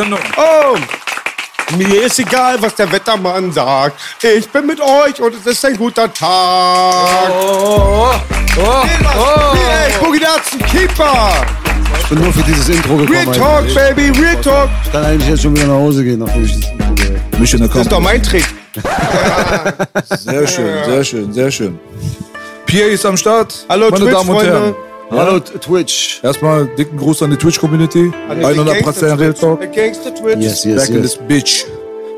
Sendung. Oh, mir ist egal, was der Wettermann sagt. Ich bin mit euch und es ist ein guter Tag. Oh, oh, oh, oh. Ey, Boogie ein Keeper. Ich bin nur für dieses Intro gekommen. Real Talk, eigentlich. Baby, Real Talk. Ich kann eigentlich jetzt schon wieder nach Hause gehen, nachdem ich das Intro gehört habe. Das ist doch mein Trick. Sehr schön, sehr schön, sehr schön. Pierre ist am Start. Hallo, meine Damen und Twitch-Freunde. Herren. Hallo Twitch. Erstmal dicken Gruß an die Twitch-Community. 100 Prozent Real Talk. Der Gangster Twitch. Yes, yes, Back in yes. this bitch.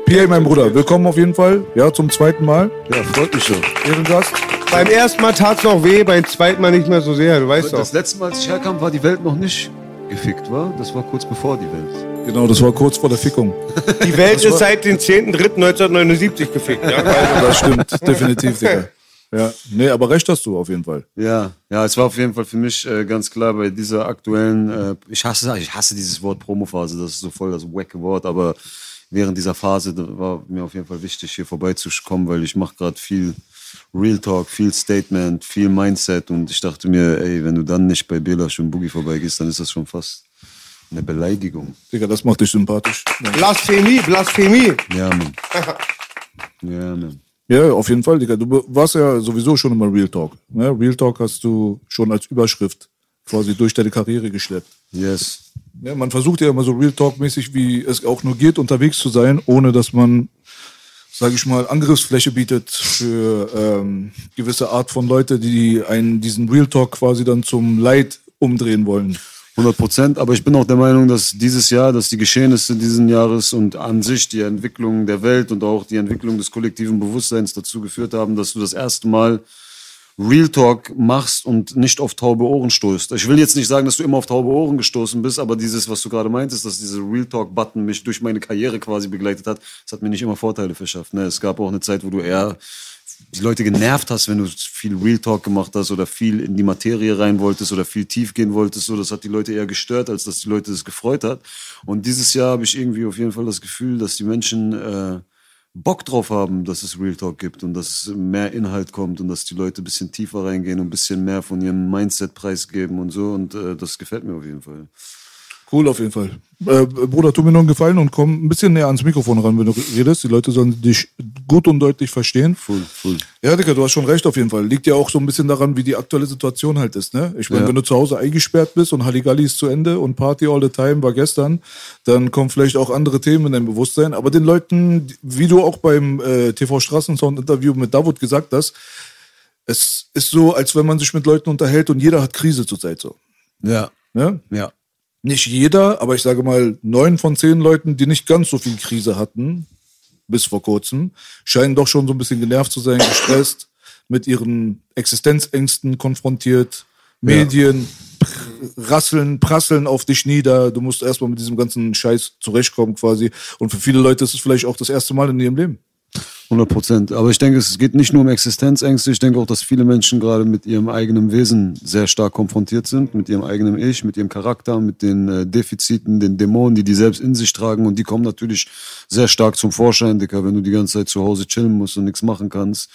Pierre, mein Bruder, willkommen auf jeden Fall. Ja, zum zweiten Mal. Ja, freut mich so. Ehrengast. Beim ersten Mal tat's noch weh, beim zweiten Mal nicht mehr so sehr, du weißt doch. Das letzte Mal, als ich herkam, war die Welt noch nicht gefickt, war? Das war kurz bevor die Welt. Genau, das war kurz vor der Fickung. Die Welt ist seit dem 10.03.1979 gefickt. Ja? Das stimmt, definitiv, Digga. Ja, nee, aber recht hast du auf jeden Fall. Ja, ja, es war auf jeden Fall für mich äh, ganz klar bei dieser aktuellen, äh, ich hasse, ich hasse dieses Wort Promophase, das ist so voll das wacke Wort, aber während dieser Phase war mir auf jeden Fall wichtig, hier vorbeizukommen, weil ich mache gerade viel Real Talk, viel Statement, viel Mindset und ich dachte mir, ey, wenn du dann nicht bei Belash und Boogie vorbeigehst, dann ist das schon fast eine Beleidigung. Digga, das macht dich sympathisch. Ja. Blasphemie, Blasphemie. Ja, Mann. Ja, Mann. Ja, auf jeden Fall, Digga. Du warst ja sowieso schon immer Real Talk. Ne? Real Talk hast du schon als Überschrift quasi durch deine Karriere geschleppt. Yes. Ja, man versucht ja immer so Real Talk-mäßig, wie es auch nur geht, unterwegs zu sein, ohne dass man, sage ich mal, Angriffsfläche bietet für ähm, gewisse Art von Leute, die einen diesen Real Talk quasi dann zum Leid umdrehen wollen. 100 Prozent, aber ich bin auch der Meinung, dass dieses Jahr, dass die Geschehnisse diesen Jahres und an sich die Entwicklung der Welt und auch die Entwicklung des kollektiven Bewusstseins dazu geführt haben, dass du das erste Mal Real Talk machst und nicht auf taube Ohren stoßt. Ich will jetzt nicht sagen, dass du immer auf taube Ohren gestoßen bist, aber dieses, was du gerade meintest, dass dieser Real Talk-Button mich durch meine Karriere quasi begleitet hat, das hat mir nicht immer Vorteile verschafft. Ne? Es gab auch eine Zeit, wo du eher die Leute genervt hast, wenn du viel Real Talk gemacht hast oder viel in die Materie rein wolltest oder viel tief gehen wolltest. So, das hat die Leute eher gestört, als dass die Leute das gefreut hat. Und dieses Jahr habe ich irgendwie auf jeden Fall das Gefühl, dass die Menschen äh, Bock drauf haben, dass es Real Talk gibt und dass mehr Inhalt kommt und dass die Leute ein bisschen tiefer reingehen und ein bisschen mehr von ihrem Mindset preisgeben und so. Und äh, das gefällt mir auf jeden Fall. Cool auf jeden Fall. Äh, Bruder, tu mir noch einen Gefallen und komm ein bisschen näher ans Mikrofon ran, wenn du redest. Die Leute sollen dich gut und deutlich verstehen. Full, full. Ja, Digga, du hast schon recht auf jeden Fall. Liegt ja auch so ein bisschen daran, wie die aktuelle Situation halt ist, ne? Ich meine, Ja. wenn du zu Hause eingesperrt bist und Halligalli ist zu Ende und Party all the time war gestern, dann kommen vielleicht auch andere Themen in dein Bewusstsein. Aber den Leuten, wie du auch beim äh, TV Straßensound Interview mit Davut gesagt hast, es ist so, als wenn man sich mit Leuten unterhält und jeder hat Krise zurzeit so. Ja, Ne? ja. Nicht jeder, aber ich sage mal, neun von zehn Leuten, die nicht ganz so viel Krise hatten, bis vor kurzem, scheinen doch schon so ein bisschen genervt zu sein, gestresst, mit ihren Existenzängsten konfrontiert, Medien pr- rasseln, prasseln auf dich nieder. Du musst erstmal mit diesem ganzen Scheiß zurechtkommen quasi. Und für viele Leute ist es vielleicht auch das erste Mal in ihrem Leben. 100 Prozent. Aber ich denke, es geht nicht nur um Existenzängste. Ich denke auch, dass viele Menschen gerade mit ihrem eigenen Wesen sehr stark konfrontiert sind, mit ihrem eigenen Ich, mit ihrem Charakter, mit den äh, Defiziten, den Dämonen, die die selbst in sich tragen. Und die kommen natürlich sehr stark zum Vorschein, Dicker, wenn du die ganze Zeit zu Hause chillen musst und nichts machen kannst.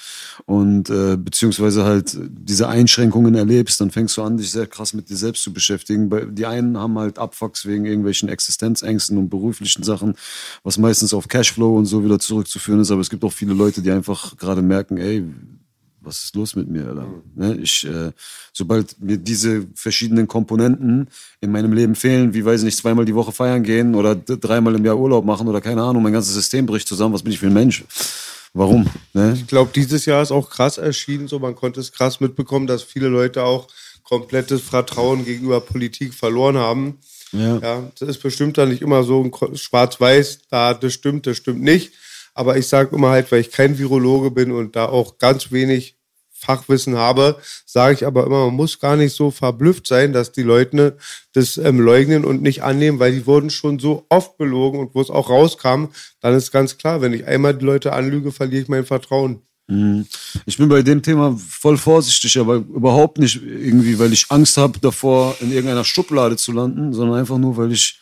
Und äh, beziehungsweise halt diese Einschränkungen erlebst, dann fängst du an, dich sehr krass mit dir selbst zu beschäftigen. Die einen haben halt Abfucks wegen irgendwelchen Existenzängsten und beruflichen Sachen, was meistens auf Cashflow und so wieder zurückzuführen ist. Aber es gibt auch viele Leute, die einfach gerade merken, ey, was ist los mit mir, Alter? Ne? Ich, äh, sobald mir diese verschiedenen Komponenten in meinem Leben fehlen, wie weiß ich nicht, zweimal die Woche feiern gehen oder dreimal im Jahr Urlaub machen oder keine Ahnung, mein ganzes System bricht zusammen, was bin ich für ein Mensch? warum? Ne? Ich glaube, dieses Jahr ist auch krass erschienen. So, man konnte es krass mitbekommen, dass viele Leute auch komplettes Vertrauen gegenüber Politik verloren haben. Ja. Ja, das ist bestimmt dann nicht immer so schwarz-weiß, da das stimmt, das stimmt nicht. Aber ich sage immer halt, weil ich kein Virologe bin und da auch ganz wenig Fachwissen habe, sage ich aber immer, man muss gar nicht so verblüfft sein, dass die Leute das ähm, leugnen und nicht annehmen, weil die wurden schon so oft belogen und wo es auch rauskam, dann ist ganz klar, wenn ich einmal die Leute anlüge, verliere ich mein Vertrauen. Ich bin bei dem Thema voll vorsichtig, aber überhaupt nicht irgendwie, weil ich Angst habe davor, in irgendeiner Schublade zu landen, sondern einfach nur, weil ich,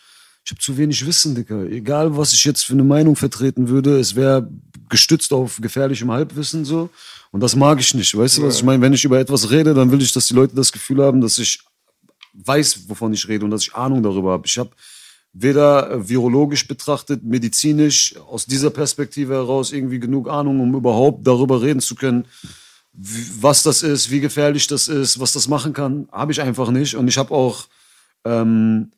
ich habe zu wenig Wissen, Dicker. Egal, was ich jetzt für eine Meinung vertreten würde, es wäre gestützt auf gefährlichem Halbwissen so. Und das mag ich nicht. Weißt du, was ich meine? Wenn ich über etwas rede, dann will ich, dass die Leute das Gefühl haben, dass ich weiß, wovon ich rede und dass ich Ahnung darüber habe. Ich habe weder äh, virologisch betrachtet, medizinisch, aus dieser Perspektive heraus irgendwie genug Ahnung, um überhaupt darüber reden zu können, was das ist, wie gefährlich das ist, was das machen kann, habe ich einfach nicht. Und ich habe auch ähm,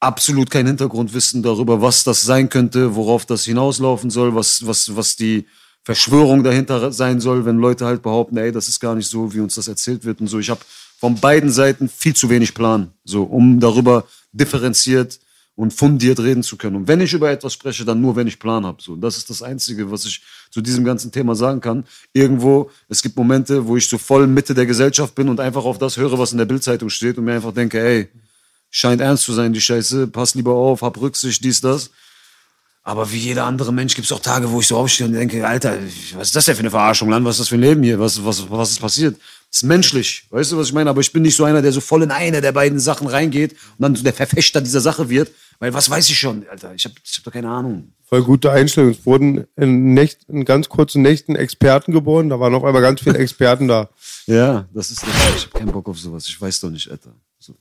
absolut kein Hintergrundwissen darüber, was das sein könnte, worauf das hinauslaufen soll, was, was, was die Verschwörung dahinter sein soll, wenn Leute halt behaupten, ey, das ist gar nicht so, wie uns das erzählt wird und so. Ich habe von beiden Seiten viel zu wenig Plan, so, um darüber differenziert und fundiert reden zu können. Und wenn ich über etwas spreche, dann nur, wenn ich Plan habe. So, das ist das Einzige, was ich zu diesem ganzen Thema sagen kann. Irgendwo, es gibt Momente, wo ich so voll Mitte der Gesellschaft bin und einfach auf das höre, was in der Bildzeitung steht und mir einfach denke, ey, scheint ernst zu sein, die Scheiße, pass lieber auf, hab Rücksicht, dies, das. Aber wie jeder andere Mensch gibt es auch Tage, wo ich so aufstehe und denke, Alter, was ist das denn für eine Verarschung, Land? Was ist das für ein Leben hier? Was, was, was ist passiert? Das ist menschlich, weißt du, was ich meine? Aber ich bin nicht so einer, der so voll in eine der beiden Sachen reingeht und dann so der Verfechter dieser Sache wird, weil was weiß ich schon, Alter? Ich habe ich hab doch keine Ahnung. Voll gute Einstellung. Es wurden in, Nächt, in ganz kurzen Nächten Experten geboren, da waren auf einmal ganz viele Experten da. Ja, das ist das. Ich habe keinen Bock auf sowas. Ich weiß doch nicht, Alter. So.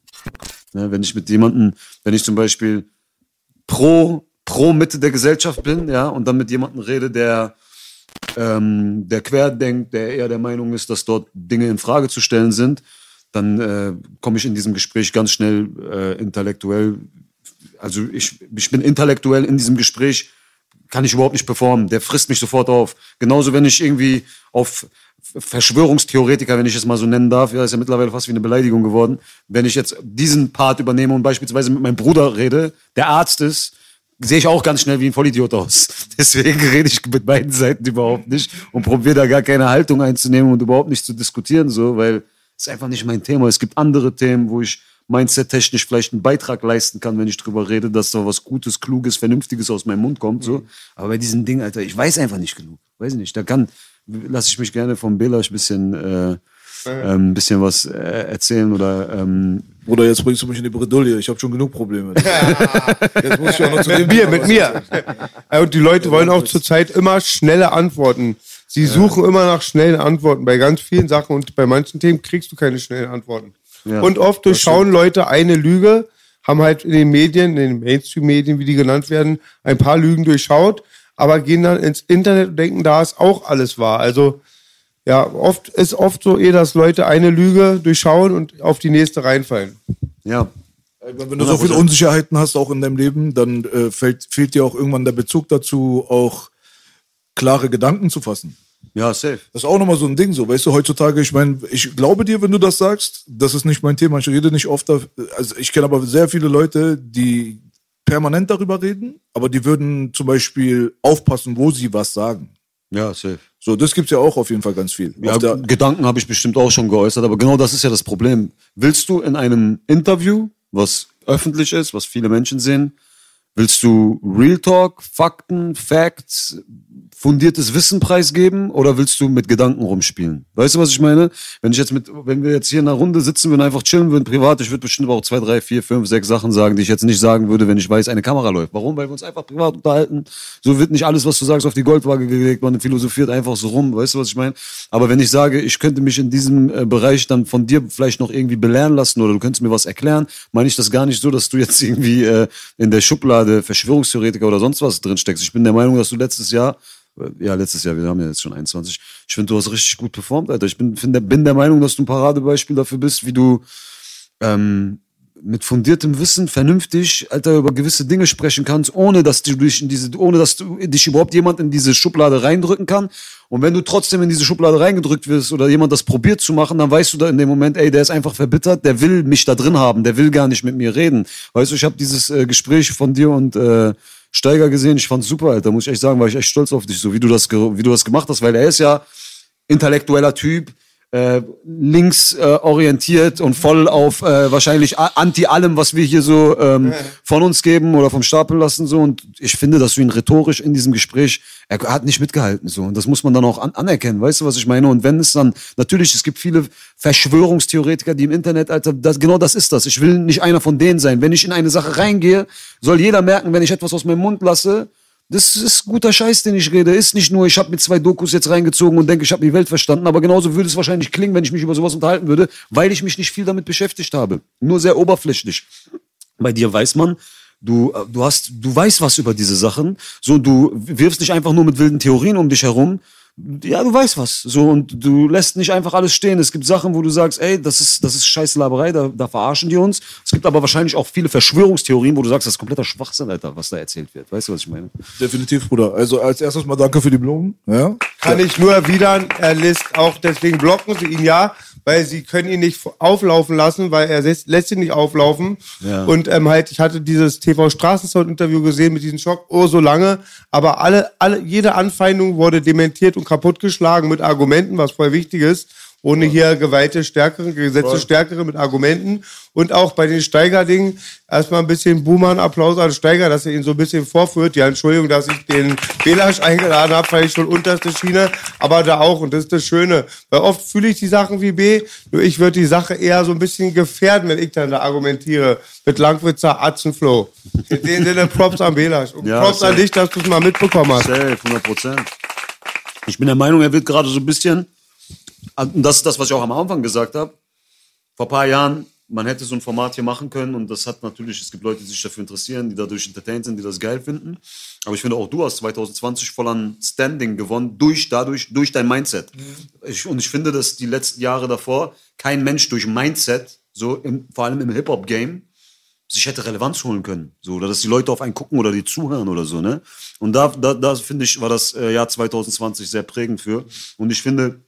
Ne, wenn ich mit jemandem, wenn ich zum Beispiel pro, pro Mitte der Gesellschaft bin, ja, und dann mit jemandem rede, der, ähm, der querdenkt, der eher der Meinung ist, dass dort Dinge in Frage zu stellen sind, dann äh, komme ich in diesem Gespräch ganz schnell äh, intellektuell. Also ich, ich bin intellektuell in diesem Gespräch kann ich überhaupt nicht performen. Der frisst mich sofort auf. Genauso, wenn ich irgendwie auf Verschwörungstheoretiker, wenn ich es mal so nennen darf, ja, ist ja mittlerweile fast wie eine Beleidigung geworden. Wenn ich jetzt diesen Part übernehme und beispielsweise mit meinem Bruder rede, der Arzt ist, sehe ich auch ganz schnell wie ein Vollidiot aus. Deswegen rede ich mit beiden Seiten überhaupt nicht und probiere da gar keine Haltung einzunehmen und überhaupt nicht zu diskutieren, so, weil es ist einfach nicht mein Thema. Es gibt andere Themen, wo ich mindset-technisch vielleicht einen Beitrag leisten kann, wenn ich drüber rede, dass da was Gutes, Kluges, Vernünftiges aus meinem Mund kommt. So. Aber bei diesen Dingen, Alter, ich weiß einfach nicht genug. Weiß ich nicht. Da kann, lasse ich mich gerne vom Belasch ein bisschen, äh, ähm, bisschen was äh, erzählen oder ähm, Bruder, jetzt bringst du mich in die Bredouille. Ich habe schon genug Probleme. jetzt muss ich auch noch zu dem Mit mir, mit mir. Ja, und die Leute wollen auch zurzeit immer schnelle Antworten. Sie suchen immer nach schnellen Antworten. Bei ganz vielen Sachen und bei manchen Themen kriegst du keine schnellen Antworten. Ja, und oft durchschauen Leute eine Lüge, haben halt in den Medien, in den Mainstream-Medien, wie die genannt werden, ein paar Lügen durchschaut, aber gehen dann ins Internet und denken, da ist auch alles wahr. Also ja, oft ist oft so eh, dass Leute eine Lüge durchschauen und auf die nächste reinfallen. ja. Wenn du so viele Unsicherheiten hast, auch in deinem Leben, dann äh, fällt, fehlt dir auch irgendwann der Bezug dazu, auch klare Gedanken zu fassen. Ja, safe. Das ist auch nochmal so ein Ding, so, weißt du, heutzutage, ich meine, ich glaube dir, wenn du das sagst, das ist nicht mein Thema, ich rede nicht oft, also ich kenne aber sehr viele Leute, die permanent darüber reden, aber die würden zum Beispiel aufpassen, wo sie was sagen. Ja, safe. So, das gibt's ja auch auf jeden Fall ganz viel. Ja, Gedanken habe ich bestimmt auch schon geäußert, aber genau das ist ja das Problem. Willst du in einem Interview, was öffentlich ist, was viele Menschen sehen, willst du Real Talk, Fakten, Facts, fundiertes Wissen preisgeben oder willst du mit Gedanken rumspielen? Weißt du, was ich meine? Wenn ich jetzt mit, wenn wir jetzt hier in einer Runde sitzen würden, einfach chillen würden, privat, ich würde bestimmt auch zwei, drei, vier, fünf, sechs Sachen sagen, die ich jetzt nicht sagen würde, wenn ich weiß, eine Kamera läuft. Warum? Weil wir uns einfach privat unterhalten. So wird nicht alles, was du sagst, auf die Goldwaage gelegt, man philosophiert einfach so rum. Weißt du, was ich meine? Aber wenn ich sage, ich könnte mich in diesem äh, Bereich dann von dir vielleicht noch irgendwie belehren lassen oder du könntest mir was erklären, meine ich das gar nicht so, dass du jetzt irgendwie äh, in der Schublade Verschwörungstheoretiker oder sonst was drin steckst. Ich bin der Meinung, dass du letztes Jahr ja, letztes Jahr, wir haben ja jetzt schon 21. Ich finde, du hast richtig gut performt, Alter. Ich bin, find, bin der Meinung, dass du ein Paradebeispiel dafür bist, wie du ähm, mit fundiertem Wissen vernünftig, Alter, über gewisse Dinge sprechen kannst, ohne dass du dich in diese, ohne dass du dich überhaupt jemand in diese Schublade reindrücken kann. Und wenn du trotzdem in diese Schublade reingedrückt wirst oder jemand das probiert zu machen, dann weißt du da in dem Moment, ey, der ist einfach verbittert, der will mich da drin haben, der will gar nicht mit mir reden. Weißt du, ich habe dieses äh, Gespräch von dir und äh, Steiger gesehen, ich fand's super, Alter, muss ich echt sagen, war ich echt stolz auf dich, so wie du das, wie du das gemacht hast, weil er ist ja intellektueller Typ, äh, links äh, orientiert und voll auf äh, wahrscheinlich anti allem, was wir hier so ähm, von uns geben oder vom Stapel lassen so und ich finde, dass du ihn rhetorisch in diesem Gespräch er hat nicht mitgehalten so und das muss man dann auch an anerkennen, weißt du, was ich meine? Und wenn es dann natürlich, es gibt viele Verschwörungstheoretiker, die im Internet, Alter, das, genau das ist das. Ich will nicht einer von denen sein. Wenn ich in eine Sache reingehe, soll jeder merken, wenn ich etwas aus meinem Mund lasse, das ist guter Scheiß, den ich rede. Ist nicht nur, ich habe mir zwei Dokus jetzt reingezogen und denke, ich habe die Welt verstanden, aber genauso würde es wahrscheinlich klingen, wenn ich mich über sowas unterhalten würde, weil ich mich nicht viel damit beschäftigt habe. Nur sehr oberflächlich. Bei dir weiß man, du, äh, du hast, du weißt was über diese Sachen. So, du wirfst nicht einfach nur mit wilden Theorien um dich herum. Ja, du weißt was. So, und du lässt nicht einfach alles stehen. Es gibt Sachen, wo du sagst, ey, das ist, das ist scheiß Laberei, da, da verarschen die uns. Es gibt aber wahrscheinlich auch viele Verschwörungstheorien, wo du sagst, das ist kompletter Schwachsinn, Alter, was da erzählt wird. Weißt du, was ich meine? Definitiv, Bruder. Also als erstes mal danke für die Blumen. Ja. Kann ich nur erwidern, er lässt auch, deswegen blocken sie ihn ja, weil sie können ihn nicht auflaufen lassen, weil er lässt, lässt ihn nicht auflaufen. Ja. Und ähm, halt, ich hatte dieses TV Straßensound-Interview gesehen mit diesem Schock, oh so lange, aber alle, alle, jede Anfeindung wurde dementiert und kaputtgeschlagen mit Argumenten, was voll wichtig ist. Ohne hier geweihte Stärkere, Gesetze Stärkere mit Argumenten. Und auch bei den Steiger-Dingen erstmal ein bisschen Buhmann-Applaus an Steiger, dass er ihn so ein bisschen vorführt. Ja, Entschuldigung, dass ich den Belasch eingeladen habe, weil ich schon unterste Schiene. Aber da auch, und das ist das Schöne. Weil oft fühle ich die Sachen wie B, nur ich würde die Sache eher so ein bisschen gefährden, wenn ich dann da argumentiere. Mit Langwitzer Atzenflow. In dem Sinne Props an Belasch. Und Ja, Props an safe. dich, dass du es mal mitbekommen hast. Safe, 100 Prozent. Ich bin der Meinung, er wird gerade so ein bisschen, und das ist das, was ich auch am Anfang gesagt habe, vor ein paar Jahren, man hätte so ein Format hier machen können und das hat natürlich, es gibt Leute, die sich dafür interessieren, die dadurch entertained sind, die das geil finden. Aber ich finde auch, du hast 2020 voll an Standing gewonnen, durch, dadurch, durch dein Mindset. Ich, und ich finde, dass die letzten Jahre davor kein Mensch durch Mindset, so im, vor allem im Hip-Hop-Game, sich hätte Relevanz holen können. So, oder dass die Leute auf einen gucken oder die zuhören oder so, ne? Und da, da, da finde ich, war das äh, Jahr 2020 sehr prägend für. Und ich finde,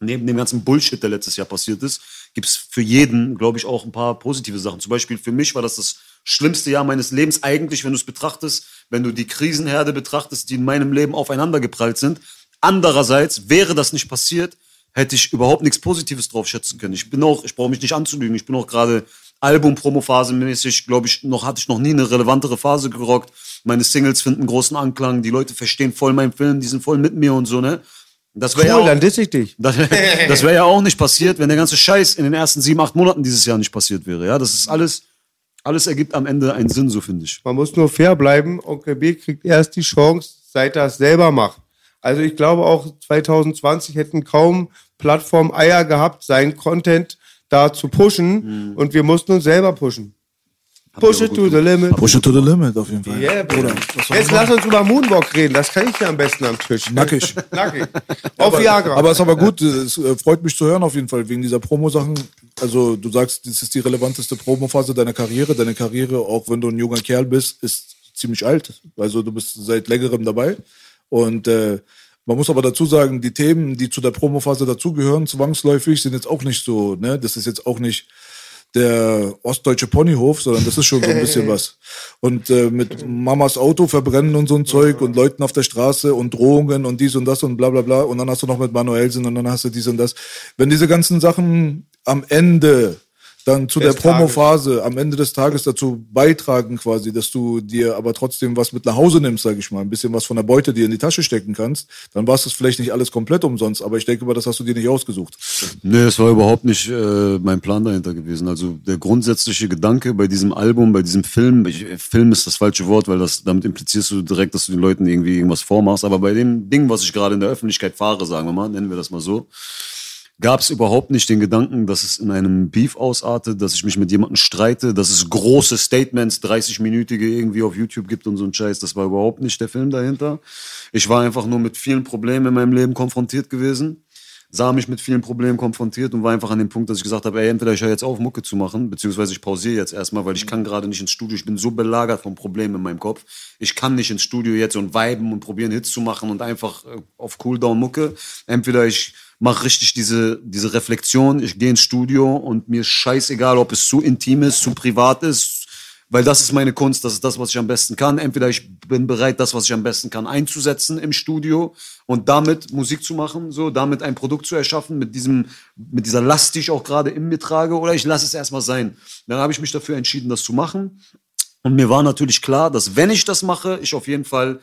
neben dem ganzen Bullshit, der letztes Jahr passiert ist, gibt es für jeden, glaube ich, auch ein paar positive Sachen. Zum Beispiel für mich war das das schlimmste Jahr meines Lebens eigentlich, wenn du es betrachtest, wenn du die Krisenherde betrachtest, die in meinem Leben aufeinander geprallt sind. Andererseits wäre das nicht passiert, hätte ich überhaupt nichts Positives drauf schätzen können. Ich bin auch, ich brauche mich nicht anzulügen, ich bin auch gerade Album-Promo-Phase mäßig, glaube ich, noch hatte ich noch nie eine relevantere Phase gerockt. Meine Singles finden großen Anklang, die Leute verstehen voll meinen Film, die sind voll mit mir und so, ne? Das wäre ja Cool, auch- dann diss ich dich. das, das wäre ja auch nicht passiert, wenn der ganze Scheiß in den ersten sieben, acht Monaten dieses Jahr nicht passiert wäre. Ja, das ist alles, alles ergibt am Ende einen Sinn, so finde ich. Man muss nur fair bleiben. Onkel B kriegt erst die Chance, seit er es selber macht. Also ich glaube auch 2020 hätten kaum Plattformen Eier gehabt, seinen Content da zu pushen und wir mussten uns selber pushen. Push it to the limit. Push it to the limit auf jeden Fall. Yeah, Bruder. Jetzt lass uns über Moonwalk reden. Das kann ich ja am besten am Tisch. Nackig. Nackig. Auf Viagra. Aber es ist aber gut, es äh, freut mich zu hören auf jeden Fall, wegen dieser Promo-Sachen. Also du sagst, das ist die relevanteste Promo-Phase deiner Karriere. Deine Karriere, auch wenn du ein junger Kerl bist, ist ziemlich alt. Also du bist seit längerem dabei. Und äh, man muss aber dazu sagen, die Themen, die zu der Promo-Phase dazugehören, zwangsläufig, sind jetzt auch nicht so, ne? Das ist jetzt auch nicht der ostdeutsche Ponyhof, sondern das ist schon so ein bisschen was. Und äh, mit Mamas Auto verbrennen und so ein Zeug und Leuten auf der Straße und Drohungen und dies und das und bla bla bla. Und dann hast du noch mit Manuelsen und dann hast du dies und das. Wenn diese ganzen Sachen am Ende dann zu der Promo-Phase am Ende des Tages dazu beitragen quasi, dass du dir aber trotzdem was mit nach Hause nimmst, sag ich mal, ein bisschen was von der Beute dir in die Tasche stecken kannst, dann war es vielleicht nicht alles komplett umsonst, aber ich denke mal, das hast du dir nicht ausgesucht. Nee, es war überhaupt nicht äh, mein Plan dahinter gewesen. Also der grundsätzliche Gedanke bei diesem Album, bei diesem Film, ich, Film ist das falsche Wort, weil das damit implizierst du direkt, dass du den Leuten irgendwie irgendwas vormachst. Aber bei dem Ding, was ich gerade in der Öffentlichkeit fahre, sagen wir mal, nennen wir das mal so, gab es überhaupt nicht den Gedanken, dass es in einem Beef ausartet, dass ich mich mit jemandem streite, dass es große Statements, 30-minütige irgendwie auf YouTube gibt und so ein Scheiß. Das war überhaupt nicht der Film dahinter. Ich war einfach nur mit vielen Problemen in meinem Leben konfrontiert gewesen sah mich mit vielen Problemen konfrontiert und war einfach an dem Punkt, dass ich gesagt habe, ey, entweder ich höre jetzt auf, Mucke zu machen, beziehungsweise ich pausiere jetzt erstmal, weil ich kann gerade nicht ins Studio. Ich bin so belagert von Problemen in meinem Kopf. Ich kann nicht ins Studio jetzt und viben und probieren Hits zu machen und einfach äh, auf Cooldown Mucke. Entweder ich mache richtig diese, diese Reflexion, ich gehe ins Studio und mir scheißegal, ob es zu intim ist, zu privat ist, weil das ist meine Kunst, das ist das, was ich am besten kann. Entweder ich bin bereit, das, was ich am besten kann, einzusetzen im Studio und damit Musik zu machen, so damit ein Produkt zu erschaffen mit diesem, mit dieser Last, die ich auch gerade in mir trage, oder ich lasse es erstmal sein. Dann habe ich mich dafür entschieden, das zu machen. Und mir war natürlich klar, dass wenn ich das mache, ich auf jeden Fall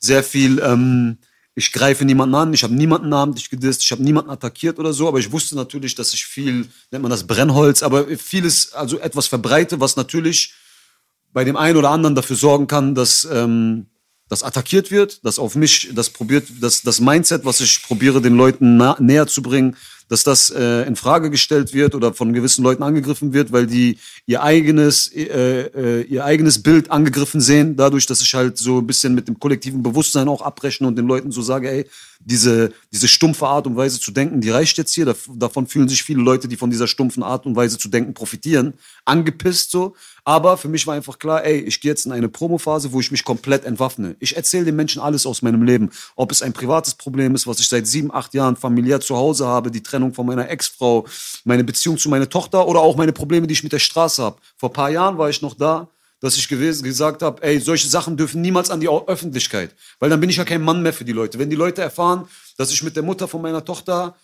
sehr viel, ähm, ich greife niemanden an, ich habe niemanden namentlich gedisst, ich habe niemanden attackiert oder so, aber ich wusste natürlich, dass ich viel, nennt man das Brennholz, aber vieles, also etwas verbreite, was natürlich bei dem einen oder anderen dafür sorgen kann, dass ähm, das attackiert wird, dass auf mich, das probiert, dass das Mindset, was ich probiere, den Leuten näher zu bringen, dass das äh, in Frage gestellt wird oder von gewissen Leuten angegriffen wird, weil die ihr eigenes, äh, äh, ihr eigenes Bild angegriffen sehen, dadurch, dass ich halt so ein bisschen mit dem kollektiven Bewusstsein auch abrechne und den Leuten so sage, ey, diese, diese stumpfe Art und Weise zu denken, die reicht jetzt hier. Davon fühlen sich viele Leute, die von dieser stumpfen Art und Weise zu denken profitieren, angepisst so. Aber für mich war einfach klar, ey, ich gehe jetzt in eine Promophase, wo ich mich komplett entwaffne. Ich erzähle den Menschen alles aus meinem Leben. Ob es ein privates Problem ist, was ich seit sieben, acht Jahren familiär zu Hause habe, die Trennung von meiner Ex-Frau, meine Beziehung zu meiner Tochter oder auch meine Probleme, die ich mit der Straße habe. Vor paar Jahren war ich noch da, dass ich gewesen, gesagt habe, ey, solche Sachen dürfen niemals an die Öffentlichkeit, weil dann bin ich ja kein Mann mehr für die Leute. Wenn die Leute erfahren, dass ich mit der Mutter von meiner Tochter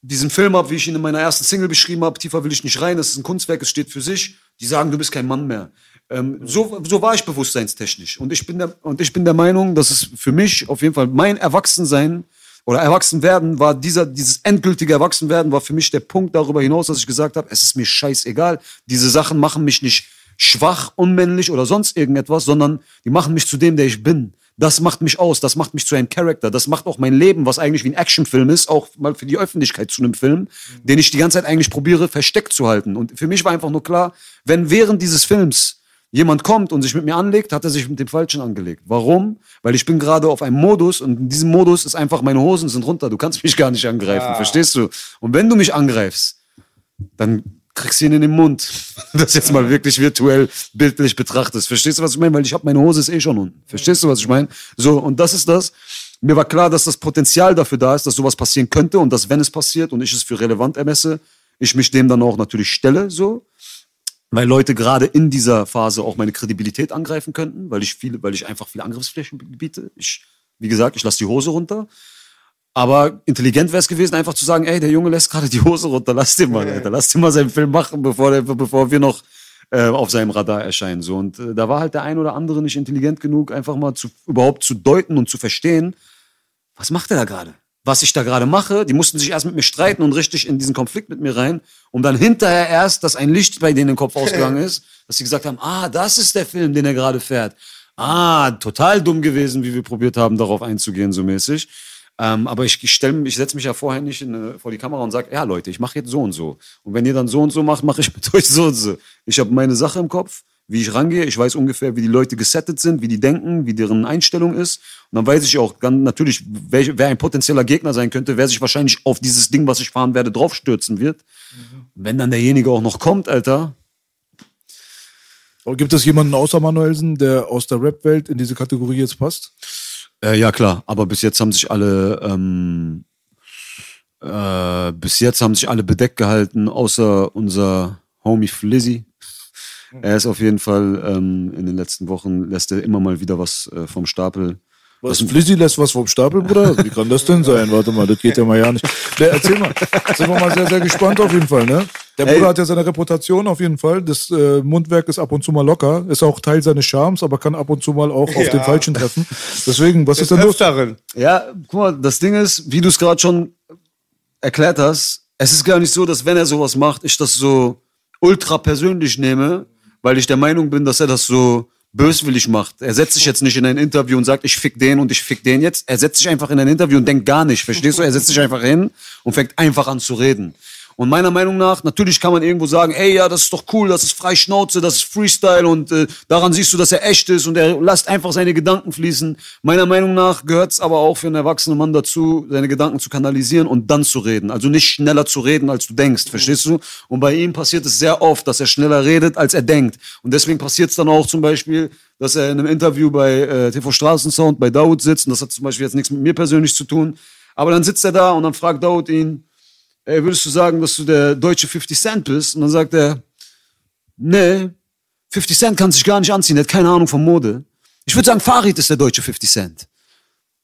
diesen Film habe, wie ich ihn in meiner ersten Single beschrieben habe, tiefer will ich nicht rein, das ist ein Kunstwerk, es steht für sich, die sagen, du bist kein Mann mehr. Ähm, so, so war ich bewusstseinstechnisch. Und ich, bin der, und ich bin der Meinung, dass es für mich auf jeden Fall mein Erwachsensein oder Erwachsenwerden war dieser, dieses endgültige Erwachsenwerden war für mich der Punkt darüber hinaus, dass ich gesagt habe, es ist mir scheißegal. Diese Sachen machen mich nicht schwach, unmännlich oder sonst irgendetwas, sondern die machen mich zu dem, der ich bin. Das macht mich aus, das macht mich zu einem Charakter, das macht auch mein Leben, was eigentlich wie ein Actionfilm ist, auch mal für die Öffentlichkeit zu einem Film, mhm. den ich die ganze Zeit eigentlich probiere, versteckt zu halten. Und für mich war einfach nur klar, wenn während dieses Films jemand kommt und sich mit mir anlegt, hat er sich mit dem Falschen angelegt. Warum? Weil ich bin gerade auf einem Modus und in diesem Modus ist einfach, meine Hosen sind runter, du kannst mich gar nicht angreifen, ja. verstehst du? Und wenn du mich angreifst, dann kriegst du ihn in den Mund. Das jetzt mal wirklich virtuell bildlich betrachtest. Verstehst du, was ich meine? Weil ich habe meine Hose ist eh schon unten. Verstehst du, was ich meine? So, und das ist das. Mir war klar, dass das Potenzial dafür da ist, dass sowas passieren könnte und dass, wenn es passiert und ich es für relevant ermesse, ich mich dem dann auch natürlich stelle, so. Weil Leute gerade in dieser Phase auch meine Kredibilität angreifen könnten, weil ich viele, weil ich einfach viele Angriffsflächen biete. Ich, wie gesagt, ich lasse die Hose runter. Aber intelligent wäre es gewesen, einfach zu sagen, ey, der Junge lässt gerade die Hose runter, lass den mal, Alter, lass den mal seinen Film machen, bevor, der, bevor wir noch äh, auf seinem Radar erscheinen. So. Und äh, da war halt der ein oder andere nicht intelligent genug, einfach mal zu, überhaupt zu deuten und zu verstehen, was macht er da gerade? Was ich da gerade mache, die mussten sich erst mit mir streiten und richtig in diesen Konflikt mit mir rein, um dann hinterher erst, dass ein Licht bei denen im Kopf ausgegangen ist, dass sie gesagt haben, ah, das ist der Film, den er gerade fährt. Ah, total dumm gewesen, wie wir probiert haben, darauf einzugehen, so mäßig. Ähm, aber ich, ich, stell, ich setze mich ja vorher nicht in, vor die Kamera und sage, ja Leute, ich mache jetzt so und so. Und wenn ihr dann so und so macht, mache ich mit euch so und so. Ich habe meine Sache im Kopf, wie ich rangehe. Ich weiß ungefähr, wie die Leute gesettet sind, wie die denken, wie deren Einstellung ist. Und dann weiß ich auch ganz natürlich, wer, wer ein potenzieller Gegner sein könnte, wer sich wahrscheinlich auf dieses Ding, was ich fahren werde, draufstürzen wird. Mhm. Wenn dann derjenige auch noch kommt, Alter, Gibt es jemanden außer Manuelsen, der aus der Rap-Welt in diese Kategorie jetzt passt? Äh, ja, klar. Aber bis jetzt haben sich alle, ähm, äh, bis jetzt haben sich alle bedeckt gehalten, außer unser Homie Flizzy. Er ist auf jeden Fall ähm, in den letzten Wochen lässt er immer mal wieder was äh, vom Stapel. Was, Flizzy lässt was vom Stapel, Bruder? Wie kann das denn sein? Warte mal, das geht ja mal ja nicht. Der, erzähl mal. Sind wir mal sehr, sehr gespannt auf jeden Fall, ne? Der Bruder Ey. hat ja seine Reputation auf jeden Fall. Das äh, Mundwerk ist ab und zu mal locker, ist auch Teil seines Charmes, aber kann ab und zu mal auch auf ja. den Falschen treffen. Deswegen, was ist, ist denn los? Darin? Ja, guck mal, das Ding ist, wie du es gerade schon erklärt hast, es ist gar nicht so, dass wenn er sowas macht, ich das so ultra persönlich nehme, weil ich der Meinung bin, dass er das so böswillig macht. Er setzt sich jetzt nicht in ein Interview und sagt, ich fick den und ich fick den jetzt. Er setzt sich einfach in ein Interview und denkt gar nicht. Verstehst du? Er setzt sich einfach hin und fängt einfach an zu reden. Und meiner Meinung nach, natürlich kann man irgendwo sagen, ey, ja, das ist doch cool, das ist frei Schnauze, das ist Freestyle und äh, daran siehst du, dass er echt ist und er lässt einfach seine Gedanken fließen. Meiner Meinung nach gehört es aber auch für einen erwachsenen Mann dazu, seine Gedanken zu kanalisieren und dann zu reden. Also nicht schneller zu reden, als du denkst, verstehst du? Und bei ihm passiert es sehr oft, dass er schneller redet, als er denkt. Und deswegen passiert es dann auch zum Beispiel, dass er in einem Interview bei äh, TV Straßensound bei Daud sitzt und das hat zum Beispiel jetzt nichts mit mir persönlich zu tun. Aber dann sitzt er da und dann fragt Daud ihn, ey, würdest du sagen, dass du der deutsche 50 Cent bist? Und dann sagt er, nee, 50 Cent kann sich gar nicht anziehen, der hat keine Ahnung von Mode. Ich würde sagen, Farid ist der deutsche 50 Cent.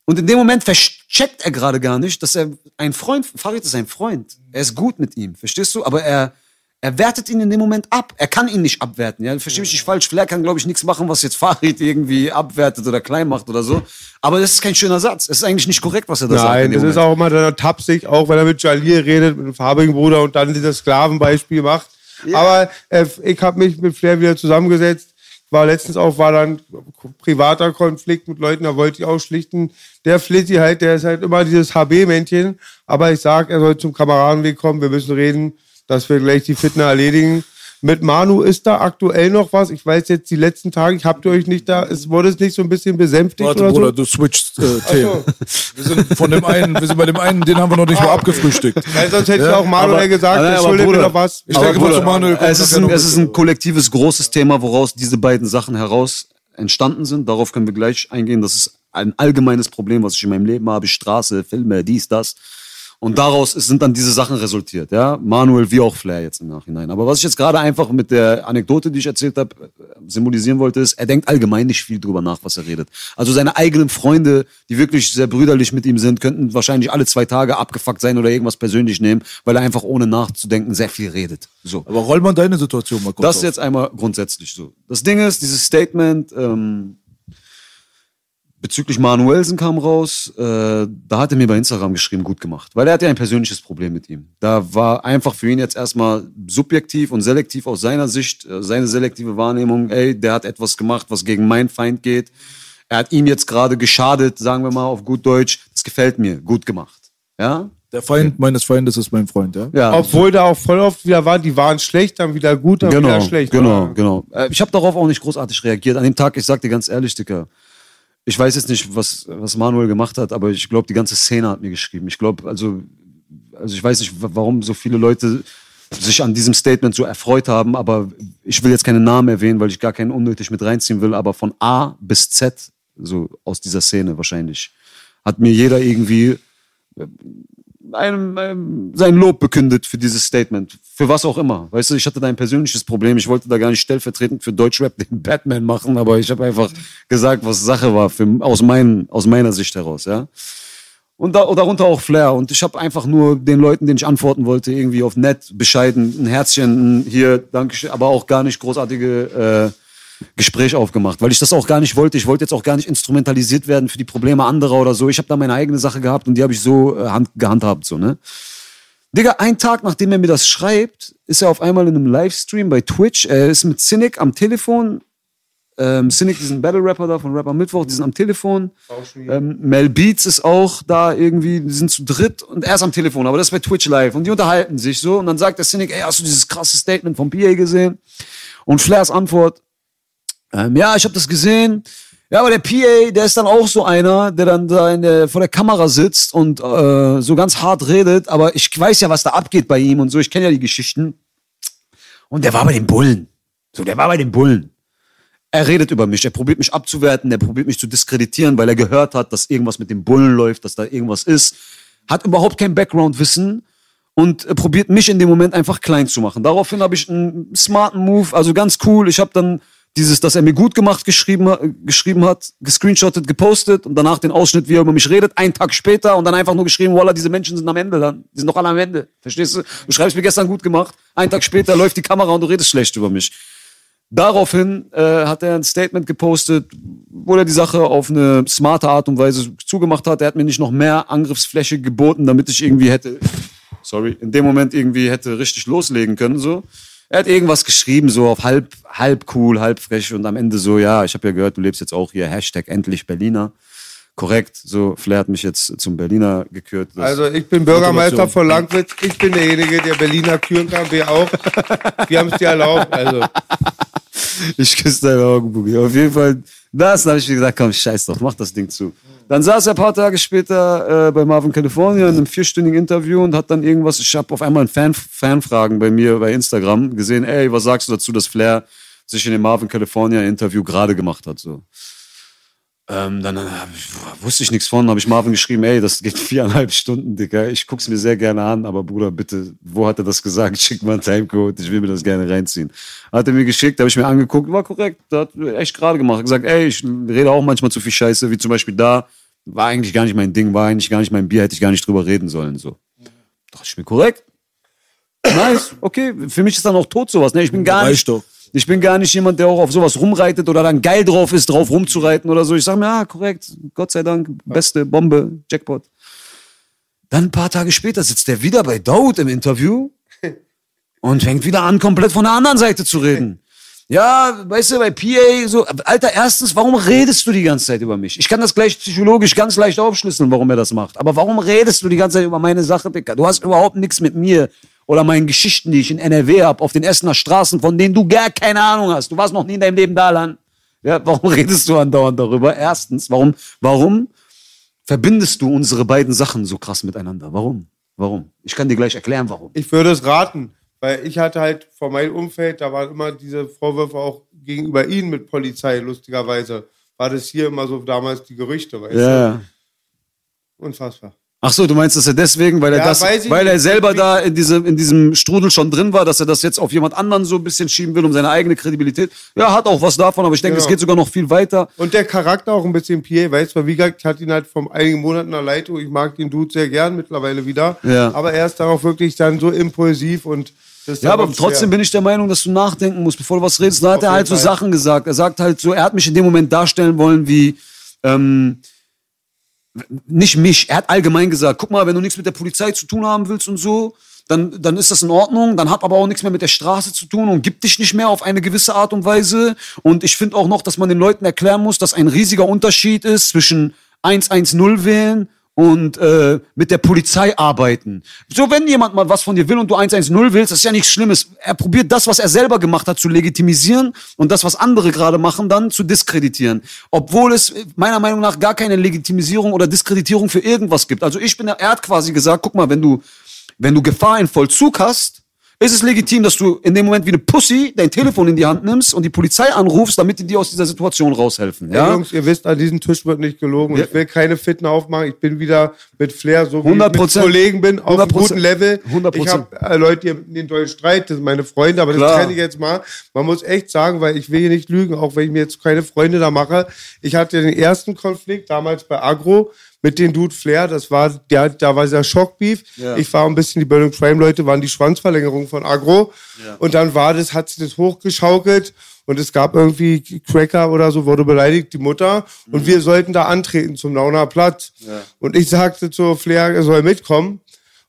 Und in dem Moment checkt er gerade gar nicht, dass er ein Freund, Farid ist ein Freund. Er ist gut mit ihm, verstehst du? Aber er, er wertet ihn in dem Moment ab. Er kann ihn nicht abwerten. Ja? Verstehe mich nicht falsch. Flair kann, glaube ich, nichts machen, was jetzt Farid irgendwie abwertet oder klein macht oder so. Aber das ist kein schöner Satz. Es ist eigentlich nicht korrekt, was er da sagt. Nein, das ist auch immer dann tapsig, auch wenn er mit Jalil redet, mit dem farbigen Bruder und dann dieses Sklavenbeispiel macht. Ja. Aber äh, ich habe mich mit Flair wieder zusammengesetzt. War letztens auch, war dann privater Konflikt mit Leuten, da wollte ich auch schlichten. Der Flitty halt, der ist halt immer dieses HB-Männchen. Aber ich sag, er soll zum Kameradenweg kommen, wir müssen reden dass wir gleich die Fitner erledigen. Mit Manu ist da aktuell noch was. Ich weiß jetzt die letzten Tage, ich habt ihr euch nicht da, es wurde es nicht so ein bisschen besänftigt Warte, oder Bruder, so? du switchst äh, Themen. Wir sind von dem einen, wir sind bei dem einen, den haben wir noch nicht mal abgefrühstückt. Weil sonst hätte Ja, ja, auch Manuel aber- gesagt, aber- ich schulde mir noch was. Ich denke, Bruder, zu Manuel es ist, ein, es ist ein kollektives, großes Thema, woraus diese beiden Sachen heraus entstanden sind. Darauf können wir gleich eingehen. Das ist ein allgemeines Problem, was ich in meinem Leben habe. Straße, Filme, dies, das. Und daraus sind dann diese Sachen resultiert, ja. Manuel wie auch Flair jetzt im Nachhinein. Aber was ich jetzt gerade einfach mit der Anekdote, die ich erzählt habe, symbolisieren wollte, ist, er denkt allgemein nicht viel drüber nach, was er redet. Also seine eigenen Freunde, die wirklich sehr brüderlich mit ihm sind, könnten wahrscheinlich alle zwei Tage abgefuckt sein oder irgendwas persönlich nehmen, weil er einfach ohne nachzudenken sehr viel redet. So. Aber roll mal deine Situation mal kurz Das auf. jetzt einmal grundsätzlich so. Das Ding ist, dieses Statement ähm, bezüglich Manuelsen kam raus, äh, da hat er mir bei Instagram geschrieben, gut gemacht. Weil er hatte ja ein persönliches Problem mit ihm. Da war einfach für ihn jetzt erstmal subjektiv und selektiv aus seiner Sicht, äh, seine selektive Wahrnehmung, ey, der hat etwas gemacht, was gegen meinen Feind geht. Er hat ihm jetzt gerade geschadet, sagen wir mal auf gut Deutsch. Das gefällt mir, gut gemacht. Ja? Der Feind meines Feindes ist mein Freund, ja? Ja. Obwohl da auch voll oft wieder war, die waren schlecht, dann wieder gut, dann genau, wieder schlecht. Genau, Ja. genau. Äh, Ich habe darauf auch nicht großartig reagiert. An dem Tag, ich sag dir ganz ehrlich, Dicker, ich weiß jetzt nicht, was, was Manuel gemacht hat, aber ich glaube, die ganze Szene hat mir geschrieben. Ich glaube, also, also ich weiß nicht, wa- warum so viele Leute sich an diesem Statement so erfreut haben, aber ich will jetzt keine Namen erwähnen, weil ich gar keinen unnötig mit reinziehen will, aber von A bis Z, so aus dieser Szene wahrscheinlich, hat mir jeder irgendwie einem, einem sein Lob bekündet für dieses Statement. Für was auch immer. Weißt du, ich hatte da ein persönliches Problem. Ich wollte da gar nicht stellvertretend für Deutschrap den Batman machen, aber ich habe einfach gesagt, was Sache war, für, aus, mein, aus meiner Sicht heraus, ja. Und da, darunter auch Flair. Und ich habe einfach nur den Leuten, denen ich antworten wollte, irgendwie auf nett, bescheiden, ein Herzchen, ein hier, Dankeschön, aber auch gar nicht großartige äh, Gespräch aufgemacht, weil ich das auch gar nicht wollte. Ich wollte jetzt auch gar nicht instrumentalisiert werden für die Probleme anderer oder so. Ich habe da meine eigene Sache gehabt und die habe ich so äh, hand, gehandhabt, so, ne? Digga, ein Tag nachdem er mir das schreibt, ist er auf einmal in einem Livestream bei Twitch. Er ist mit Cynic am Telefon. Ähm, Cynic, diesen Battle-Rapper da von Rapper Mittwoch, die sind am Telefon. Ähm, Mel Beats ist auch da irgendwie, die sind zu dritt und er ist am Telefon, aber das ist bei Twitch live und die unterhalten sich so und dann sagt der Cynic, ey, hast du dieses krasse Statement vom PA gesehen? Und Flairs Antwort, ähm, ja, ich habe das gesehen. Ja, aber der PA, der ist dann auch so einer, der dann da der, vor der Kamera sitzt und äh, so ganz hart redet, aber ich weiß ja, was da abgeht bei ihm und so, ich kenne ja die Geschichten. Und der war bei den Bullen. So, der war bei den Bullen. Er redet über mich, er probiert mich abzuwerten, er probiert mich zu diskreditieren, weil er gehört hat, dass irgendwas mit den Bullen läuft, dass da irgendwas ist. Hat überhaupt kein Background-Wissen und äh, probiert mich in dem Moment einfach klein zu machen. Daraufhin habe ich einen smarten Move, also ganz cool. Ich habe dann dieses, dass er mir gut gemacht geschrieben, geschrieben hat, gescreenshottet, gepostet und danach den Ausschnitt, wie er über mich redet, einen Tag später und dann einfach nur geschrieben, voila, diese Menschen sind am Ende dann. Die sind doch alle am Ende. Verstehst du? Du schreibst mir gestern gut gemacht, einen Tag später läuft die Kamera und du redest schlecht über mich. Daraufhin äh, hat er ein Statement gepostet, wo er die Sache auf eine smarte Art und Weise zugemacht hat. Er hat mir nicht noch mehr Angriffsfläche geboten, damit ich irgendwie hätte, sorry, in dem Moment irgendwie hätte richtig loslegen können. So, er hat irgendwas geschrieben, so auf halb, halb cool, halb frech und am Ende so, ja, ich habe ja gehört, du lebst jetzt auch hier. Hashtag endlich Berliner. korrekt, so, Flair hat mich jetzt zum Berliner gekürt. Also ich bin Bürgermeister von Langwitz. Ich bin derjenige, der Berliner küren kann. Wir auch. Wir haben es dir erlaubt. Also Ich küsse deine Augen, Boogie. Auf jeden Fall, das habe ich mir gesagt, komm, scheiß doch, mach das Ding zu. Dann saß er ein paar Tage später äh, bei Marvin California in einem vierstündigen Interview und hat dann irgendwas, ich habe auf einmal ein Fan, Fanfragen bei mir bei Instagram gesehen, ey, was sagst du dazu, dass Flair sich in dem Marvin California Interview gerade gemacht hat, so. Ähm, dann äh, wusste ich nichts von, habe ich Marvin geschrieben, ey, das geht viereinhalb Stunden, Dicker. Ich guck's mir sehr gerne an, aber Bruder, bitte, wo hat er das gesagt? Schick mal einen Timecode, ich will mir das gerne reinziehen. Hat er mir geschickt, habe ich mir angeguckt, war korrekt, hat echt gerade gemacht. Hat gesagt, ey, ich rede auch manchmal zu viel Scheiße, wie zum Beispiel da, war eigentlich gar nicht mein Ding, war eigentlich gar nicht mein Bier, hätte ich gar nicht drüber reden sollen, so. Dachte ich mir, korrekt. Nice, okay, für mich ist dann auch tot sowas, ne? Ich bin gar nicht, doch. Ich bin gar nicht jemand, der auch auf sowas rumreitet oder dann geil drauf ist, drauf rumzureiten oder so. Ich sage mir, ah, korrekt, Gott sei Dank, beste Bombe, Jackpot. Dann ein paar Tage später sitzt er wieder bei Daud im Interview und fängt wieder an, komplett von der anderen Seite zu reden. Ja, weißt du, bei PA, so, Alter, erstens, warum redest du die ganze Zeit über mich? Ich kann das gleich psychologisch ganz leicht aufschlüsseln, warum er das macht. Aber warum redest du die ganze Zeit über meine Sache, Dicker? Du hast überhaupt nichts mit mir oder meinen Geschichten, die ich in NRW hab, auf den Essener Straßen, von denen du gar keine Ahnung hast. Du warst noch nie in deinem Leben da, Lan. Ja, warum redest du andauernd darüber? Erstens, warum, warum verbindest du unsere beiden Sachen so krass miteinander? Warum? Warum? Ich kann dir gleich erklären, warum. ich würde es raten. Weil ich hatte halt vor meinem Umfeld, da waren immer diese Vorwürfe auch gegenüber ihnen mit Polizei, lustigerweise. War das hier immer so damals die Gerüchte, weißt Ja. du? Unfassbar. Ach so, du meinst, dass er deswegen, weil er Ja, das, weil er selber da in diesem, in diesem Strudel schon drin war, dass er das jetzt auf jemand anderen so ein bisschen schieben will, um seine eigene Kredibilität. Ja, hat auch was davon, aber ich denke, Genau. es geht sogar noch viel weiter. Und der Charakter auch ein bisschen PA, weißt du, wie gesagt, ich hatte ihn halt vor einigen Monaten in der Leitung. Ich mag den Dude sehr gern mittlerweile wieder. Ja. Aber er ist dann auch wirklich dann so impulsiv und das ist Ja, aber trotzdem bin ich der Meinung, dass du nachdenken musst, bevor du was redest. Da hat er halt so. Sachen gesagt. Er sagt halt so, er hat mich in dem Moment darstellen wollen wie, ähm, nicht mich, er hat allgemein gesagt, guck mal, wenn du nichts mit der Polizei zu tun haben willst und so, dann, dann ist das in Ordnung, dann hat aber auch nichts mehr mit der Straße zu tun und gibt dich nicht mehr auf eine gewisse Art und Weise. Und ich finde auch noch, dass man den Leuten erklären muss, dass ein riesiger Unterschied ist zwischen 110 wählen und äh, mit der Polizei arbeiten. So, wenn jemand mal was von dir will und du 110 willst, das ist ja nichts Schlimmes. Er probiert das, was er selber gemacht hat, zu legitimisieren und das, was andere gerade machen, dann zu diskreditieren. Obwohl es äh, meiner Meinung nach gar keine Legitimisierung oder Diskreditierung für irgendwas gibt. Also ich bin, er hat quasi gesagt, guck mal, wenn du, wenn du Gefahr in Vollzug hast, ist es legitim, dass du in dem Moment wie eine Pussy dein Telefon in die Hand nimmst und die Polizei anrufst, damit die dir aus dieser Situation raushelfen. Ja? Ja? Jungs, ihr wisst, an diesem Tisch wird nicht gelogen. Ja. Ich will keine Fitten aufmachen. Ich bin wieder mit Flair, so wie ich 100%. mit Kollegen bin, auf einem 100%. guten Level. 100%. Ich habe äh, Leute, die denen doll Streit, das sind meine Freunde, aber das Klar. trenne ich jetzt mal. Man muss echt sagen, weil ich will hier nicht lügen, auch wenn ich mir jetzt keine Freunde da mache. Ich hatte den ersten Konflikt damals bei Agro mit dem Dude Flair, das war, der, da war dieser Schockbeef. Ja. Ich war ein bisschen, die Burning Crime Leute waren die Schwanzverlängerung von Agro. Und dann war das, hat sich das hochgeschaukelt und es gab irgendwie Cracker oder so, wurde beleidigt, die Mutter. Und wir sollten da antreten zum Nauner Platz. Und ich sagte zu Flair, er soll mitkommen.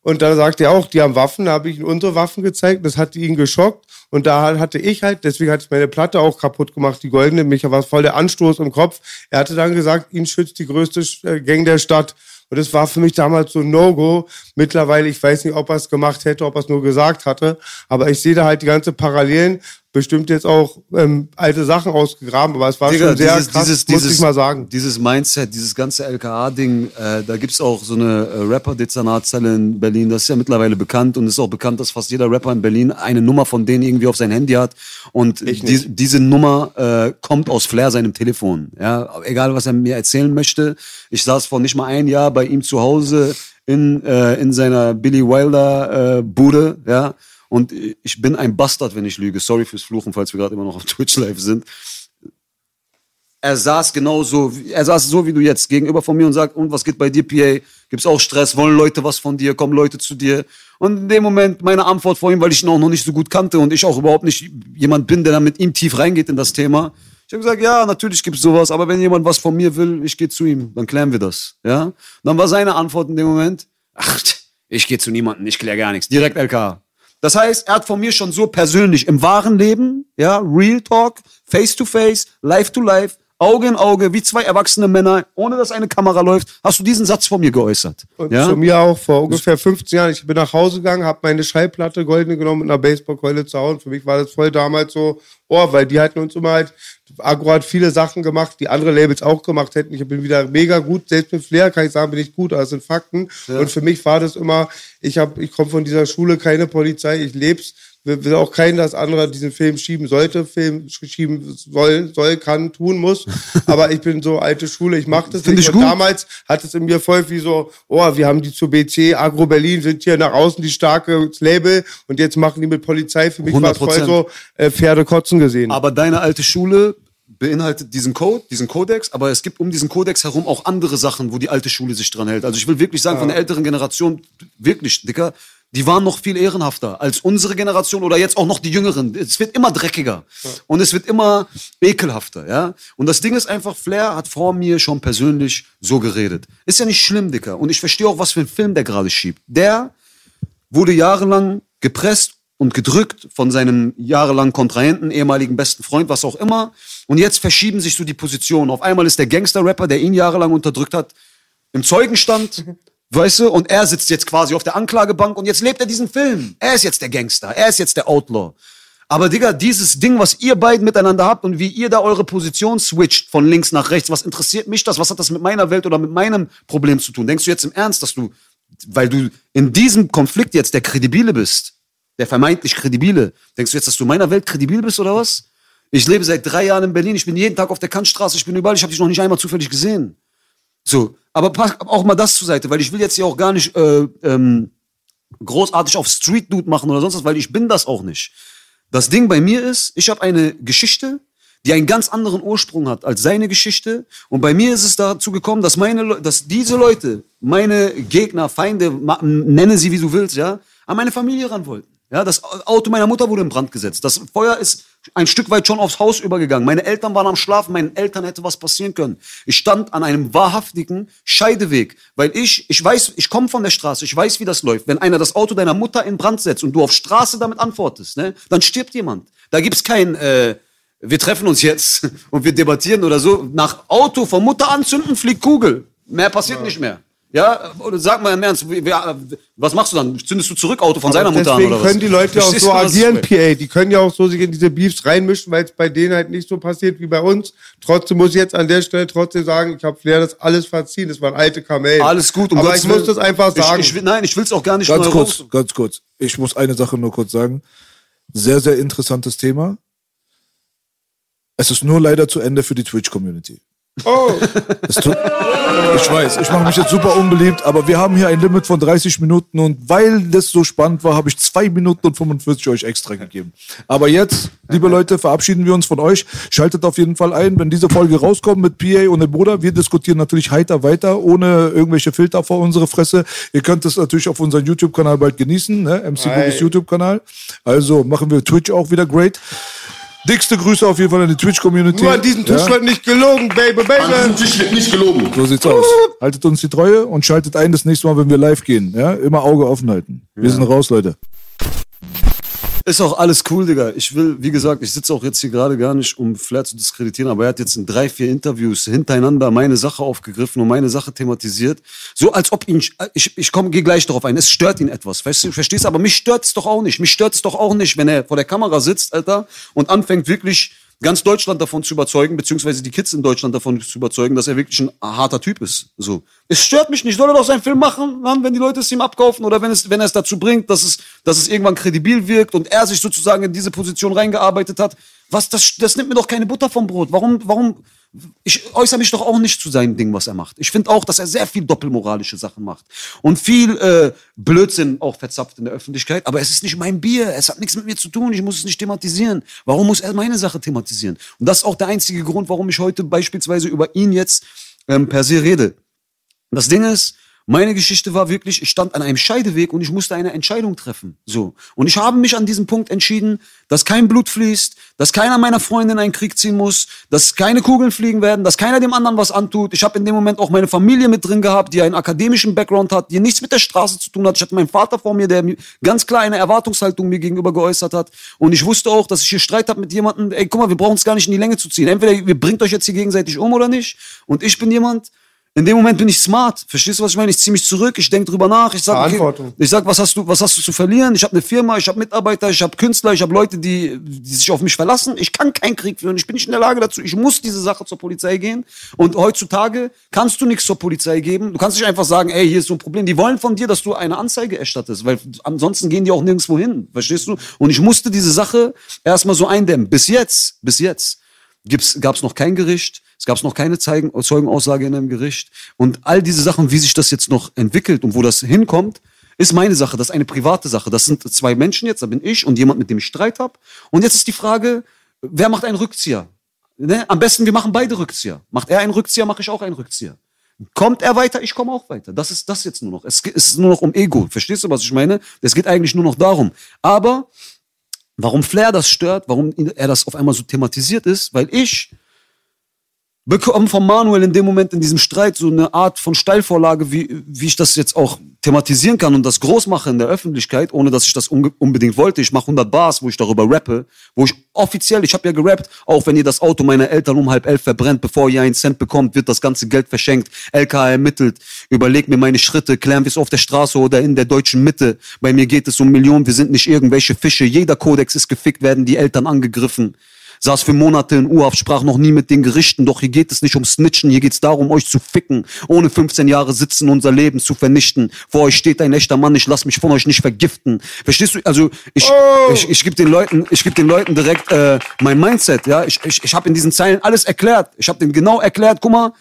Und dann sagte er auch, die haben Waffen, da habe ich ihm unsere Waffen gezeigt, das hat ihn geschockt. Und da hatte ich halt, deswegen hatte ich meine Platte auch kaputt gemacht, die goldene, mich war voll der Anstoß im Kopf. Er hatte dann gesagt, ihn schützt die größte äh, Gang der Stadt. Und das war für mich damals so ein No-Go. Mittlerweile, ich weiß nicht, ob er es gemacht hätte, ob er es nur gesagt hatte. Aber ich sehe da halt die ganze Parallelen. Bestimmt jetzt auch ähm, alte Sachen ausgegraben, aber es war Digga, schon sehr dieses, krass, dieses, muss dieses, ich mal sagen. Dieses Mindset, dieses ganze LKA-Ding, äh, da gibt's auch so eine äh, Rapper-Dezernatzelle in Berlin, das ist ja mittlerweile bekannt und ist auch bekannt, dass fast jeder Rapper in Berlin eine Nummer von denen irgendwie auf sein Handy hat und die, diese Nummer äh, kommt aus Flair seinem Telefon. Ja, egal was er mir erzählen möchte. Ich saß vor nicht mal ein Jahr bei ihm zu Hause in, äh, in seiner Billy Wilder äh, Bude, ja. Und ich bin ein Bastard, wenn ich lüge. Sorry fürs Fluchen, falls wir gerade immer noch auf Twitch live sind er saß genauso, er saß so wie du jetzt gegenüber von mir und sagt, und was geht bei dir, PA? Gibt's auch Stress? Wollen Leute was von dir? Kommen Leute zu dir? Und in dem Moment meine Antwort vor ihm, weil ich ihn auch noch nicht so gut kannte und ich auch überhaupt nicht jemand bin, der da mit ihm tief reingeht in das Thema. Ich habe gesagt, ja, natürlich gibt's sowas, aber wenn jemand was von mir will, ich gehe zu ihm, dann klären wir das. Ja? Und dann war seine Antwort in dem Moment, ach, ich gehe zu niemandem, ich kläre gar nichts. Direkt LK. Das heißt, er hat von mir schon so persönlich im wahren Leben, ja, Real Talk, Face to Face, Life to Life, Auge in Auge, wie zwei erwachsene Männer, ohne dass eine Kamera läuft, hast du diesen Satz von mir geäußert. Und ja? zu mir auch vor ungefähr 15 Jahren. Ich bin nach Hause gegangen, habe meine Schallplatte goldene genommen mit einer Baseballkeule zu hauen. Für mich war das voll damals so, oh, weil die hatten uns immer halt, Agro hat viele Sachen gemacht, die andere Labels auch gemacht hätten. Ich bin wieder mega gut, selbst mit Flair kann ich sagen, bin ich gut, aber das sind Fakten. Und für mich war das immer, ich hab, ich komme von dieser Schule, keine Polizei, ich leb's will, will auch keinen, dass anderer diesen Film schieben sollte, Film schieben soll, soll, kann, tun muss. Aber ich bin so alte Schule, ich mache das Find nicht. ich Und damals hat es in mir voll wie so, oh, wir haben die zu BC, Agro Berlin, sind hier nach außen die starke Label und jetzt machen die mit Polizei. Für mich war es voll 100%. so äh, Pferde kotzen gesehen. Aber deine alte Schule beinhaltet diesen Code, diesen Kodex, aber es gibt um diesen Kodex herum auch andere Sachen, wo die alte Schule sich dran hält. Also ich will wirklich sagen, von der älteren Generation, wirklich, Dicker, die waren noch viel ehrenhafter als unsere Generation oder jetzt auch noch die Jüngeren. Es wird immer dreckiger und es wird immer ekelhafter, ja. Und das Ding ist einfach, Flair hat vor mir schon persönlich so geredet. Ist ja nicht schlimm, Dicker. Und ich verstehe auch, was für ein Film der gerade schiebt. Der wurde jahrelang gepresst und gedrückt von seinem jahrelangen Kontrahenten, ehemaligen besten Freund, was auch immer. Und jetzt verschieben sich so die Positionen. Auf einmal ist der Gangster-Rapper, der ihn jahrelang unterdrückt hat, im Zeugenstand, weißt du, und er sitzt jetzt quasi auf der Anklagebank und jetzt lebt er diesen Film. Er ist jetzt der Gangster, er ist jetzt der Outlaw. Aber Digga, dieses Ding, was ihr beiden miteinander habt und wie ihr da eure Position switcht von links nach rechts, was interessiert mich das? Was hat das mit meiner Welt oder mit meinem Problem zu tun? Denkst du jetzt im Ernst, dass du, weil du in diesem Konflikt jetzt der Kredibile bist, der vermeintlich Kredibile, denkst du jetzt, dass du in meiner Welt kredibil bist oder was? Ich lebe seit drei Jahren in Berlin, ich bin jeden Tag auf der Kantstraße, ich bin überall, ich habe dich noch nicht einmal zufällig gesehen. So, aber pass auch mal das zur Seite, weil ich will jetzt hier auch gar nicht äh, ähm, großartig auf Street Dude machen oder sonst was, weil ich bin das auch nicht. Das Ding bei mir ist, ich habe eine Geschichte, die einen ganz anderen Ursprung hat als seine Geschichte. Und bei mir ist es dazu gekommen, dass meine, Leu- dass diese Leute, meine Gegner, Feinde, nenne sie wie du willst, ja, an meine Familie ran wollten. Ja, das Auto meiner Mutter wurde in Brand gesetzt. Das Feuer ist ein Stück weit schon aufs Haus übergegangen. Meine Eltern waren am Schlafen, meinen Eltern hätte was passieren können. Ich stand an einem wahrhaftigen Scheideweg, weil ich, ich weiß, ich komme von der Straße, ich weiß, wie das läuft. Wenn einer das Auto deiner Mutter in Brand setzt und du auf Straße damit antwortest, ne, dann stirbt jemand. Da gibt's kein, äh, wir treffen uns jetzt und wir debattieren oder so. Nach Auto von Mutter anzünden, fliegt Kugel. Mehr passiert nicht mehr. Ja, oder sag mal im Ernst, was machst du dann? Zündest du zurück Auto von seiner Mutter an Deswegen oder was? können die Leute auch so agieren? PA. Die können ja auch so sich in diese Beefs reinmischen, weil es bei denen halt nicht so passiert wie bei uns. Trotzdem muss ich jetzt an der Stelle trotzdem sagen, ich habe Flair das alles verziehen. Das waren alte Kamellen. Alles gut, um Aber Gottes ich muss das einfach sagen. Ich, ich, nein, ich will es auch gar nicht Ganz kurz, raus- ganz kurz. Ich muss eine Sache nur kurz sagen. Sehr, sehr interessantes Thema. Es ist nur leider zu Ende für die Twitch-Community. Oh, tut, ich weiß, ich mache mich jetzt super unbeliebt, aber wir haben hier ein Limit von 30 Minuten und weil das so spannend war, habe ich 2 Minuten und 45 euch extra gegeben. Aber jetzt, liebe Leute, verabschieden wir uns von euch. Schaltet auf jeden Fall ein, wenn diese Folge rauskommt mit PA und dem Bruder. Wir diskutieren natürlich heiter weiter, ohne irgendwelche Filter vor unsere Fresse. Ihr könnt es natürlich auf unserem YouTube-Kanal bald genießen, ne? MC Boogies. YouTube-Kanal. Also machen wir Twitch auch wieder great. Dickste Grüße auf jeden Fall an die Twitch-Community. nur an diesem Tisch Ja? wird nicht gelogen, Baby, An Baby. diesem Tisch wird nicht gelogen. So sieht's aus. Haltet uns die Treue und schaltet ein das nächste Mal, wenn wir live gehen. Ja, immer Auge offen halten. Wir sind raus, Leute. Ist auch alles cool, Digga. Ich will, wie gesagt, ich sitze auch jetzt hier gerade gar nicht, um Flair zu diskreditieren, aber er hat jetzt in drei, vier Interviews hintereinander meine Sache aufgegriffen und meine Sache thematisiert. So als ob ihn, ich, ich komme, gehe gleich darauf ein, es stört ihn etwas. Verstehst du, verstehst du? Aber mich stört es doch auch nicht. Mich stört es doch auch nicht, wenn er vor der Kamera sitzt, Alter, und anfängt wirklich ganz Deutschland davon zu überzeugen, beziehungsweise die Kids in Deutschland davon zu überzeugen, dass er wirklich ein harter Typ ist. So. Es stört mich nicht. Soll er doch seinen Film machen, Mann, wenn die Leute es ihm abkaufen oder wenn es, wenn er es dazu bringt, dass es, dass es irgendwann kredibil wirkt und er sich sozusagen in diese Position reingearbeitet hat. Was, das, das nimmt mir doch keine Butter vom Brot. Warum, warum, ich äußere mich doch auch nicht zu seinem Ding, was er macht. Ich finde auch, dass er sehr viel doppelmoralische Sachen macht und viel äh, Blödsinn auch verzapft in der Öffentlichkeit. Aber es ist nicht mein Bier. Es hat nichts mit mir zu tun. Ich muss es nicht thematisieren. Warum muss er meine Sache thematisieren? Und das ist auch der einzige Grund, warum ich heute beispielsweise über ihn jetzt ähm, per se rede. Das Ding ist, Meine Geschichte war wirklich, ich stand an einem Scheideweg und ich musste eine Entscheidung treffen. So. Und ich habe mich an diesem Punkt entschieden, dass kein Blut fließt, dass keiner meiner Freunde in einen Krieg ziehen muss, dass keine Kugeln fliegen werden, dass keiner dem anderen was antut. Ich habe in dem Moment auch meine Familie mit drin gehabt, die einen akademischen Background hat, die nichts mit der Straße zu tun hat. Ich hatte meinen Vater vor mir, der ganz klar eine Erwartungshaltung mir gegenüber geäußert hat. Und ich wusste auch, dass ich hier Streit habe mit jemandem, ey, guck mal, wir brauchen es gar nicht in die Länge zu ziehen. Entweder ihr bringt euch jetzt hier gegenseitig um oder nicht. Und ich bin jemand, in dem Moment bin ich smart. Verstehst du, was ich meine? Ich ziehe mich zurück, ich denke drüber nach, ich sag, okay, ich sag, was hast du, was hast du zu verlieren? Ich habe eine Firma, ich habe Mitarbeiter, ich habe Künstler, ich habe Leute, die, die sich auf mich verlassen. Ich kann keinen Krieg führen, ich bin nicht in der Lage dazu. Ich muss diese Sache zur Polizei gehen. Und heutzutage kannst du nichts zur Polizei geben. Du kannst nicht einfach sagen, ey, hier ist so ein Problem. Die wollen von dir, dass du eine Anzeige erstattest, weil ansonsten gehen die auch nirgendwo hin. Verstehst du? Und ich musste diese Sache erstmal so eindämmen. Bis jetzt, bis jetzt gab es noch kein Gericht, es gab noch keine Zeigen, Zeugenaussage in einem Gericht. Und all diese Sachen, wie sich das jetzt noch entwickelt und wo das hinkommt, ist meine Sache. Das ist eine private Sache. Das sind zwei Menschen jetzt, da bin ich und jemand, mit dem ich Streit habe. Und jetzt ist die Frage, wer macht einen Rückzieher? Ne? Am besten, wir machen beide Rückzieher. Macht er einen Rückzieher, mache ich auch einen Rückzieher. Kommt er weiter, ich komme auch weiter. Das ist das jetzt nur noch. Es ist nur noch um Ego. Verstehst du, was ich meine? Es geht eigentlich nur noch darum. Aber warum Flair das stört, warum er das auf einmal so thematisiert ist, weil ich bekomme von Manuel in dem Moment in diesem Streit so eine Art von Steilvorlage, wie, wie ich das jetzt auch thematisieren kann und das groß mache in der Öffentlichkeit, ohne dass ich das unbedingt wollte. Ich mache 100 Bars, wo ich darüber rappe, wo ich offiziell, ich habe ja gerappt, auch wenn ihr das Auto meiner Eltern um halb elf verbrennt, bevor ihr einen Cent bekommt, wird das ganze Geld verschenkt. LKA ermittelt, überleg mir meine Schritte, klären wir es auf der Straße oder in der deutschen Mitte. Bei mir geht es um Millionen, wir sind nicht irgendwelche Fische. Jeder Kodex ist gefickt, werden die Eltern angegriffen saß für Monate in U-Haft, sprach noch nie mit den Gerichten, doch hier geht es nicht um Snitchen, hier geht's darum, euch zu ficken, ohne 15 Jahre sitzen, unser Leben zu vernichten. Vor euch steht ein echter Mann, ich lass mich von euch nicht vergiften. Verstehst du? Also ich, ich, ich gebe den Leuten, ich gebe den Leuten direkt äh, mein Mindset, ja. Ich, ich, ich habe in diesen Zeilen alles erklärt. Ich habe denen genau erklärt, guck mal,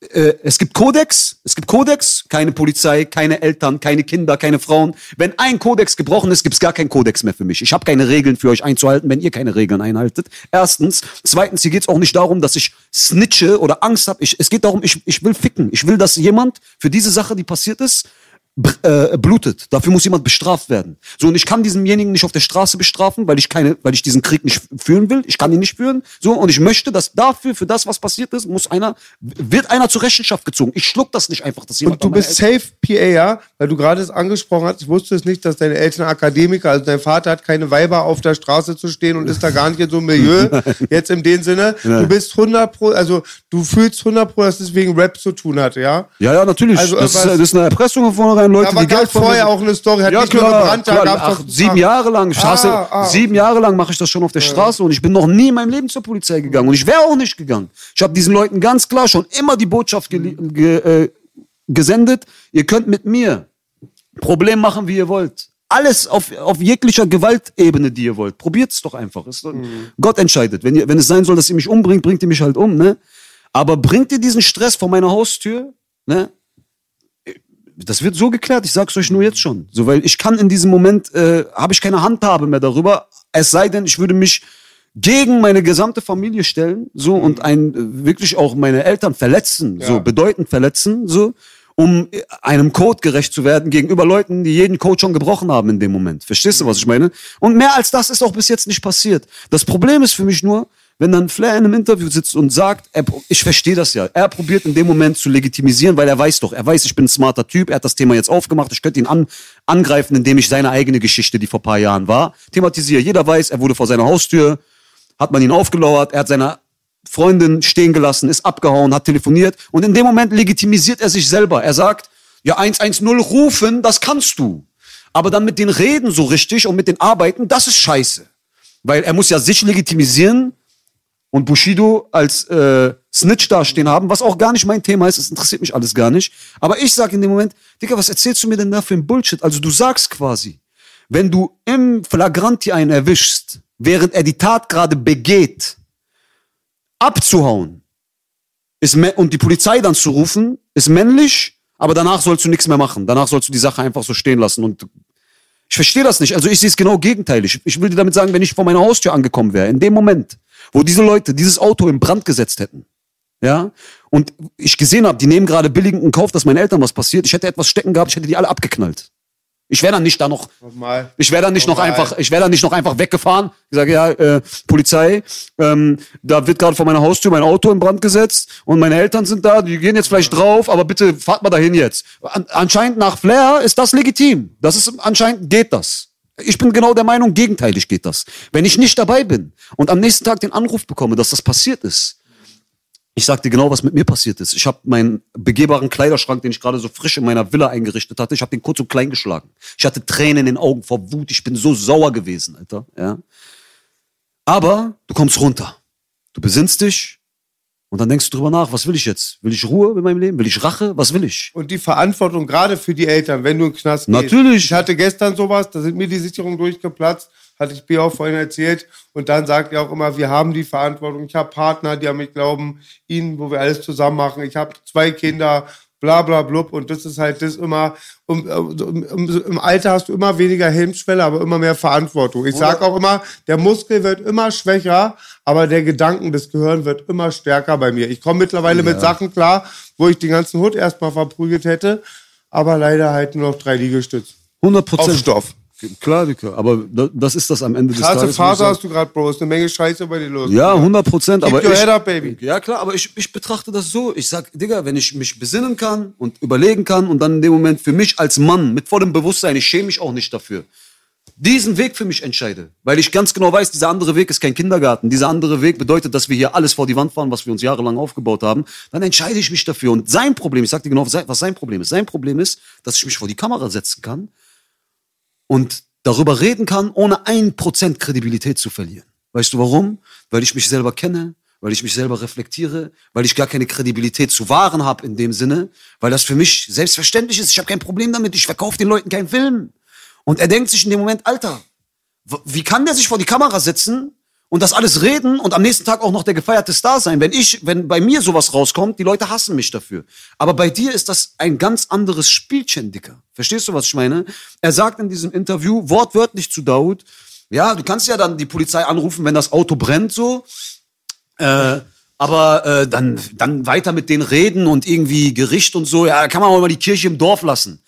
äh, es gibt Kodex, es gibt Kodex, keine Polizei, keine Eltern, keine Kinder, keine Frauen. Wenn ein Kodex gebrochen ist, gibt's gar keinen Kodex mehr für mich. Ich habe keine Regeln für euch einzuhalten, wenn ihr keine Regeln einhaltet. Erstens. Zweitens, hier geht's auch nicht darum, dass ich snitche oder Angst habe. Es geht darum, ich, ich will ficken. Ich will, dass jemand für diese Sache, die passiert ist, äh, blutet. Dafür muss jemand bestraft werden. So, und ich kann diesemjenigen nicht auf der Straße bestrafen, weil ich keine, weil ich diesen Krieg nicht führen will. Ich kann ihn nicht führen. So, und ich möchte, dass dafür, für das, was passiert ist, muss einer, wird einer zur Rechenschaft gezogen. Ich schluck das nicht einfach, dass jemand Und du bist safe PA, ja? Weil du gerade es angesprochen hast, ich wusste es nicht, dass deine Eltern Akademiker, also dein Vater hat keine Weiber auf der Straße zu stehen und ist da gar nicht in so einem Milieu, jetzt in dem Sinne. Du bist 100 pro, also du fühlst 100 pro, dass es wegen Rap zu tun hat, ja? Ja, ja, natürlich. Also, das, ist, das ist eine Erpressung von vornherein, Leute, Aber die Geld von vorher auch eine Story, hat ja, nicht nur klar, gebrannt, da klar. gab's Ach, sieben Jahre lang. Ich hasse, Ah, ah. Sieben Jahre lang mache ich das schon auf der Straße und ich bin noch nie in meinem Leben zur Polizei gegangen und ich wäre auch nicht gegangen. Ich habe diesen Leuten ganz klar schon immer die Botschaft geli- ge, äh, gesendet, ihr könnt mit mir Problem machen, wie ihr wollt. Alles auf, auf jeglicher Gewaltebene, die ihr wollt. Probiert's doch einfach. Ist doch, Gott entscheidet. Wenn, ihr, wenn es sein soll, dass ihr mich umbringt, bringt ihr mich halt um. Ne? Aber bringt ihr diesen Stress vor meiner Haustür, ne? Das wird so geklärt, ich sag's euch nur jetzt schon. So, weil ich kann in diesem Moment, äh, habe ich keine Handhabe mehr darüber, es sei denn, ich würde mich gegen meine gesamte Familie stellen, so, und ein, äh, wirklich auch meine Eltern verletzen, so, bedeutend verletzen, so, um äh, einem Code gerecht zu werden gegenüber Leuten, die jeden Code schon gebrochen haben in dem Moment. Verstehst du, was ich meine? Und mehr als das ist auch bis jetzt nicht passiert. Das Problem ist für mich nur, wenn dann Flair in einem Interview sitzt und sagt, er, ich verstehe das ja, er probiert in dem Moment zu legitimisieren, weil er weiß doch, er weiß, ich bin ein smarter Typ, er hat das Thema jetzt aufgemacht, ich könnte ihn an, angreifen, indem ich seine eigene Geschichte, die vor paar Jahren war, thematisiere. Jeder weiß, er wurde vor seiner Haustür, hat man ihn aufgelauert, er hat seine Freundin stehen gelassen, ist abgehauen, hat telefoniert und in dem Moment legitimisiert er sich selber. Er sagt, ja 110 rufen, das kannst du. Aber dann mit den Reden so richtig und mit den Arbeiten, das ist scheiße. Weil er muss ja sich legitimisieren und Bushido als äh, Snitch dastehen haben, was auch gar nicht mein Thema ist, das interessiert mich alles gar nicht. Aber ich sage in dem Moment, Digga, was erzählst du mir denn da für ein Bullshit? Also du sagst quasi, wenn du im Flagranti einen erwischst, während er die Tat gerade begeht, abzuhauen ist und die Polizei dann zu rufen, ist männlich, aber danach sollst du nichts mehr machen. Danach sollst du die Sache einfach so stehen lassen und ich verstehe das nicht. Also ich sehe es genau gegenteilig. Ich will dir damit sagen, wenn ich vor meiner Haustür angekommen wäre, in dem Moment, wo diese Leute dieses Auto in Brand gesetzt hätten, Ja. Und ich gesehen habe, die nehmen gerade billigend in Kauf, dass meinen Eltern was passiert. Ich hätte etwas stecken gehabt, ich hätte die alle abgeknallt. Ich wäre dann nicht da noch, Nochmal. ich wäre dann nicht noch Normal. einfach, ich wäre dann nicht noch einfach weggefahren. Ich sage, ja, äh, Polizei, ähm, da wird gerade vor meiner Haustür mein Auto in Brand gesetzt und meine Eltern sind da, die gehen jetzt vielleicht drauf, aber bitte fahrt mal dahin jetzt. An, anscheinend nach Flair ist das legitim. Das ist, anscheinend geht das. Ich bin genau der Meinung, gegenteilig geht das. Wenn ich nicht dabei bin und am nächsten Tag den Anruf bekomme, dass das passiert ist, ich sag dir genau, was mit mir passiert ist. Ich habe meinen begehbaren Kleiderschrank, den ich gerade so frisch in meiner Villa eingerichtet hatte, ich habe den kurz und klein geschlagen. Ich hatte Tränen in den Augen vor Wut. Ich bin so sauer gewesen, Alter. Ja. Aber du kommst runter. Du besinnst dich und dann denkst du drüber nach, was will ich jetzt? Will ich Ruhe in meinem Leben? Will ich Rache? Was will ich? Und die Verantwortung gerade für die Eltern, wenn du in den Knast gehst. Natürlich. Ich hatte gestern sowas, da sind mir die Sicherungen durchgeplatzt, hatte ich B auch vorhin erzählt. Und dann sagt er auch immer, wir haben die Verantwortung. Ich habe Partner, die an mich glauben, ihnen, wo wir alles zusammen machen. Ich habe zwei Kinder, bla bla blub. Und das ist halt das immer, um, um, um, im Alter hast du immer weniger Hemmschwelle, aber immer mehr Verantwortung. Ich sage auch immer, der Muskel wird immer schwächer, aber der Gedanken des Gehirns wird immer stärker bei mir. Ich komme mittlerweile mit Sachen klar, wo ich den ganzen Hut erstmal verprügelt hätte, aber leider halt nur noch drei Liegestütze. 100 Auf Prozent. Stoff. Klar, Dicker. Aber da- das ist das am Ende des Krasse Tages. wo ich Phase hast du gerade, Bro. Ist eine Menge Scheiße bei dir los. Ja, 100 Prozent. Aber your ich, head up, baby. Ja, klar, aber ich, ich betrachte das so. Ich sag, Digga, wenn ich mich besinnen kann und überlegen kann und dann in dem Moment für mich als Mann mit vollem Bewusstsein, ich schäme mich auch nicht dafür, diesen Weg für mich entscheide. Weil ich ganz genau weiß, dieser andere Weg ist kein Kindergarten. Dieser andere Weg bedeutet, dass wir hier alles vor die Wand fahren, was wir uns jahrelang aufgebaut haben. Dann entscheide ich mich dafür. Und sein Problem, ich sag dir genau, was sein Problem ist. Sein Problem ist, dass ich mich vor die Kamera setzen kann und darüber reden kann, ohne ein Prozent Kredibilität zu verlieren. Weißt du warum? Weil ich mich selber kenne, weil ich mich selber reflektiere, weil ich gar keine Kredibilität zu wahren habe in dem Sinne, weil das für mich selbstverständlich ist. Ich habe kein Problem damit, ich verkaufe den Leuten keinen Film. Und er denkt sich in dem Moment, Alter, wie kann der sich vor die Kamera setzen und das alles reden und am nächsten Tag auch noch der gefeierte Star sein? Wenn ich, wenn bei mir sowas rauskommt, die Leute hassen mich dafür. Aber bei dir ist das ein ganz anderes Spielchen, Dicker. Verstehst du, was ich meine? Er sagt in diesem Interview wortwörtlich zu Daud, ja, du kannst ja dann die Polizei anrufen, wenn das Auto brennt, so. Äh, aber äh, dann, dann weiter mit denen reden und irgendwie Gericht und so, ja, kann man auch mal die Kirche im Dorf lassen.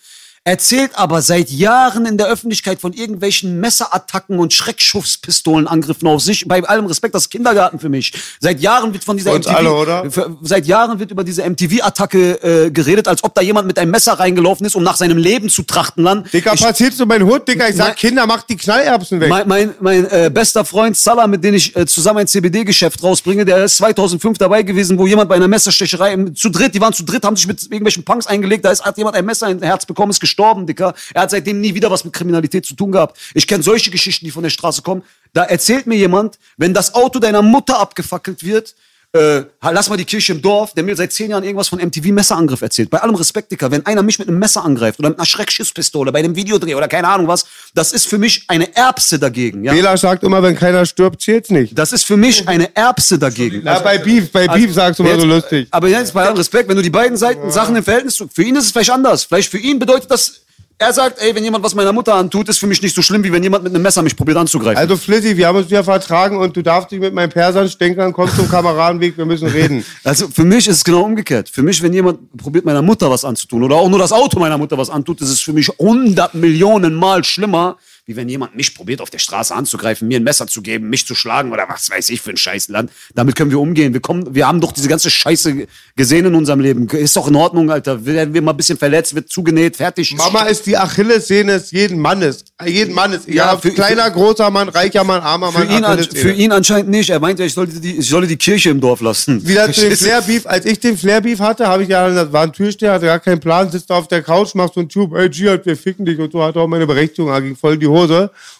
Erzählt aber seit Jahren in der Öffentlichkeit von irgendwelchen Messerattacken und Schreckschuffspistolenangriffen auf sich. Bei allem Respekt, das ist Kindergarten für mich. Seit Jahren wird von dieser uns alle, oder? Seit Jahren wird über diese MTV-Attacke äh, geredet, als ob da jemand mit einem Messer reingelaufen ist, um nach seinem Leben zu trachten. Dann. Dicker, Ich- passierst du mein Hut, Dicker? Ich sag, Mein- Kinder, mach die Knallerbsen weg. mein, mein, mein äh, bester Freund Salah, mit dem ich äh, zusammen ein CBD-Geschäft rausbringe, der ist 2005 dabei gewesen, wo jemand bei einer Messerstecherei im- zu dritt, die waren zu dritt, haben sich mit irgendwelchen Punks eingelegt, da ist, hat jemand ein Messer in Herz bekommen, ist gestorben, Dicker. Er hat seitdem nie wieder was mit Kriminalität zu tun gehabt. Ich kenne solche Geschichten, die von der Straße kommen. Da erzählt mir jemand, wenn das Auto deiner Mutter abgefackelt wird, äh, lass mal die Kirche im Dorf, der mir seit zehn Jahren irgendwas von MTV-Messerangriff erzählt. Bei allem Respekt, Dicker, wenn einer mich mit einem Messer angreift oder mit einer Schreckschusspistole bei einem Videodreh oder keine Ahnung was, das ist für mich eine Erbse dagegen. Ja? Bela sagt immer, wenn keiner stirbt, zählt's nicht. Das ist für mich eine Erbse dagegen. Ja, bei Beef, bei Beef sagst du mal so lustig. Aber jetzt bei allem Respekt, wenn du die beiden Seiten Sachen im Verhältnis zu, für ihn ist es vielleicht anders. Vielleicht für ihn bedeutet das, er sagt, ey, wenn jemand was meiner Mutter antut, ist für mich nicht so schlimm, wie wenn jemand mit einem Messer mich probiert anzugreifen. Also Flizzy, wir haben uns wieder vertragen und du darfst dich mit meinem Persern stänkern, komm zum Kameradenweg, wir müssen reden. Also für mich ist es genau umgekehrt. Für mich, wenn jemand probiert, meiner Mutter was anzutun oder auch nur das Auto meiner Mutter was antut, ist es für mich 100 Millionen Mal schlimmer, wie wenn jemand mich probiert, auf der Straße anzugreifen, mir ein Messer zu geben, mich zu schlagen oder was weiß ich für ein Scheißland. Damit können wir umgehen. Wir, kommen, wir haben doch diese ganze Scheiße gesehen in unserem Leben. Ist doch in Ordnung, Alter. Werden wir mal ein bisschen verletzt, wird zugenäht, fertig. Mama ist die Achillessehne des jeden Mannes. Jeden Mannes. Ja, Ja, für- kleiner, großer Mann, reicher Mann, armer für Mann, ihn, an, für ihn anscheinend nicht. Er meinte, ich sollte die, ich solle die Kirche im Dorf lassen. Wieder zu dem du? Flair-Beef. Als ich den Flair-Beef hatte, habe ich ja, das war ein Türsteher, hatte gar keinen Plan, sitzt da auf der Couch, macht so einen Tube, ey, Jihad, wir ficken dich und so, hat auch meine Berechtigung, ging voll die Hose.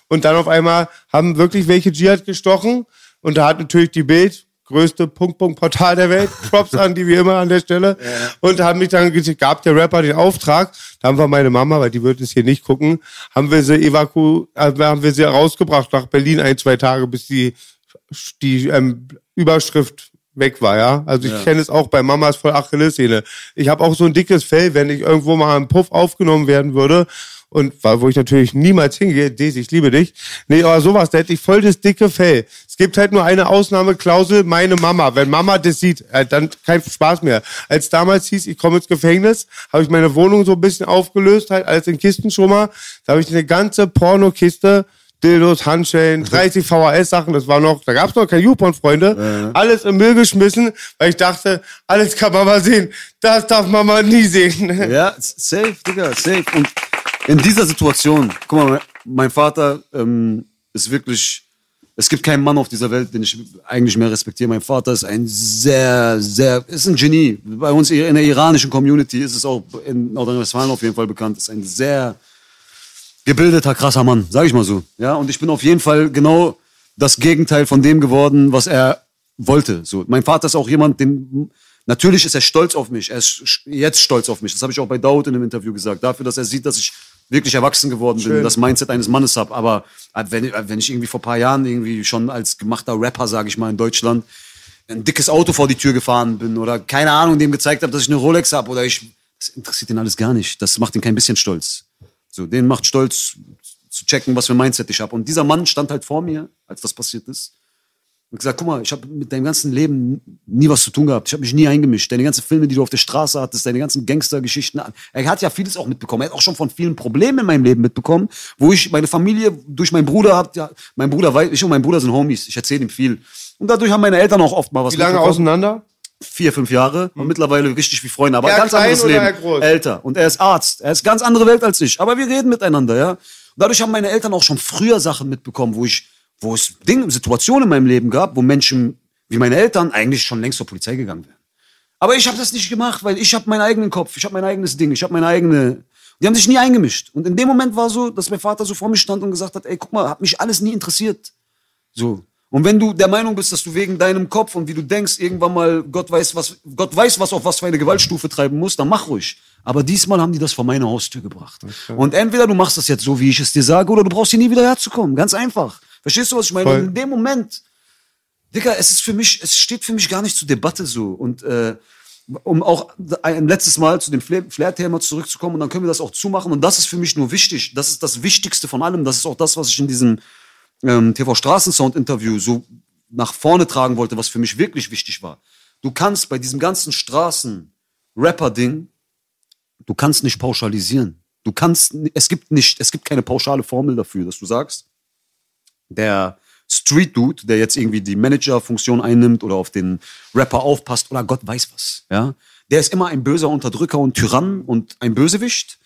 Und dann auf einmal haben wirklich welche Jihad gestochen. Und da hat natürlich die Bild, größte Punkt-Punkt-Portal der Welt, Props an die wie immer an der Stelle, und haben mich dann gesagt, gab der Rapper den Auftrag, da haben wir meine Mama, weil die wird es hier nicht gucken, haben wir sie evaku, äh, haben wir sie rausgebracht nach Berlin ein, zwei Tage, bis die die ähm, Überschrift weg war, ja. Also ich kenne es auch bei Mamas voll Achillessehne. Ich habe auch so ein dickes Fell, wenn ich irgendwo mal im Puff aufgenommen werden würde Und wo ich natürlich niemals hingehe, Daisy, ich liebe dich. Nee, aber sowas, da hätte ich voll das dicke Fell. Es gibt halt nur eine Ausnahmeklausel, meine Mama. Wenn Mama das sieht, äh, dann kein Spaß mehr. Als damals hieß, ich komme ins Gefängnis, habe ich meine Wohnung so ein bisschen aufgelöst, halt alles in Kisten schon mal. Da habe ich eine ganze Pornokiste, Dildos, Handschellen, 30 VHS-Sachen, das war noch, da gab's noch keine YouPorn-Freunde, alles im Müll geschmissen, weil ich dachte, alles kann Mama sehen, das darf Mama nie sehen. Ja, safe, Digga, safe. Und in dieser Situation, guck mal, mein Vater ähm, ist wirklich, es gibt keinen Mann auf dieser Welt, den ich eigentlich mehr respektiere. Mein Vater ist ein sehr, sehr, ist ein Genie. Bei uns in der iranischen Community ist es auch in Nordrhein-Westfalen auf jeden Fall bekannt. Ist ein sehr gebildeter, krasser Mann, sag ich mal so. Ja, und ich bin auf jeden Fall genau das Gegenteil von dem geworden, was er wollte. So, mein Vater ist auch jemand, den natürlich ist er stolz auf mich. Er ist jetzt stolz auf mich. Das habe ich auch bei Daud in einem Interview gesagt. Dafür, dass er sieht, dass ich wirklich erwachsen geworden bin, Schön. das Mindset eines Mannes habe. Aber äh, wenn, äh, wenn ich irgendwie vor ein paar Jahren irgendwie schon als gemachter Rapper, sage ich mal, in Deutschland ein dickes Auto vor die Tür gefahren bin oder keine Ahnung, dem gezeigt habe, dass ich eine Rolex habe oder ich, das interessiert ihn alles gar nicht. Das macht ihn kein bisschen stolz. So, den macht stolz zu checken, was für ein Mindset ich habe. Und dieser Mann stand halt vor mir, als das passiert ist. Und gesagt, guck mal, ich habe mit deinem ganzen Leben nie was zu tun gehabt. Ich habe mich nie eingemischt. Deine ganzen Filme, die du auf der Straße hattest, deine ganzen Gangstergeschichten. Er hat ja vieles auch mitbekommen. Er hat auch schon von vielen Problemen in meinem Leben mitbekommen, wo ich meine Familie durch meinen Bruder hab, ja, mein Bruder weiß, ich und mein Bruder sind Homies. Ich erzähle ihm viel. Und dadurch haben meine Eltern auch oft mal was Wie lange auseinander? vier, fünf Jahre und mittlerweile richtig wie Freunde, aber Er ganz anderes Leben. er? Älter. Und er ist Arzt. Er ist ganz andere Welt als ich. Aber wir reden miteinander, ja. Und dadurch haben meine Eltern auch schon früher Sachen mitbekommen, wo ich, wo es Dinge, Situationen in meinem Leben gab, wo Menschen wie meine Eltern eigentlich schon längst zur Polizei gegangen wären. Aber ich habe das nicht gemacht, weil ich habe meinen eigenen Kopf, ich habe mein eigenes Ding, ich habe meine eigene. Die haben sich nie eingemischt. Und in dem Moment war so, dass mein Vater so vor mir stand und gesagt hat, ey, guck mal, hat mich alles nie interessiert. So. Und wenn du der Meinung bist, dass du wegen deinem Kopf und wie du denkst, irgendwann mal Gott weiß, was, Gott weiß, was auf was für eine Gewaltstufe treiben muss, dann mach ruhig. Aber diesmal haben die das vor meine Haustür gebracht. Und entweder du machst das jetzt so, wie ich es dir sage, oder du brauchst hier nie wieder herzukommen. Ganz einfach. Verstehst du, was ich meine? Voll. Und in dem Moment, Digga, es ist für mich, es steht für mich gar nicht zur Debatte so. Und äh, um auch ein letztes Mal zu dem Flair- Flair-Thema zurückzukommen und dann können wir das auch zumachen. Und das ist für mich nur wichtig. Das ist das Wichtigste von allem. Das ist auch das, was ich in diesem ähm, TV-Straßensound-Interview so nach vorne tragen wollte, was für mich wirklich wichtig war. Du kannst bei diesem ganzen Straßen-Rapper-Ding, du kannst nicht pauschalisieren. Du kannst, es gibt nicht, es gibt keine pauschale Formel dafür, dass du sagst, der Street Dude, der jetzt irgendwie die Manager-Funktion einnimmt oder auf den Rapper aufpasst oder Gott weiß was, ja, der ist immer ein böser Unterdrücker und Tyrann und ein Bösewicht.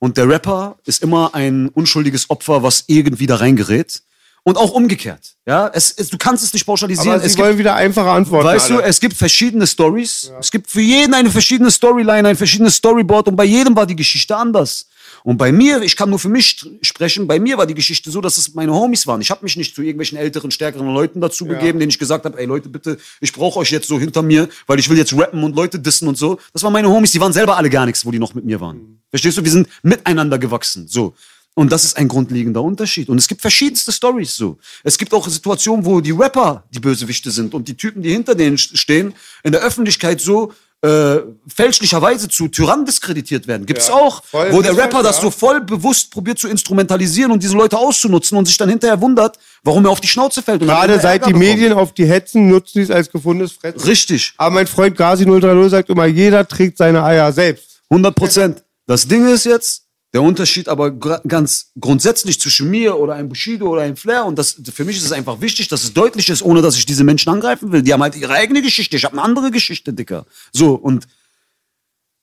Und der Rapper ist immer ein unschuldiges Opfer, was irgendwie da reingerät. Und auch umgekehrt. Ja, es, es, du kannst es nicht pauschalisieren. Aber es sie gibt, wollen wieder einfache Antworten. Weißt du, alle. es gibt verschiedene Stories. Es gibt für jeden eine verschiedene Storyline, ein verschiedenes Storyboard und bei jedem war die Geschichte anders. Und bei mir, ich kann nur für mich sprechen, bei mir war die Geschichte so, dass es meine Homies waren. Ich habe mich nicht zu irgendwelchen älteren, stärkeren Leuten dazu begeben, denen ich gesagt habe, ey Leute, bitte, ich brauche euch jetzt so hinter mir, weil ich will jetzt rappen und Leute dissen und so. Das waren meine Homies, die waren selber alle gar nichts, wo die noch mit mir waren. Verstehst du? Wir sind miteinander gewachsen. So. Und das ist ein grundlegender Unterschied. Und es gibt verschiedenste Stories so. Es gibt auch Situationen, wo die Rapper die Bösewichte sind und die Typen, die hinter denen st- stehen, in der Öffentlichkeit so äh, fälschlicherweise zu Tyrannen diskreditiert werden. Gibt's Ja, auch, wo der Rapper das so voll bewusst probiert zu instrumentalisieren und diese Leute auszunutzen und sich dann hinterher wundert, warum er auf die Schnauze fällt. Gerade seit Ärger die bekommt. Medien auf die hetzen, nutzen die es als gefundenes Fressen. Richtig. Aber mein Freund Gazi 030 sagt immer, jeder trägt seine Eier selbst. 100 Prozent. Das Ding ist jetzt, der Unterschied aber ganz grundsätzlich zwischen mir oder einem Bushido oder einem Flair und das, für mich ist es einfach wichtig, dass es deutlich ist, ohne dass ich diese Menschen angreifen will. Die haben halt ihre eigene Geschichte. Ich habe eine andere Geschichte, Dicker. So, und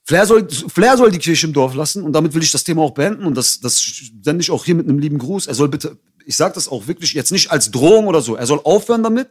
Flair soll, Flair soll die Kirche im Dorf lassen und damit will ich das Thema auch beenden und das, das sende ich auch hier mit einem lieben Gruß. Er soll bitte, ich sage das auch wirklich jetzt nicht als Drohung oder so, er soll aufhören damit.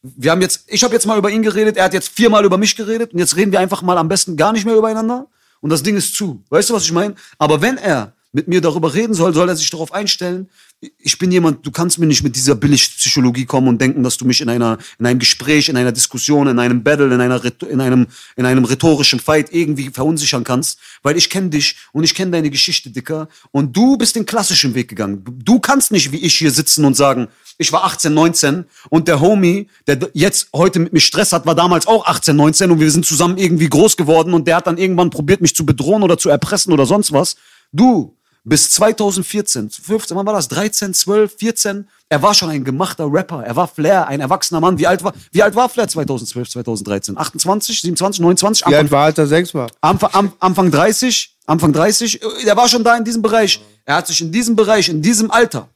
Wir haben jetzt, ich habe jetzt mal über ihn geredet, er hat jetzt viermal über mich geredet und jetzt reden wir einfach mal am besten gar nicht mehr übereinander und das Ding ist zu. Weißt du, was ich meine? Aber wenn er mit mir darüber reden soll, soll er sich darauf einstellen. Ich bin jemand, du kannst mir nicht mit dieser Billigpsychologie kommen und denken, dass du mich in einer, in einem Gespräch, in einer Diskussion, in einem Battle, in einer, in einem, in einem rhetorischen Fight irgendwie verunsichern kannst, weil ich kenne dich und ich kenne deine Geschichte, Dicker. Und du bist den klassischen Weg gegangen. Du kannst nicht wie ich hier sitzen und sagen, ich war 18, 19 und der Homie, der jetzt heute mit mir Stress hat, war damals auch 18, 19 und wir sind zusammen irgendwie groß geworden und der hat dann irgendwann probiert, mich zu bedrohen oder zu erpressen oder sonst was. Du bis 2014, 15, wann war das? 13, 12, 14. Er war schon ein gemachter Rapper. Er war Flair, ein erwachsener Mann. Wie alt war, wie alt war Flair 2012, 2013? 28, 27, 29? Wie alt war, als er sechs war? Anfang, am, Anfang 30, Anfang 30, äh, der war schon da in diesem Bereich. Er hat sich in diesem Bereich, in diesem Alter,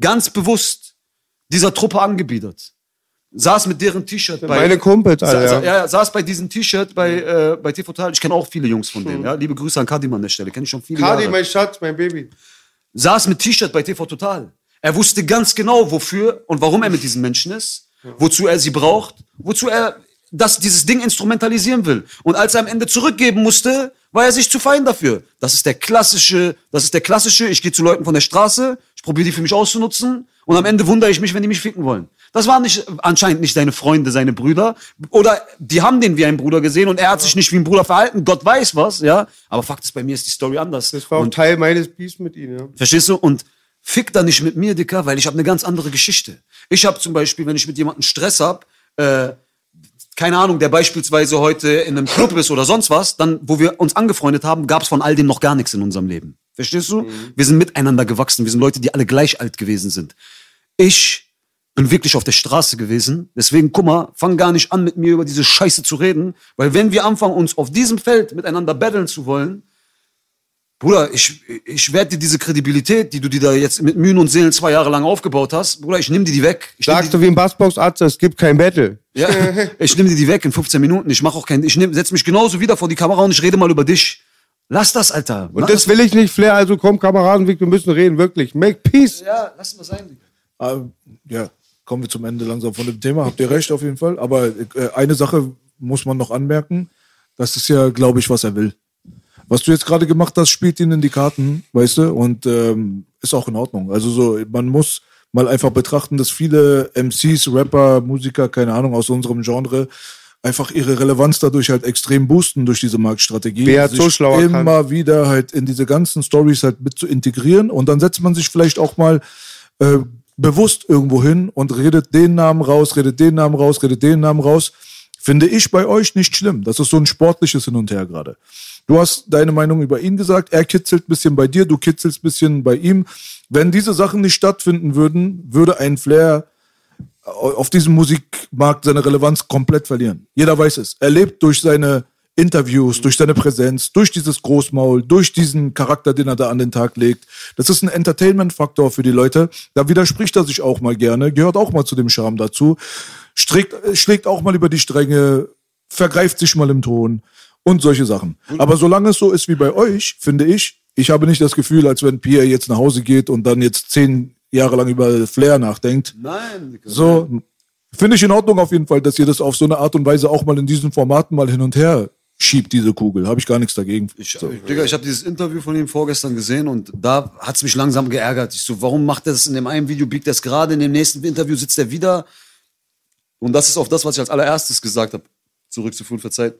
ganz bewusst dieser Truppe angebiedert. Saß mit deren T-Shirt bei. Meine Kumpels, Alter, Sa- sa- ja. saß bei diesem T-Shirt bei, äh, bei TV Total. Ich kenne auch viele Jungs von denen. Ja? Liebe Grüße an Kadim an der Stelle. Kenne ich schon viele Kadi, mein Schatz, mein Baby. Saß mit T-Shirt bei TV Total. Er wusste ganz genau, wofür und warum er mit diesen Menschen ist, wozu er sie braucht, wozu er das, dieses Ding instrumentalisieren will. Und als er am Ende zurückgeben musste, war er sich zu fein dafür. Das ist der klassische, das ist der klassische, ich gehe zu Leuten von der Straße, ich probiere die für mich auszunutzen und am Ende wundere ich mich, wenn die mich ficken wollen. Das waren nicht, anscheinend nicht seine Freunde, seine Brüder. Oder die haben den wie ein Bruder gesehen und er hat sich nicht wie ein Bruder verhalten. Gott weiß was, ja. Aber Fakt ist, bei mir ist die Story anders. Das war auch und Teil meines Beefs mit ihm, ja. Verstehst du? Und fick da nicht mit mir, Dicker, weil ich habe eine ganz andere Geschichte. Ich habe zum Beispiel, wenn ich mit jemandem Stress hab, äh, keine Ahnung, der beispielsweise heute in einem Club ist oder sonst was, dann, wo wir uns angefreundet haben, gab es von all dem noch gar nichts in unserem Leben. Verstehst du? Wir sind miteinander gewachsen. Wir sind Leute, die alle gleich alt gewesen sind. Ich bin wirklich auf der Straße gewesen. Deswegen, guck mal, fang gar nicht an, mit mir über diese Scheiße zu reden. Weil wenn wir anfangen, uns auf diesem Feld miteinander battlen zu wollen, Bruder, ich, ich werde dir diese Kredibilität, die du dir da jetzt mit Mühen und Seelen zwei Jahre lang aufgebaut hast, Bruder, ich nehme dir die weg. Ich Sagst du wie ein Bassbox-Arzt, es gibt kein Battle. die, ja, ich nehme dir die weg in 15 Minuten. Ich mache auch kein, ich nehm, setz mich genauso wieder vor die Kamera und ich rede mal über dich. Lass das, Alter. Und das will ich nicht, Flair, also komm, Kameraden, wir müssen reden, wirklich. Make peace. ja, lass mal sein. Ah, ja, kommen wir zum Ende langsam von dem Thema. Habt ihr recht auf jeden Fall. Aber äh, eine Sache muss man noch anmerken. Das ist ja, glaube ich, was er will. Was du jetzt gerade gemacht hast, spielt ihn in die Karten, weißt du, und ähm, ist auch in Ordnung. Also so, man muss mal einfach betrachten, dass viele MCs, Rapper, Musiker, keine Ahnung, aus unserem Genre einfach ihre Relevanz dadurch halt extrem boosten durch diese Marktstrategie. Wer so sich schlauer kann. immer wieder halt in diese ganzen Stories halt mit zu integrieren und dann setzt man sich vielleicht auch mal äh, bewusst irgendwo hin und redet den Namen raus, redet den Namen raus, redet den Namen raus. Finde ich bei euch nicht schlimm. Das ist so ein sportliches Hin und Her gerade. Du hast deine Meinung über ihn gesagt, er kitzelt ein bisschen bei dir, du kitzelst ein bisschen bei ihm. Wenn diese Sachen nicht stattfinden würden, würde ein Flair auf diesem Musikmarkt seine Relevanz komplett verlieren. Jeder weiß es. Er lebt durch seine Interviews, durch seine Präsenz, durch dieses Großmaul, durch diesen Charakter, den er da an den Tag legt. Das ist ein Entertainment-Faktor für die Leute. Da widerspricht er sich auch mal gerne, gehört auch mal zu dem Charme dazu, streckt, schlägt auch mal über die Stränge, vergreift sich mal im Ton und solche Sachen. Aber solange es so ist wie bei euch, finde ich, ich habe nicht das Gefühl, als wenn Pierre jetzt nach Hause geht und dann jetzt zehn Jahre lang über Flair nachdenkt. Nein. So, finde ich in Ordnung auf jeden Fall, dass ihr das auf so eine Art und Weise auch mal in diesen Formaten mal hin und her schiebt, diese Kugel. Habe ich gar nichts dagegen. Ich, Digga, ich habe dieses Interview von ihm vorgestern gesehen und da hat's mich langsam geärgert. Ich so, warum macht er das in dem einen Video, biegt es gerade, in dem nächsten Interview sitzt er wieder. Und das ist auf das, was ich als allererstes gesagt habe, zurückzuführen, verzeiht,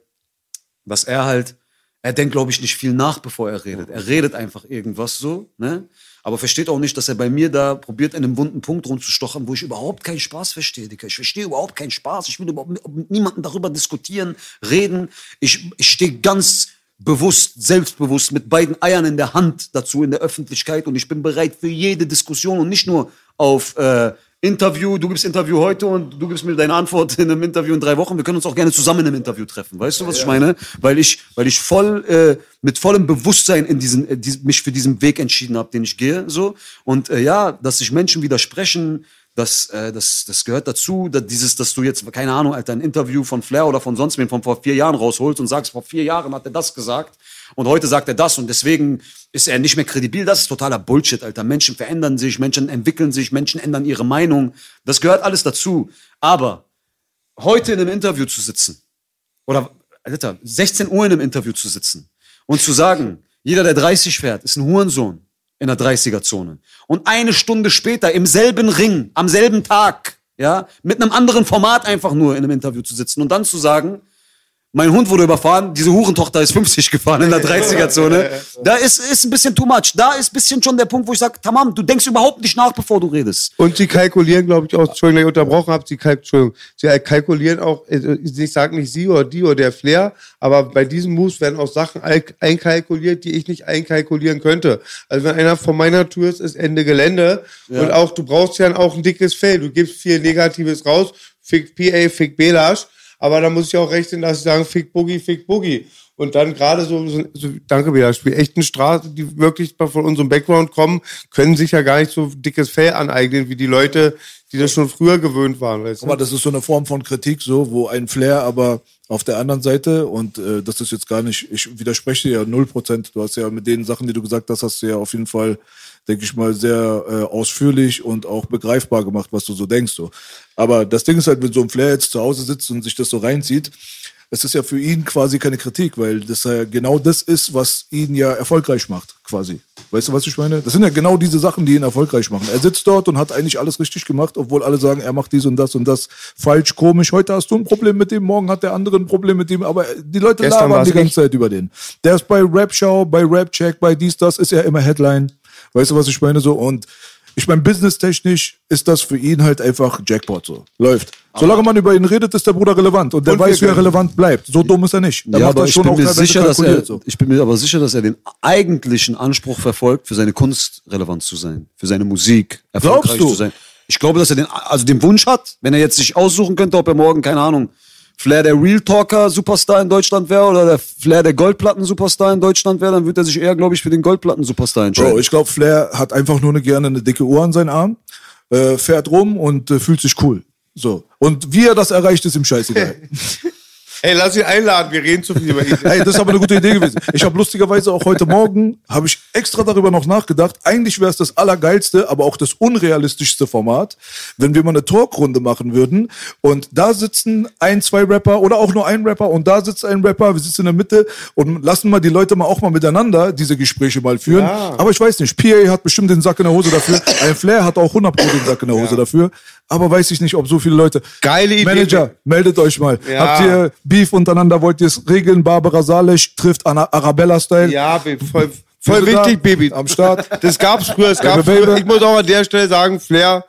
dass er halt, er denkt, glaube ich, nicht viel nach, bevor er redet. Er redet einfach irgendwas so, ne? Aber versteht auch nicht, dass er bei mir da probiert, in einem wunden Punkt rumzustochern, wo ich überhaupt keinen Spaß verstehe, Digga. Ich verstehe überhaupt keinen Spaß. Ich will überhaupt mit niemandem darüber diskutieren, reden. Ich, ich stehe ganz bewusst, selbstbewusst mit beiden Eiern in der Hand dazu in der Öffentlichkeit und ich bin bereit für jede Diskussion und nicht nur auf äh, Interview, du gibst Interview heute und du gibst mir deine Antwort in einem Interview in drei Wochen. Wir können uns auch gerne zusammen in einem Interview treffen. Weißt du, was ich meine? Weil ich, weil ich voll äh, mit vollem Bewusstsein in diesen, äh, dies- mich für diesen Weg entschieden habe, den ich gehe. So und äh, ja, dass sich Menschen widersprechen, das, äh, das, das gehört dazu. Dass dieses, dass du jetzt keine Ahnung, Alter, ein Interview von Flair oder von sonst wem von vor vier Jahren rausholst und sagst, vor vier Jahren hat er das gesagt und heute sagt er das und deswegen ist er nicht mehr kredibil. Das ist totaler Bullshit, Alter. Menschen verändern sich, Menschen entwickeln sich, Menschen ändern ihre Meinung. Das gehört alles dazu. Aber heute in einem Interview zu sitzen oder Alter, 16 Uhr in einem Interview zu sitzen und zu sagen, jeder, der 30 fährt, ist ein Hurensohn in der 30er-Zone. Und eine Stunde später im selben Ring, am selben Tag, ja, mit einem anderen Format einfach nur in einem Interview zu sitzen und dann zu sagen, mein Hund wurde überfahren, diese Hurentochter ist 50 gefahren in der 30er-Zone. Da ist, ist ein bisschen too much. Da ist ein bisschen schon der Punkt, wo ich sage, tamam, du denkst überhaupt nicht nach, bevor du redest. Und sie kalkulieren, glaube ich, auch, Entschuldigung, ich unterbrochen habe, sie, kalk Entschuldigung, sie kalkulieren auch, äh, ich sage nicht sie oder die oder der Flair, aber bei diesen Moves werden auch Sachen ein- einkalkuliert, die ich nicht einkalkulieren könnte. Also wenn einer von meiner Tour ist, ist Ende Gelände. Und auch, du brauchst ja auch ein dickes Fell. Du gibst viel Negatives raus, fick PA, fick Belasch. Aber da muss ich auch rechnen, dass sie sagen, fick Boogie, fick Boogie. Und dann gerade so, so, so danke wieder, Spiel echten Straßen, die wirklich von unserem Background kommen, können sich ja gar nicht so dickes Fell aneignen, wie die Leute, die das schon früher gewöhnt waren. Weißt du? das ist so eine Form von Kritik, so, wo ein Flair aber auf der anderen Seite, und äh, das ist jetzt gar nicht, ich widerspreche dir ja null Prozent, du hast ja mit den Sachen, die du gesagt hast, hast du ja auf jeden Fall, denke ich mal, sehr äh, ausführlich und auch begreifbar gemacht, was du so denkst. So. Aber das Ding ist halt, wenn so ein Flair jetzt zu Hause sitzt und sich das so reinzieht, es ist ja für ihn quasi keine Kritik, weil das ja genau das ist, was ihn ja erfolgreich macht, quasi. Weißt du, was ich meine? Das sind ja genau diese Sachen, die ihn erfolgreich machen. Er sitzt dort und hat eigentlich alles richtig gemacht, obwohl alle sagen, er macht dies und das und das falsch, komisch. Heute hast du ein Problem mit dem, morgen hat der andere ein Problem mit dem, aber die Leute Gestern labern die ganze nicht. Zeit über den. Der ist bei Rap Show, bei Rap Check, bei dies, das, ist er immer Headline. Weißt du, was ich meine? So, und ich meine, businesstechnisch ist das für ihn halt einfach Jackpot so. Läuft. Solange man über ihn redet, ist der Bruder relevant. Und der Und weiß, wie er relevant bleibt. So dumm ist er nicht. Der ja, aber ich bin mir sicher, dass er, so. ich bin mir aber sicher, dass er den eigentlichen Anspruch verfolgt, für seine Kunst relevant zu sein, für seine Musik erfolgreich Glaubst du? zu sein. Ich glaube, dass er den, also den Wunsch hat, wenn er jetzt sich aussuchen könnte, ob er morgen, keine Ahnung, Flair der Real Talker Superstar in Deutschland wäre oder der Flair der Goldplatten Superstar in Deutschland wäre, dann würde er sich eher, glaube ich, für den Goldplatten Superstar entscheiden. Bro, ich glaube, Flair hat einfach nur eine, gerne eine dicke Uhr an seinen Arm, äh, fährt rum und äh, fühlt sich cool. So. Und wie er das erreicht, ist ihm scheißegal. Ey, lass ihn einladen, wir reden zu viel über ihn. Hey, das ist aber eine gute Idee gewesen. Ich habe lustigerweise auch heute Morgen, habe ich extra darüber noch nachgedacht, eigentlich wäre es das allergeilste, aber auch das unrealistischste Format, wenn wir mal eine Talkrunde machen würden und da sitzen ein, zwei Rapper oder auch nur ein Rapper und da sitzt ein Rapper, wir sitzen in der Mitte und lassen mal die Leute mal auch mal miteinander diese Gespräche mal führen. Ja. Aber ich weiß nicht, PA hat bestimmt den Sack in der Hose dafür, ein Flair hat auch 100 Pro den Sack in der Hose dafür, aber weiß ich nicht, ob so viele Leute... Geile Idee. Manager, meldet euch mal. Ja. Habt ihr Beef untereinander, wollt ihr es regeln? Barbara Salisch trifft Anna Arabella-Style. Ja, voll, voll wichtig, da? Baby. Am Start. Das gab's früher, es gab Baby, früher. Ich muss auch an der Stelle sagen, Flair,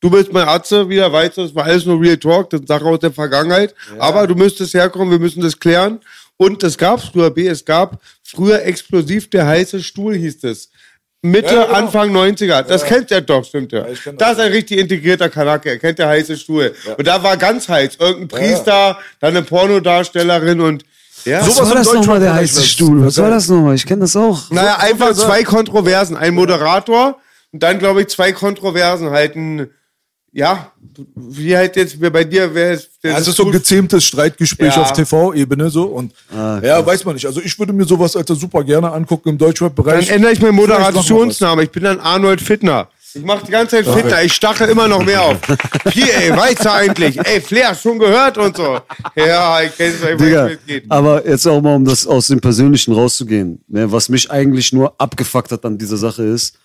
du bist mein Atze, wieder weißt du, das war alles nur Real Talk, das ist Sache aus der Vergangenheit. Aber du müsstest herkommen, wir müssen das klären. Und das gab's früher, B, es gab früher explosiv der heiße Stuhl, hieß es. Mitte, Ja, genau. Anfang 90er. Das kennt er doch, stimmt ja. das das. ist ein richtig integrierter Kanake. Er kennt der heiße Stuhl. Und da war ganz heiß. Irgendein Priester, dann eine Pornodarstellerin und ja. Sowas Was war das nochmal, der heiße was- Stuhl? Was war das nochmal? Ich kenne das auch. Naja, einfach zwei Kontroversen. Ein Moderator und dann, glaube ich, zwei Kontroversen halten. Ja, wie halt jetzt bei dir wäre es. Ja, es ist so ein gezähmtes Streitgespräch Ja. auf TV-Ebene so und Ah, ja, weiß man nicht. Also ich würde mir sowas Alter, super gerne angucken im Dann Deutschrap-Bereich. ändere ich meinen Moderationsnamen. Ich bin dann Arnold Fittner. Ich mache die ganze Zeit Fittner. Ich stache immer noch mehr auf. Hier, ey, weißt du eigentlich? Ey, Flair, schon gehört und so. Ja, ich kenn's, ich Digga, es geht. aber jetzt auch mal, um das aus dem Persönlichen rauszugehen. Ne, was mich eigentlich nur abgefuckt hat an dieser Sache ist,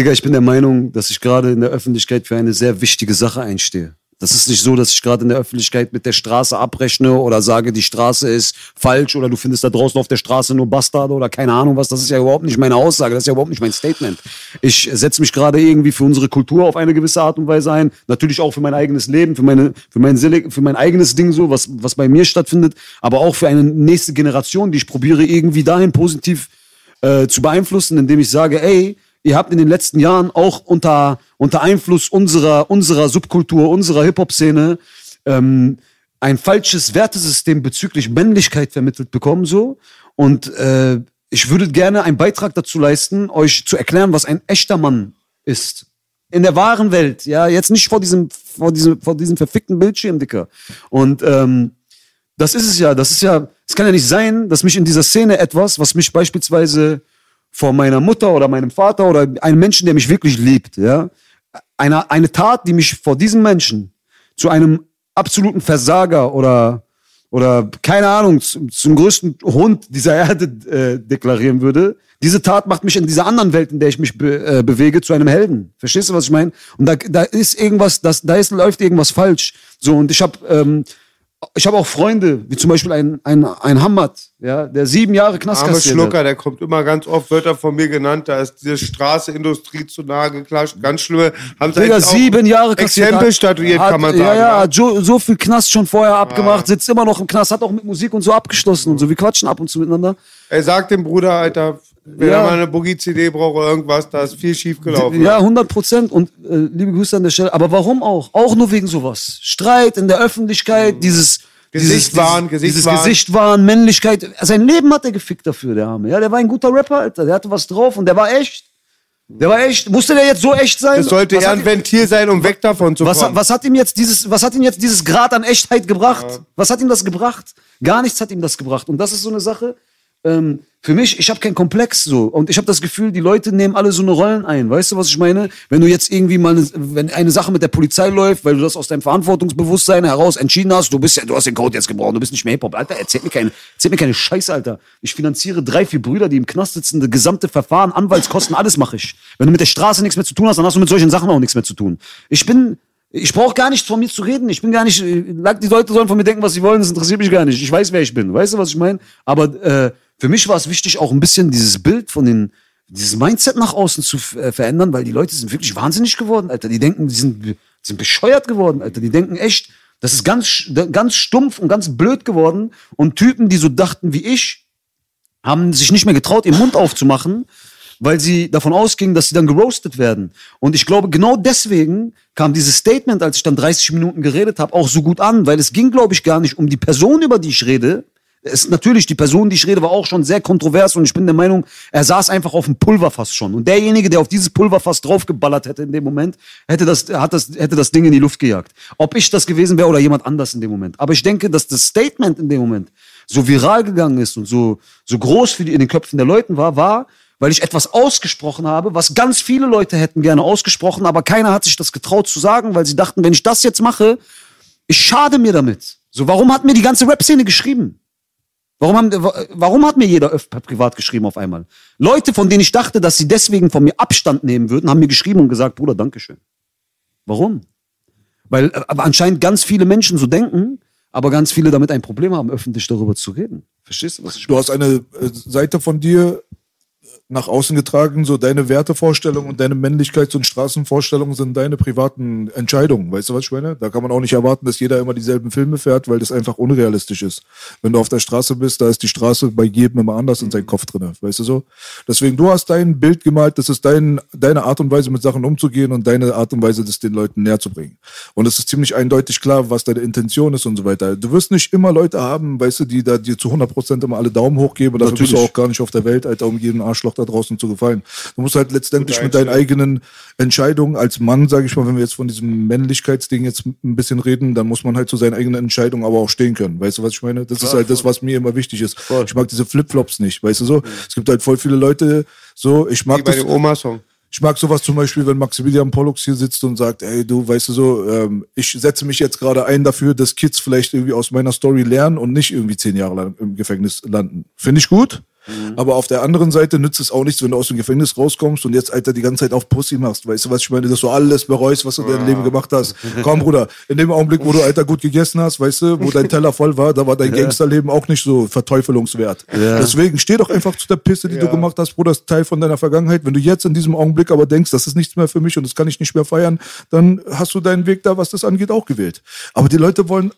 Digga, ich bin der Meinung, dass ich gerade in der Öffentlichkeit für eine sehr wichtige Sache einstehe. Das ist nicht so, dass ich gerade in der Öffentlichkeit mit der Straße abrechne oder sage, die Straße ist falsch oder du findest da draußen auf der Straße nur Bastarde oder keine Ahnung was. Das ist ja überhaupt nicht meine Aussage, das ist ja überhaupt nicht mein Statement. Ich setze mich gerade irgendwie für unsere Kultur auf eine gewisse Art und Weise ein. Natürlich auch für mein eigenes Leben, für, meine, für, mein, für mein eigenes Ding so, was, was bei mir stattfindet, aber auch für eine nächste Generation, die ich probiere irgendwie dahin positiv äh, zu beeinflussen, indem ich sage, ey, ihr habt in den letzten Jahren auch unter, unter Einfluss unserer, unserer Subkultur, unserer Hip-Hop-Szene ähm, ein falsches Wertesystem bezüglich Männlichkeit vermittelt bekommen, so. Und äh, ich würde gerne einen Beitrag dazu leisten, euch zu erklären, was ein echter Mann ist. In der wahren Welt, ja, jetzt nicht vor diesem, vor diesem, vor diesem verfickten Bildschirm, Dicker. Und ähm, das ist es ja. Das ist ja, es kann ja nicht sein, dass mich in dieser Szene etwas, was mich beispielsweise vor meiner Mutter oder meinem Vater oder einem Menschen, der mich wirklich liebt, ja, eine, eine Tat, die mich vor diesem Menschen zu einem absoluten Versager oder oder keine Ahnung zum, zum größten Hund dieser Erde äh, deklarieren würde. Diese Tat macht mich in dieser anderen Welt, in der ich mich be, äh, bewege, zu einem Helden. Verstehst du, was ich meine? Und da, da ist irgendwas, das, da ist, läuft irgendwas falsch. So und ich habe ähm, ich habe auch Freunde, wie zum Beispiel ein, ein, ein Hamad, ja, der sieben Jahre Knast Arme kassiert Schlucker, hat. der kommt immer ganz oft, wird er von mir genannt, da ist diese Straße, Industrie zu nahe geklatscht, ganz schlimme. Haben sie Digga, sieben Jahre kassiert. Exempel statuiert, hat, kann man sagen. Ja, ja, wa? hat so, so viel Knast schon vorher abgemacht, sitzt immer noch im Knast, hat auch mit Musik und so abgeschlossen und so. Wir quatschen ab und zu miteinander. Ey, sag dem Bruder, Alter, wenn Ja. er mal eine Boogie-CD braucht oder irgendwas, da ist viel schief gelaufen. Ja, 100 Prozent und äh, liebe Grüße an der Stelle. Aber warum auch? Auch nur wegen sowas. Streit in der Öffentlichkeit, dieses Gesicht dieses, wahren, dieses, Gesicht dieses. Gesicht wahren, Männlichkeit. Sein Leben hat er gefickt dafür, der Arme. Ja, der war ein guter Rapper, Alter. Der hatte was drauf und der war echt. Der war echt. Musste der jetzt so echt sein? Das sollte was eher ein Ventil sein, um weg davon zu was, kommen. was hat ihm jetzt dieses, was hat ihm jetzt dieses Grad an Echtheit gebracht? Was hat ihm das gebracht? Gar nichts hat ihm das gebracht. Und das ist so eine Sache. Ähm, für mich, ich habe keinen Komplex so und ich habe das Gefühl, die Leute nehmen alle so eine Rollen ein. Weißt du, was ich meine? Wenn du jetzt irgendwie mal, eine, wenn eine Sache mit der Polizei läuft, weil du das aus deinem Verantwortungsbewusstsein heraus entschieden hast, du bist ja, du hast den Code jetzt gebrochen, du bist nicht mehr Hip Hop, Alter, erzähl mir keine, erzähl mir keine Scheiße, Alter. Ich finanziere drei, vier Brüder, die im Knast sitzen, das gesamte Verfahren, Anwaltskosten, alles mache ich. Wenn du mit der Straße nichts mehr zu tun hast, dann hast du mit solchen Sachen auch nichts mehr zu tun. Ich bin ich brauche gar nicht von mir zu reden. Ich bin gar nicht. äh, Die Leute sollen von mir denken, was sie wollen. Das interessiert mich gar nicht. Ich weiß, wer ich bin. Weißt du, was ich meine? Aber äh, für mich war es wichtig, auch ein bisschen dieses Bild von den, dieses Mindset nach außen zu äh, verändern, weil die Leute sind wirklich wahnsinnig geworden, Alter. Die denken, die sind, die sind bescheuert geworden, Alter. Die denken echt, das ist ganz, ganz stumpf und ganz blöd geworden. Und Typen, die so dachten wie ich, haben sich nicht mehr getraut, ihren Mund aufzumachen, weil sie davon ausgingen, dass sie dann geroastet werden. Und ich glaube, genau deswegen kam dieses Statement, als ich dann 30 Minuten geredet habe, auch so gut an, weil es ging, glaube ich, gar nicht um die Person, über die ich rede. Es, natürlich, die Person, die ich rede, war auch schon sehr kontrovers und ich bin der Meinung, er saß einfach auf dem Pulverfass schon. Und derjenige, der auf dieses Pulverfass draufgeballert hätte in dem Moment, hätte das, hat das, hätte das Ding in die Luft gejagt. Ob ich das gewesen wäre oder jemand anders in dem Moment. Aber ich denke, dass das Statement in dem Moment so viral gegangen ist und so, so groß für die, in den Köpfen der Leuten war, war, weil ich etwas ausgesprochen habe, was ganz viele Leute hätten gerne ausgesprochen, aber keiner hat sich das getraut zu sagen, weil sie dachten, wenn ich das jetzt mache, ich schade mir damit. So, warum hat mir die ganze Rap-Szene geschrieben? Warum, haben, wa- warum hat mir jeder öf privat geschrieben auf einmal? Leute, von denen ich dachte, dass sie deswegen von mir Abstand nehmen würden, haben mir geschrieben und gesagt, Bruder, Dankeschön. Warum? Weil äh, anscheinend ganz viele Menschen so denken, aber ganz viele damit ein Problem haben, öffentlich darüber zu reden. Verstehst du, was ich Du hast eine äh, Seite von dir nach außen getragen, so deine Wertevorstellungen und deine Männlichkeits- und Straßenvorstellungen sind deine privaten Entscheidungen. Weißt du, was ich meine? Da kann man auch nicht erwarten, dass jeder immer dieselben Filme fährt, weil das einfach unrealistisch ist. Wenn du auf der Straße bist, da ist die Straße bei jedem immer anders in seinem Kopf drinne. Weißt du so? Deswegen, du hast dein Bild gemalt, das ist dein, deine Art und Weise, mit Sachen umzugehen und deine Art und Weise, das den Leuten näher zu bringen. Und es ist ziemlich eindeutig klar, was deine Intention ist und so weiter. Du wirst nicht immer Leute haben, weißt du, die da dir zu 100% immer alle Daumen hoch geben. Dafür bist du Natürlich. auch gar nicht auf der Welt, Alter, um jedem Arschloch da draußen zu gefallen. Du musst halt letztendlich mit deinen eigenen Entscheidungen als Mann, sage ich mal, wenn wir jetzt von diesem Männlichkeitsding jetzt ein bisschen reden, dann muss man halt zu seinen eigenen Entscheidungen aber auch stehen können. Weißt du, was ich meine? Das ist halt das, was mir immer wichtig ist. Ich mag diese Flipflops nicht, weißt du so? Es gibt halt voll viele Leute, so, ich Wie mag bei das. dem Oma-Song. Ich mag sowas zum Beispiel, wenn Maximilian Pollux hier sitzt und sagt, ey, du, weißt du so, ähm, ich setze mich jetzt gerade ein dafür, dass Kids vielleicht irgendwie aus meiner Story lernen und nicht irgendwie zehn Jahre lang im Gefängnis landen. Finde ich gut. Aber auf der anderen Seite nützt es auch nichts, wenn du aus dem Gefängnis rauskommst und jetzt, Alter, die ganze Zeit auf Pussy machst. Weißt du, was ich meine? Dass du alles bereust, was du in deinem Leben gemacht hast. Komm, Bruder, in dem Augenblick, wo du, Alter, gut gegessen hast, weißt du, wo dein Teller voll war, da war dein Gangsterleben auch nicht so verteufelungswert. Deswegen steh doch einfach zu der Pisse, die du Ja. gemacht hast, Bruder, das ist Teil von deiner Vergangenheit. Wenn du jetzt in diesem Augenblick aber denkst, das ist nichts mehr für mich und das kann ich nicht mehr feiern, dann hast du deinen Weg da, was das angeht, auch gewählt. Aber die Leute wollen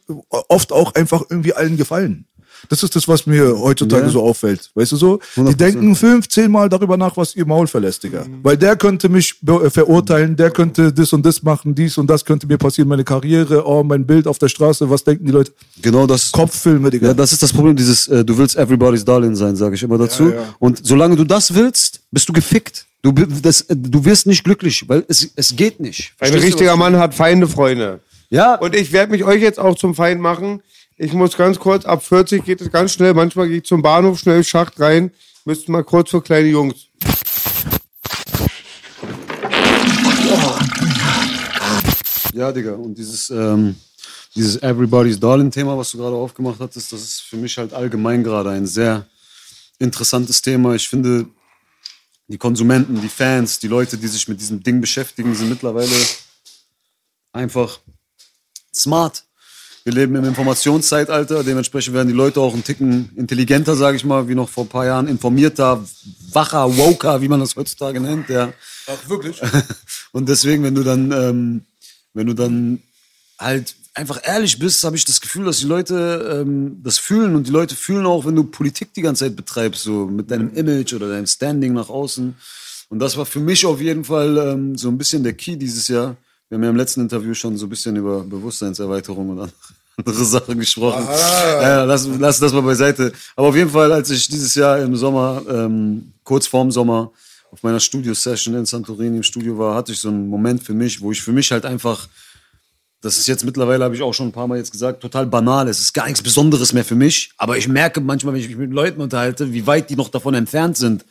oft auch einfach irgendwie allen gefallen. Das ist das, was mir heutzutage Ja. so auffällt. Weißt du so? Die 100%. denken 15 Mal darüber nach, was ihr Maul verlässt, Digga. Weil der könnte mich äh, verurteilen, der könnte das und das machen, dies und das könnte mir passieren, meine Karriere, oh, mein Bild auf der Straße, was denken die Leute? Genau das. Kopffilme, Digga. Ja, das ist das Problem, dieses, äh, du willst everybody's darling sein, sage ich immer dazu. Ja, ja. Und solange du das willst, bist du gefickt. Du, das, äh, du wirst nicht glücklich, weil es, es geht nicht. Ein Verstehst du, richtiger was- Mann hat Feinde, Freunde. Ja, Und ich werde mich euch jetzt auch zum Feind machen. Ich muss ganz kurz, ab 40 geht es ganz schnell. Manchmal gehe ich zum Bahnhof, schnell Schacht rein. Müsst mal kurz für kleine Jungs. Ja, Digga, und dieses, ähm, dieses Everybody's Darling-Thema, was du gerade aufgemacht hattest, das ist für mich halt allgemein gerade ein sehr interessantes Thema. Ich finde, die Konsumenten, die Fans, die Leute, die sich mit diesem Ding beschäftigen, sind mittlerweile einfach smart. Wir leben im Informationszeitalter, dementsprechend werden die Leute auch ein Ticken intelligenter, sage ich mal, wie noch vor ein paar Jahren, informierter, wacher, woker, wie man das heutzutage nennt. Ja. Ach, wirklich? Und deswegen, wenn du dann, ähm, wenn du dann halt einfach ehrlich bist, habe ich das Gefühl, dass die Leute ähm, das fühlen und die Leute fühlen auch, wenn du Politik die ganze Zeit betreibst, so mit deinem Image oder deinem Standing nach außen. Und das war für mich auf jeden Fall ähm, so ein bisschen der Key dieses Jahr. Wir haben ja im letzten Interview schon so ein bisschen über Bewusstseinserweiterung und andere Sachen gesprochen. Ja, lass, lass das mal beiseite. Aber auf jeden Fall, als ich dieses Jahr im Sommer, ähm, kurz vorm Sommer, auf meiner Studio-Session in Santorini im Studio war, hatte ich so einen Moment für mich, wo ich für mich halt einfach, das ist jetzt mittlerweile, habe ich auch schon ein paar Mal jetzt gesagt, total banal. Es ist gar nichts Besonderes mehr für mich. Aber ich merke manchmal, wenn ich mich mit Leuten unterhalte, wie weit die noch davon entfernt sind,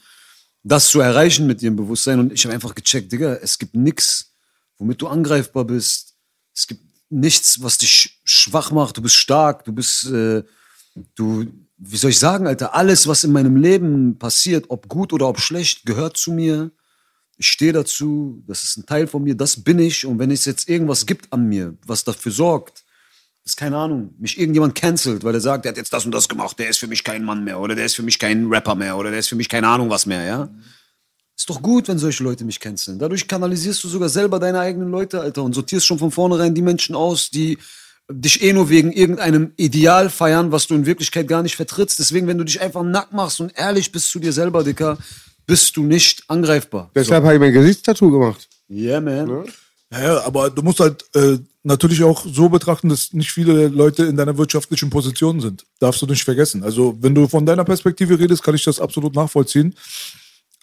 das zu erreichen mit ihrem Bewusstsein. Und ich habe einfach gecheckt, Digga, es gibt nichts, womit du angreifbar bist. Es gibt nichts, was dich schwach macht. Du bist stark, du bist, äh, du, wie soll ich sagen, Alter, alles, was in meinem Leben passiert, ob gut oder ob schlecht, gehört zu mir. Ich stehe dazu, das ist ein Teil von mir, das bin ich. Und wenn es jetzt irgendwas gibt an mir, was dafür sorgt, ist keine Ahnung, mich irgendjemand cancelt, weil er sagt, der hat jetzt das und das gemacht, der ist für mich kein Mann mehr oder der ist für mich kein Rapper mehr oder der ist für mich keine Ahnung was mehr, ja. Ist doch gut, wenn solche Leute mich canceln. Dadurch kanalisierst du sogar selber deine eigenen Leute, Alter, und sortierst schon von vornherein die Menschen aus, die dich eh nur wegen irgendeinem Ideal feiern, was du in Wirklichkeit gar nicht vertrittst. Deswegen, wenn du dich einfach nackt machst und ehrlich bist zu dir selber, Dicker, bist du nicht angreifbar. Deshalb habe ich mein Gesichtstattoo gemacht. Yeah, man. Ja, aber du musst halt äh, natürlich auch so betrachten, dass nicht viele Leute in deiner wirtschaftlichen Position sind. Darfst du nicht vergessen. Also, wenn du von deiner Perspektive redest, kann ich das absolut nachvollziehen.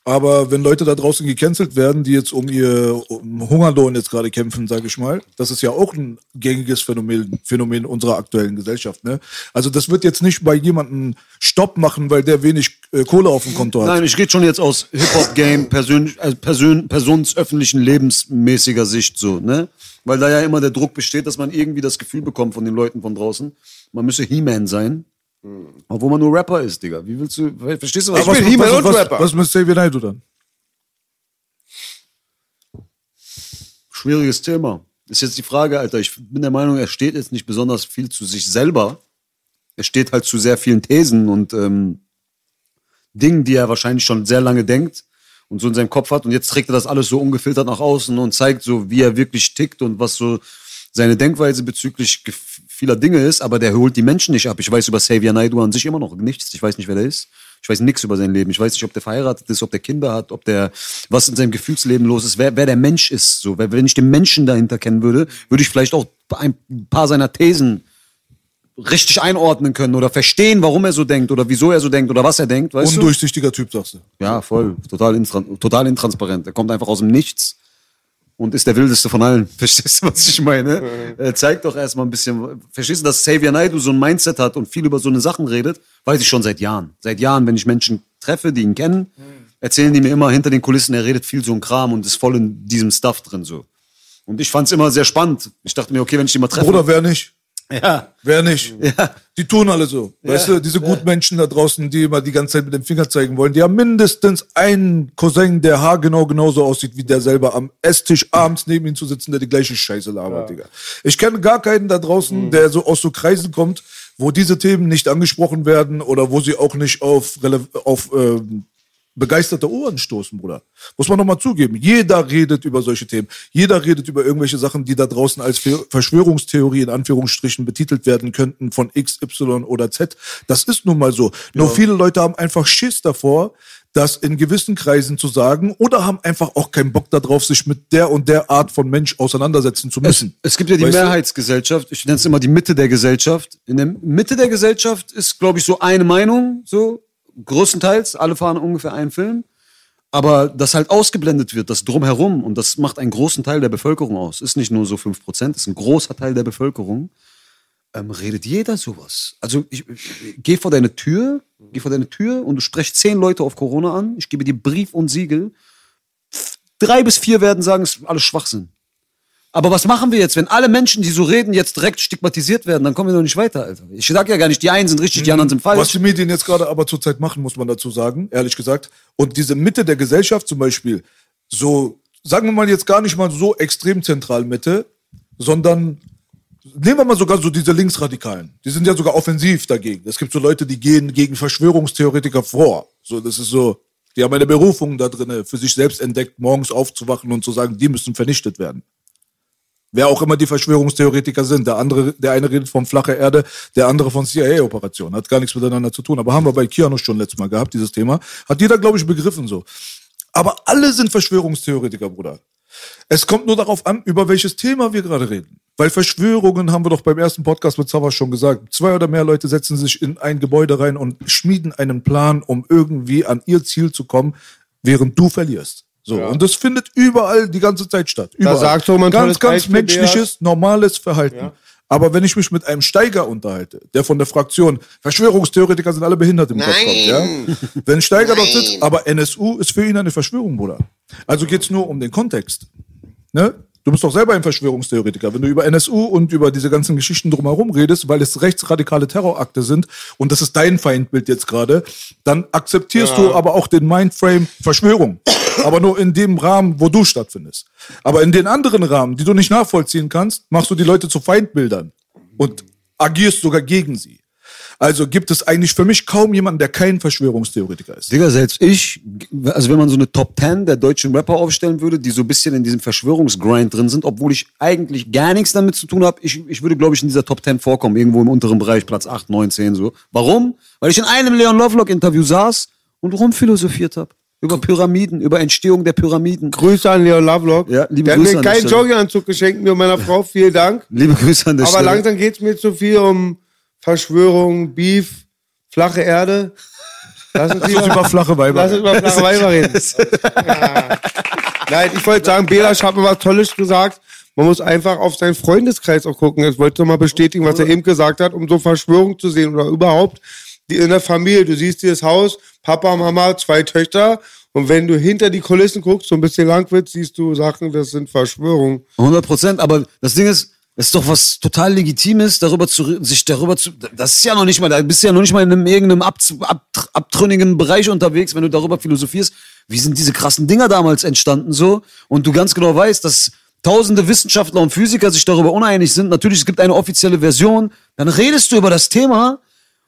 Aber wenn Leute da draußen gecancelt werden, die jetzt um ihr um Hungerlohn jetzt gerade kämpfen, sage ich mal, das ist ja auch ein gängiges Phänomen, Phänomen unserer aktuellen Gesellschaft. Ne? Also das wird jetzt nicht bei jemandem Stopp machen, weil der wenig äh, Kohle auf dem Konto hat. Nein, ich rede schon jetzt aus Hip-Hop-Game, persön, äh, persön, personsöffentlichen lebensmäßiger Sicht so, ne? Weil da ja immer der Druck besteht, dass man irgendwie das Gefühl bekommt von den Leuten von draußen, man müsse He-Man sein. Obwohl man nur Rapper ist, Digga. Wie willst du, verstehst du, was Ich bin He-Man und was, Rapper. Was mit Xavier Naidoo dann? Schwieriges Thema. Ist jetzt die Frage, Alter. Ich bin der Meinung, er steht jetzt nicht besonders viel zu sich selber. Er steht halt zu sehr vielen Thesen und ähm, Dingen, die er wahrscheinlich schon sehr lange denkt und so in seinem Kopf hat. Und jetzt trägt er das alles so ungefiltert nach außen und zeigt so, wie er wirklich tickt und was so seine Denkweise bezüglich gef- vieler Dinge ist. Aber der holt die Menschen nicht ab. Ich weiß über Xavier Naidoo an sich immer noch nichts. Ich weiß nicht, wer der ist. Ich weiß nichts über sein Leben. Ich weiß nicht, ob der verheiratet ist, ob der Kinder hat, ob der, was in seinem Gefühlsleben los ist, wer, wer der Mensch ist. So, wenn ich den Menschen dahinter kennen würde, würde ich vielleicht auch ein paar seiner Thesen richtig einordnen können oder verstehen, warum er so denkt oder wieso er so denkt oder was er denkt, weißt du? Undurchsichtiger Typ, sagst du. Ja, voll. Total, total intransparent. Er kommt einfach aus dem Nichts und ist der wildeste von allen. Verstehst du, was ich meine? Er zeigt doch erstmal ein bisschen. Verstehst du, dass Xavier Naidoo so ein Mindset hat und viel über so eine Sachen redet? Weiß ich schon seit Jahren. Seit Jahren, wenn ich Menschen treffe, die ihn kennen, erzählen die mir immer hinter den Kulissen, er redet viel so ein Kram und ist voll in diesem Stuff drin so. Und ich fand's immer sehr spannend. Ich dachte mir, okay, wenn ich die mal treffe. Bruder, wer nicht? Ja. Wer nicht? Ja. Die tun alle so. Weißt du, diese Gutmenschen da draußen, die immer die ganze Zeit mit dem Finger zeigen wollen, die haben mindestens einen Cousin, der haargenau genauso aussieht wie der selber am Esstisch abends neben ihm zu sitzen, der die gleiche Scheiße labert, Digga. Ich kenne gar keinen da draußen, der so aus so Kreisen kommt, wo diese Themen nicht angesprochen werden oder wo sie auch nicht auf, auf ähm, begeisterte Ohren stoßen, Bruder. Muss man noch mal zugeben. Jeder redet über solche Themen. Jeder redet über irgendwelche Sachen, die da draußen als Ver- Verschwörungstheorie in Anführungsstrichen betitelt werden könnten von X, Y oder Z. Das ist nun mal so. Nur viele Leute haben einfach Schiss davor, das in gewissen Kreisen zu sagen oder haben einfach auch keinen Bock darauf, sich mit der und der Art von Mensch auseinandersetzen zu müssen. Es gibt ja die Weißt? Mehrheitsgesellschaft, ich nenne es immer die Mitte der Gesellschaft. In der Mitte der Gesellschaft ist, glaube ich, so eine Meinung, so größtenteils, alle fahren ungefähr einen Film. Aber das halt ausgeblendet wird, das drumherum, und das macht einen großen Teil der Bevölkerung aus. Ist nicht nur so 5%, ist ein großer Teil der Bevölkerung. Ähm, redet jeder sowas. Also ich, ich, geh vor deine Tür, geh vor deine Tür und du sprechst zehn Leute auf Corona an. Ich gebe dir Brief und Siegel. Drei bis vier werden sagen, es ist alles Schwachsinn. Aber was machen wir jetzt, wenn alle Menschen, die so reden, jetzt direkt stigmatisiert werden? Dann kommen wir doch nicht weiter, Alter. Ich sag ja gar nicht, die einen sind richtig, die anderen sind Was falsch. die Medien jetzt gerade aber zurzeit machen, muss man dazu sagen, ehrlich gesagt. Und diese Mitte der Gesellschaft zum Beispiel, so, sagen wir mal jetzt gar nicht mal so extrem zentral Mitte, sondern nehmen wir mal sogar so diese Linksradikalen. Die sind ja sogar offensiv dagegen. Es gibt so Leute, die gehen gegen Verschwörungstheoretiker vor. So, das ist so, die haben eine Berufung da drin, für sich selbst entdeckt, morgens aufzuwachen und zu sagen, die müssen vernichtet werden. Wer auch immer die Verschwörungstheoretiker sind. Der andere, der eine redet von flache Erde, der andere von CIA-Operationen. Hat gar nichts miteinander zu tun. Aber haben wir bei Keanu schon letztes Mal gehabt, dieses Thema. Hat jeder, glaube ich, begriffen so. Aber alle sind Verschwörungstheoretiker, Bruder. Es kommt nur darauf an, über welches Thema wir gerade reden. Weil Verschwörungen haben wir doch beim ersten Podcast mit Zavas schon gesagt. Zwei oder mehr Leute setzen sich in ein Gebäude rein und schmieden einen Plan, um irgendwie an ihr Ziel zu kommen, während du verlierst. So. Ja. Und das findet überall die ganze Zeit statt. Überall. sagst du mal ein ganz, ganz Beispiel, menschliches, normales Verhalten. Ja. Aber wenn ich mich mit einem Steiger unterhalte, der von der Fraktion Verschwörungstheoretiker sind alle behindert im Kopf kommt, ja? Wenn Steiger dort sitzt, aber NSU ist für ihn eine Verschwörung, Bruder. Also geht's nur um den Kontext. Ne? Du bist doch selber ein Verschwörungstheoretiker. Wenn du über NSU und über diese ganzen Geschichten drumherum redest, weil es rechtsradikale Terrorakte sind und das ist dein Feindbild jetzt gerade, dann akzeptierst du aber auch den Mindframe Verschwörung. aber nur in dem Rahmen, wo du stattfindest. Aber in den anderen Rahmen, die du nicht nachvollziehen kannst, machst du die Leute zu Feindbildern und agierst sogar gegen sie. Also gibt es eigentlich für mich kaum jemanden, der kein Verschwörungstheoretiker ist. Digga, selbst ich, also wenn man so eine Top 10 der deutschen Rapper aufstellen würde, die so ein bisschen in diesem Verschwörungsgrind drin sind, obwohl ich eigentlich gar nichts damit zu tun habe, ich, ich würde, glaube ich, in dieser Top 10 vorkommen, irgendwo im unteren Bereich, Platz 8, 9, 10 so. Warum? Weil ich in einem Leon Lovelock-Interview saß und rumphilosophiert habe. Über Pyramiden, über Entstehung der Pyramiden. Grüße an Leon Lovelock. Ja, liebe der Grüße hat mir keinen. Jogginganzug geschenkt, mir und meiner Frau. Vielen Dank. Liebe Grüße an der Aber Stelle. langsam geht's mir zu viel um Verschwörung, Beef, flache Erde. Lass uns lieber, über flache Weiber lass uns über flache Weiber reden. Ja. Nein, ich wollte sagen, Belasch hat mir was Tolles gesagt. Man muss einfach auf seinen Freundeskreis auch gucken. Ich wollte mal bestätigen, was er eben gesagt hat, um so Verschwörung zu sehen oder überhaupt die in der Familie. Du siehst dieses Haus, Papa, Mama, zwei Töchter. Und wenn du hinter die Kulissen guckst, so ein bisschen lang wird, siehst du Sachen, das sind Verschwörungen. 100 Prozent, aber das Ding ist, ist doch was total Legitimes, darüber zu, sich darüber zu, das ist ja noch nicht mal, da bist du ja noch nicht mal in einem, irgendeinem ab, ab, abtrünnigen Bereich unterwegs, wenn du darüber philosophierst, wie sind diese krassen Dinger damals entstanden so? Und du ganz genau weißt, dass tausende Wissenschaftler und Physiker sich darüber uneinig sind, natürlich, es gibt eine offizielle Version, dann redest du über das Thema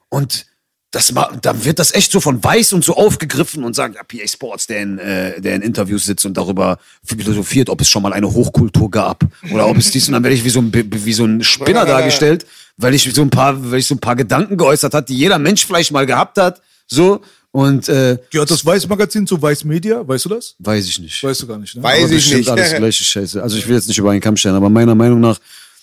und das ma- dann wird das echt so von weiß und so aufgegriffen und sagt, ja, PA Sports, der in, äh, der in Interviews sitzt und darüber philosophiert, ob es schon mal eine Hochkultur gab oder ob es dies und dann werde ich wie so ein, wie so ein Spinner dargestellt, weil ich so ein paar, weil ich so ein paar Gedanken geäußert hat, die jeder Mensch vielleicht mal gehabt hat, so und äh, Gehört das Weiß-Magazin zu Weiß Media? Weißt du das? weiß ich nicht. Weißt du gar nicht, ne? Weiß aber ich nicht. alles gleiche Scheiße. Also ich will jetzt nicht über einen Kamm stellen, aber meiner Meinung nach,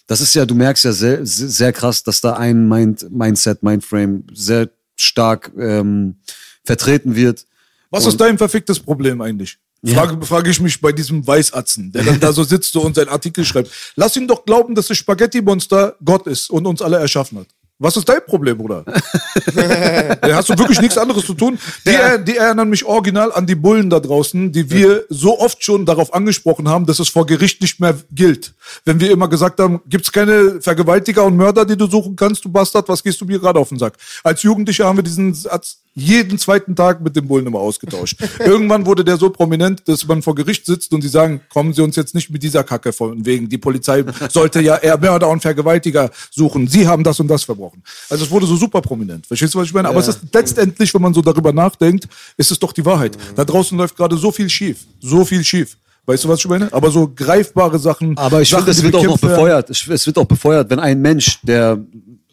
das ist ja, du merkst ja sehr, sehr sehr krass, dass da ein Mind, Mindset, Mindframe sehr stark ähm, vertreten wird. Was ist dein verficktes Problem eigentlich? Frage, frage ich mich bei diesem Weißatzen, der dann da so sitzt und seinen Artikel schreibt. Lass ihn doch glauben, dass das Spaghetti-Monster Gott ist und uns alle erschaffen hat. Was ist dein Problem, Bruder? da hast du wirklich nichts anderes zu tun. Die, er, die erinnern mich original an die Bullen da draußen, die wir so oft schon darauf angesprochen haben, dass es vor Gericht nicht mehr gilt. Wenn wir immer gesagt haben, gibt's keine Vergewaltiger und Mörder, die du suchen kannst, du Bastard, was gehst du mir gerade auf den Sack? Als Jugendliche haben wir diesen Satz jeden zweiten Tag mit den Bullen immer ausgetauscht. Irgendwann wurde der so prominent, dass man vor Gericht sitzt und sie sagen, kommen Sie uns jetzt nicht mit dieser Kacke von wegen, die Polizei sollte ja eher Mörder und Vergewaltiger suchen. Sie haben das und das verbrochen. Also es wurde so super prominent. Verstehst du, was ich meine? Aber es ist letztendlich, wenn man so darüber nachdenkt, ist es doch die Wahrheit. Da draußen läuft gerade so viel schief. So viel schief. Weißt du, was ich meine? Aber so greifbare Sachen. Aber ich Sachen, finde, es wird auch noch befeuert. Es wird auch befeuert, wenn ein Mensch, der,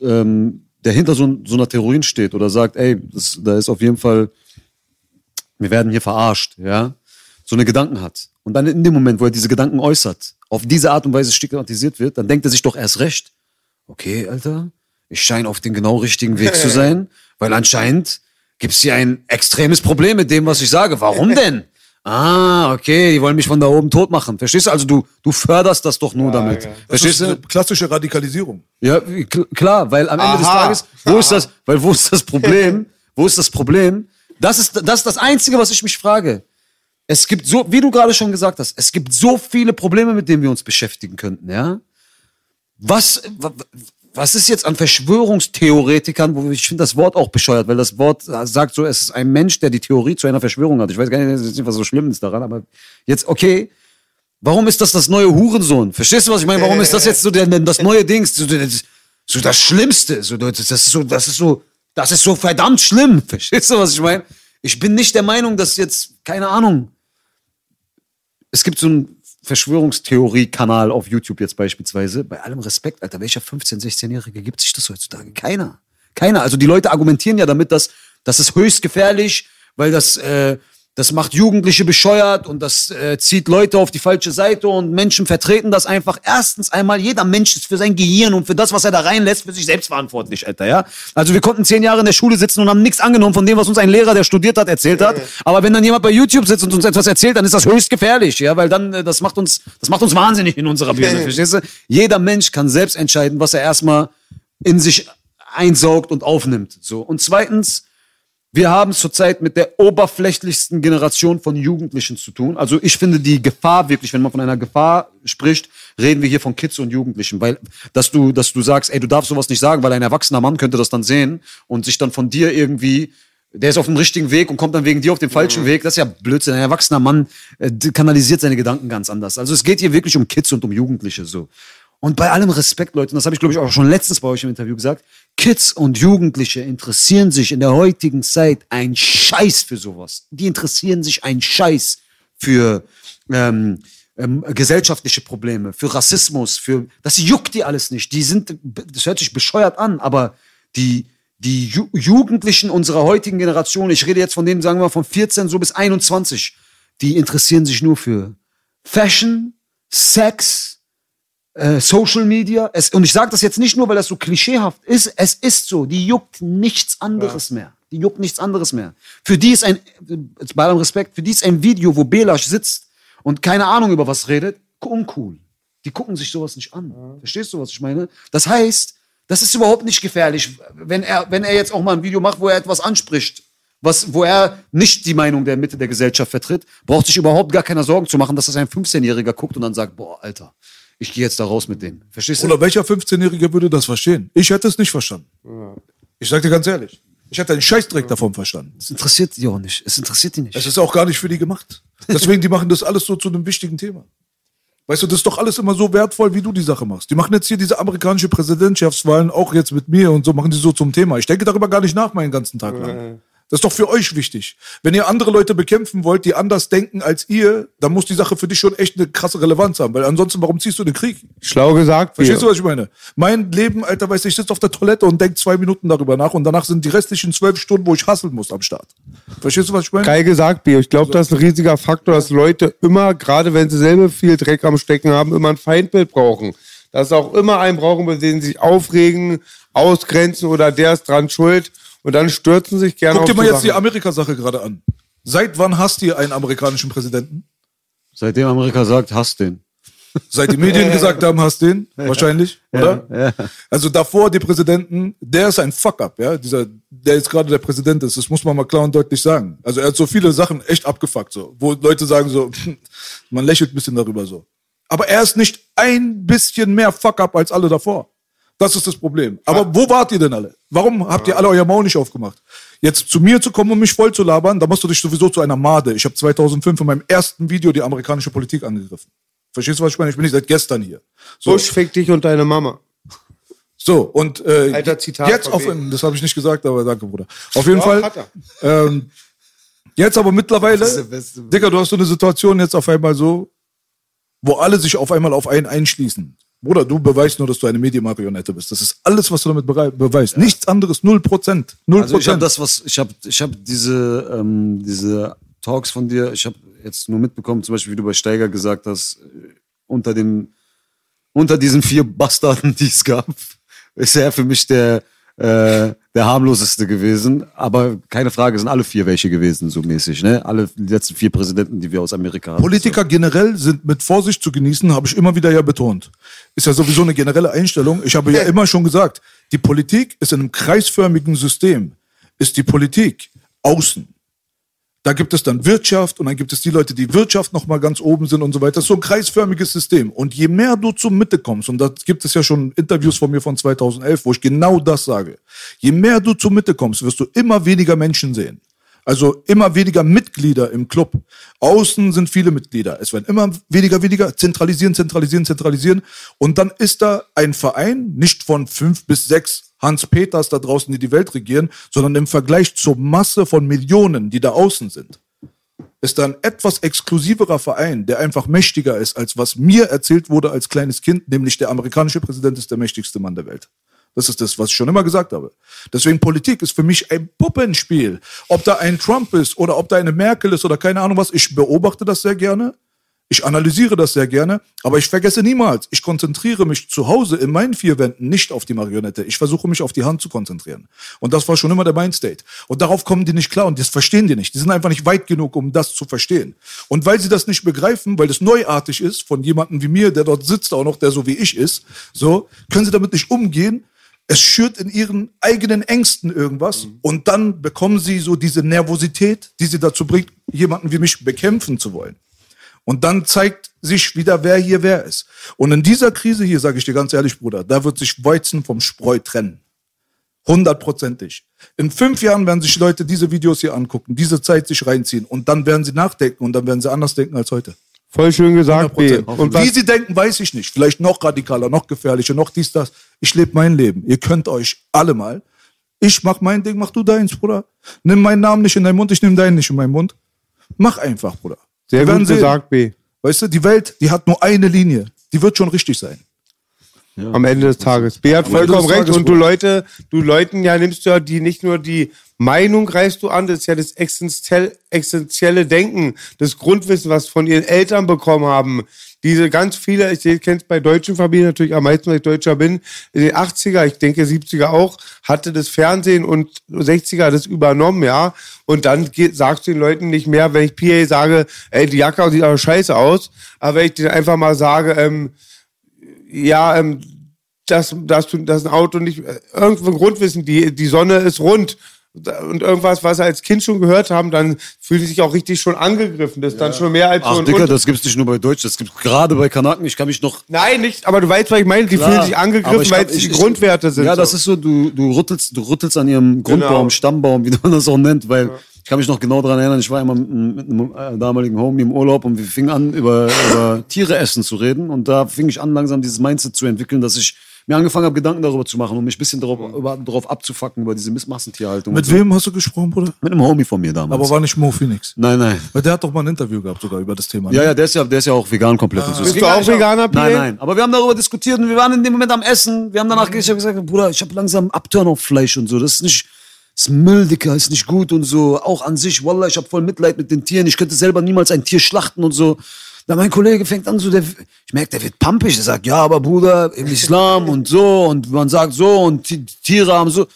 ähm, der hinter so, so einer Theorie steht oder sagt, ey, das, da ist auf jeden Fall, wir werden hier verarscht, ja, so eine Gedanken hat. Und dann in dem Moment, wo er diese Gedanken äußert, auf diese Art und Weise stigmatisiert wird, dann denkt er sich doch erst recht, okay, Alter, ich scheine auf den genau richtigen Weg zu sein, weil anscheinend gibt's hier ein extremes Problem mit dem, was ich sage. Warum denn? Ah, okay, die wollen mich von da oben tot machen. Verstehst du? Also du, du förderst das doch nur damit. Das Verstehst ist eine du? klassische Radikalisierung. Ja, kl- klar, weil am Ende des Aha. Tages, wo ist das, weil wo ist das Problem? Wo ist das Problem? Das ist, das ist das Einzige, was ich mich frage. Es gibt so, wie du gerade schon gesagt hast, es gibt so viele Probleme, mit denen wir uns beschäftigen könnten, ja? Was, wa- was ist jetzt an Verschwörungstheoretikern, wo ich finde das Wort auch bescheuert, weil das Wort sagt so, es ist ein Mensch, der die Theorie zu einer Verschwörung hat. Ich weiß gar nicht, ist was so Schlimmes daran, aber jetzt, okay, Warum ist das das neue Hurensohn? Verstehst du, was ich meine? Warum ist das jetzt so der, das neue Dings? So, das, so das Schlimmste. So, das, ist so, das ist so, das ist so verdammt schlimm. Verstehst du, was ich meine? Ich bin nicht der Meinung, dass jetzt, keine Ahnung, es gibt so einen Verschwörungstheorie-Kanal auf YouTube jetzt beispielsweise. Bei allem Respekt, Alter, welcher 15-, 16-Jährige gibt sich das heutzutage? Keiner. Keiner. Also die Leute argumentieren ja damit, dass das ist höchst gefährlich, weil das, äh, das macht Jugendliche bescheuert und das äh, zieht Leute auf die falsche Seite und Menschen vertreten das einfach. Erstens einmal, jeder Mensch ist für sein Gehirn und für das, was er da reinlässt, für sich selbst verantwortlich, Alter, ja. Also wir konnten zehn Jahre in der Schule sitzen und haben nichts angenommen von dem, was uns ein Lehrer, der studiert hat, erzählt hat. Aber wenn dann jemand bei YouTube sitzt und uns etwas erzählt, dann ist das höchst gefährlich, ja, weil dann, äh, das macht uns, das macht uns wahnsinnig in unserer Birne, verstehst du? Jeder Mensch kann selbst entscheiden, was er erstmal in sich einsaugt und aufnimmt, so. Und zweitens, wir haben zurzeit mit der oberflächlichsten Generation von Jugendlichen zu tun. Also ich finde die Gefahr wirklich, wenn man von einer Gefahr spricht, reden wir hier von Kids und Jugendlichen, weil dass du, dass du sagst, ey, du darfst sowas nicht sagen, weil ein erwachsener Mann könnte das dann sehen und sich dann von dir irgendwie der ist auf dem richtigen Weg und kommt dann wegen dir auf den falschen Weg. Das ist ja Blödsinn. Ein erwachsener Mann äh, kanalisiert seine Gedanken ganz anders. Also es geht hier wirklich um Kids und um Jugendliche so. Und bei allem Respekt, Leute, und das habe ich, glaube ich, auch schon letztens bei euch im Interview gesagt, Kids und Jugendliche interessieren sich in der heutigen Zeit ein Scheiß für sowas. Die interessieren sich ein Scheiß für ähm, ähm, gesellschaftliche Probleme, für Rassismus, für das juckt die alles nicht. Die sind, das hört sich bescheuert an, aber die die Ju Jugendlichen unserer heutigen Generation, ich rede jetzt von denen, sagen wir mal von 14 so bis 21, die interessieren sich nur für Fashion, Sex, äh, Social Media. Es, und ich sage das jetzt nicht nur, weil das so klischeehaft ist. Es ist so. Die juckt nichts anderes mehr. Die juckt nichts anderes mehr. Für die ist ein, bei allem Respekt, für die ist ein Video, wo Belasch sitzt und keine Ahnung über was redet, uncool. Die gucken sich sowas nicht an. Verstehst du, was ich meine? Das heißt, das ist überhaupt nicht gefährlich, wenn er, wenn er jetzt auch mal ein Video macht, wo er etwas anspricht, was, wo er nicht die Meinung der Mitte der Gesellschaft vertritt, braucht sich überhaupt gar keiner Sorgen zu machen, dass das ein 15-Jähriger guckt und dann sagt, boah, Alter, ich gehe jetzt da raus mit denen. Verstehst du? Oder welcher 15-Jährige würde das verstehen? Ich hätte es nicht verstanden. Ich sag dir ganz ehrlich. Ich hätte einen Scheißdreck davon verstanden. Es interessiert die auch nicht. Es interessiert die nicht. Es ist auch gar nicht für die gemacht. Deswegen, die machen das alles so zu einem wichtigen Thema. Weißt du, das ist doch alles immer so wertvoll, wie du die Sache machst. Die machen jetzt hier diese amerikanische Präsidentschaftswahlen auch jetzt mit mir und so machen die so zum Thema. Ich denke darüber gar nicht nach meinen ganzen Tag lang. Das ist doch für euch wichtig. Wenn ihr andere Leute bekämpfen wollt, die anders denken als ihr, dann muss die Sache für dich schon echt eine krasse Relevanz haben. Weil ansonsten, warum ziehst du den Krieg? Schlau gesagt. Verstehst du, was ich meine? Mein Leben, Alter, weißt du, ich sitze auf der Toilette und denk zwei Minuten darüber nach und danach sind die restlichen zwölf Stunden, wo ich hasseln muss am Start. Verstehst du, was ich meine? Geil gesagt, Bier. Ich glaube, das ist ein riesiger Faktor, dass Leute immer, gerade wenn sie selber viel Dreck am Stecken haben, immer ein Feindbild brauchen. Dass sie auch immer einen brauchen, bei dem sie sich aufregen, ausgrenzen oder der ist dran schuld. Und dann stürzen sich gerne Guck auf dir mal so jetzt die Sachen. Amerika-Sache gerade an. Seit wann hasst ihr einen amerikanischen Präsidenten? Seitdem Amerika sagt, hasst den. Seit die Medien gesagt haben, hast den, wahrscheinlich, oder? Also davor die Präsidenten, der ist ein Fuck-up, ja, dieser, der jetzt gerade der Präsident ist, das muss man mal klar und deutlich sagen. Also er hat so viele Sachen echt abgefuckt, so, wo Leute sagen so, man lächelt ein bisschen darüber so. Aber er ist nicht ein bisschen mehr Fuck-up als alle davor. Das ist das Problem. Aber wo wart ihr denn alle? Warum habt ihr alle euer Maul nicht aufgemacht? Jetzt zu mir zu kommen und mich voll zu labern, da musst du dich sowieso zu einer Made. Ich habe 2005 in meinem ersten Video die amerikanische Politik angegriffen. Verstehst du, was ich meine? Ich bin nicht seit gestern hier. So, Bush fick dich und deine Mama. so und äh, Alter Zitat jetzt auf, das habe ich nicht gesagt, aber danke, Bruder. Auf jeden Doch, Fall. Ähm, jetzt aber mittlerweile. Digga, du hast so eine Situation jetzt auf einmal so, wo alle sich auf einmal auf einen einschließen. Bruder, du beweist nur, dass du eine Medienmarionette bist. Das ist alles, was du damit beweist. Nichts anderes, null Prozent. Null Also ich habe das, was ich habe, ich habe diese ähm, diese Talks von dir. Ich habe jetzt nur mitbekommen, zum Beispiel, wie du bei Steiger gesagt hast, äh, unter dem unter diesen vier Bastarden, die es gab, ist er für mich der äh, der harmloseste gewesen. Aber keine Frage, sind alle vier welche gewesen, so mäßig. Ne, alle die letzten vier Präsidenten, die wir aus Amerika haben. Politiker generell sind mit Vorsicht zu genießen, habe ich immer wieder ja betont. Ist ja sowieso eine generelle Einstellung. Ich habe ja immer schon gesagt, die Politik ist in einem kreisförmigen System. Ist die Politik außen. Da gibt es dann Wirtschaft und dann gibt es die Leute, die Wirtschaft noch mal ganz oben sind und so weiter. Das ist so ein kreisförmiges System. Und je mehr du zur Mitte kommst, und da gibt es ja schon Interviews von mir von 2011, wo ich genau das sage. Je mehr du zur Mitte kommst, wirst du immer weniger Menschen sehen. Also immer weniger Mitglieder im Club. Außen sind viele Mitglieder. Es werden immer weniger, weniger. Zentralisieren, zentralisieren, zentralisieren. Und dann ist da ein Verein, nicht von fünf bis sechs Hans Peters da draußen, die die Welt regieren, sondern im Vergleich zur Masse von Millionen, die da außen sind ist da ein etwas exklusiverer Verein, der einfach mächtiger ist, als was mir erzählt wurde als kleines Kind, nämlich der amerikanische Präsident ist der mächtigste Mann der Welt. Das ist das, was ich schon immer gesagt habe. Deswegen Politik ist für mich ein Puppenspiel. Ob da ein Trump ist oder ob da eine Merkel ist oder keine Ahnung was, ich beobachte das sehr gerne. Ich analysiere das sehr gerne, aber ich vergesse niemals, ich konzentriere mich zu Hause in meinen vier Wänden nicht auf die Marionette. Ich versuche mich auf die Hand zu konzentrieren. Und das war schon immer der Mindstate. Und darauf kommen die nicht klar und das verstehen die nicht. Die sind einfach nicht weit genug, um das zu verstehen. Und weil sie das nicht begreifen, weil das neuartig ist von jemandem wie mir, der dort sitzt, auch noch der so wie ich ist, so, können sie damit nicht umgehen. Es schürt in ihren eigenen Ängsten irgendwas und dann bekommen sie so diese Nervosität, die sie dazu bringt, jemanden wie mich bekämpfen zu wollen. Und dann zeigt sich wieder, wer hier wer ist. Und in dieser Krise hier, sage ich dir ganz ehrlich, Bruder, da wird sich Weizen vom Spreu trennen. Hundertprozentig. In fünf Jahren werden sich Leute diese Videos hier angucken, diese Zeit sich reinziehen und dann werden sie nachdenken und dann werden sie anders denken als heute. Voll schön gesagt, B. 100%. Und Wie sie denken, weiß ich nicht. Vielleicht noch radikaler, noch gefährlicher, noch dies, das. Ich lebe mein Leben. Ihr könnt euch alle mal. Ich mach mein Ding, mach du deins, Bruder. Nimm meinen Namen nicht in deinen Mund, ich nimm deinen nicht in meinen Mund. Mach einfach, Bruder. Sehr gut gesagt, B. Weißt du, die Welt, die hat nur eine Linie. Die wird schon richtig sein. Am Ende des Tages. B hat vollkommen recht. Und du. Leute, du Leuten ja nimmst du ja die nicht nur die Meinung reißt du an, das ist ja das existenziell, existenzielle Denken, das Grundwissen, was von ihren Eltern bekommen haben. Diese ganz viele, ich kenne es bei deutschen Familien natürlich am meisten, weil ich Deutscher bin, in den 80er, ich denke 70er auch, hatte das Fernsehen und 60er das übernommen, ja. Und dann sagst du den Leuten nicht mehr, wenn ich PA sage, ey, die Jacke sieht aber scheiße aus, aber wenn ich denen einfach mal sage, ähm, ja, ähm, dass, dass, du, ein Auto nicht, äh, irgendwo Grundwissen, die, die Sonne ist rund und irgendwas, was sie als Kind schon gehört haben, dann fühlen sie sich auch richtig schon angegriffen. Das ist dann schon mehr als so Ach, ein Dicker, Unter- das gibt's nicht nur bei Deutsch, das gibt's gerade bei Kanaken. Ich kann mich noch Nein, nicht, aber du weißt, was ich meine, die Klar, fühlen sich angegriffen, weil es die Grundwerte sind. Ja, das so. ist so, du, du rüttelst, du rüttelst an ihrem Grundbaum, Genau. Stammbaum, wie man das auch nennt, weil ich kann mich noch genau daran erinnern, ich war einmal mit, einem- mit einem äh, damaligen Homie im Urlaub und wir fingen an, über, über Tiere essen zu reden und da fing ich an, langsam dieses Mindset zu entwickeln, dass ich mir angefangen habe, Gedanken darüber zu machen und mich ein bisschen darauf, über, darauf abzufacken, über diese Miss- Massentierhaltung. Mit und so. wem hast du gesprochen, Bruder? Mit einem Homie von mir damals. Aber war nicht Mo Phoenix. nein, nein. Weil der hat doch mal ein Interview gehabt sogar über das Thema. ne? Ja, ja, der ist ja, der ist ja auch vegan komplett. und so. Bist du auch Veganer? Nein, nein. Aber wir haben darüber diskutiert und wir waren in dem Moment am Essen. Wir haben danach hab gesagt, Bruder, ich habe langsam Abturn auf Fleisch und so. Das ist nicht, das ist Müll, Dicker, ist nicht gut und so. Auch an sich, Wallah, ich habe voll Mitleid mit den Tieren. Ich könnte selber niemals ein Tier schlachten und so. Da mein Kollege fängt an so, der, ich merke, der wird pampig. Der sagt, ja, aber Bruder, im Islam und so und man sagt so und Tiere haben so.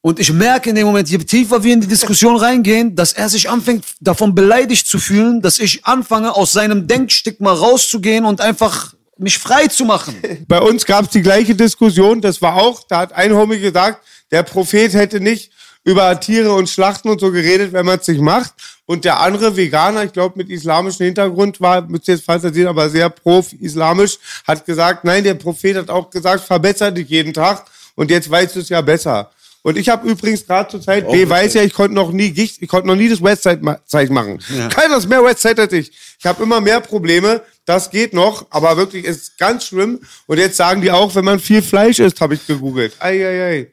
Und ich merke in dem Moment, je tiefer wir in die Diskussion reingehen, dass er sich anfängt, davon beleidigt zu fühlen, dass ich anfange, aus seinem Denkstigma rauszugehen und einfach mich frei zu machen. Bei uns gab es die gleiche Diskussion, das war auch, da hat ein Homie gesagt, der Prophet hätte nicht über Tiere und Schlachten und so geredet, wenn man es nicht macht. Und der andere Veganer, ich glaube mit islamischem Hintergrund war, müsst ihr jetzt fantasieren, aber sehr pro-islamisch, hat gesagt, nein, der Prophet hat auch gesagt, verbessere dich jeden Tag und jetzt weißt du es ja besser. Und ich habe übrigens gerade zur Zeit, B weiß ja, ich konnte noch nie Gicht, ich konnte noch nie das Westside-Zeichen machen. Keiner ist mehr Westside als ich. Ich habe immer mehr Probleme. Das geht noch, aber wirklich ist ganz schlimm. Und jetzt sagen die auch, wenn man viel Fleisch isst, habe ich gegoogelt. Eieiei.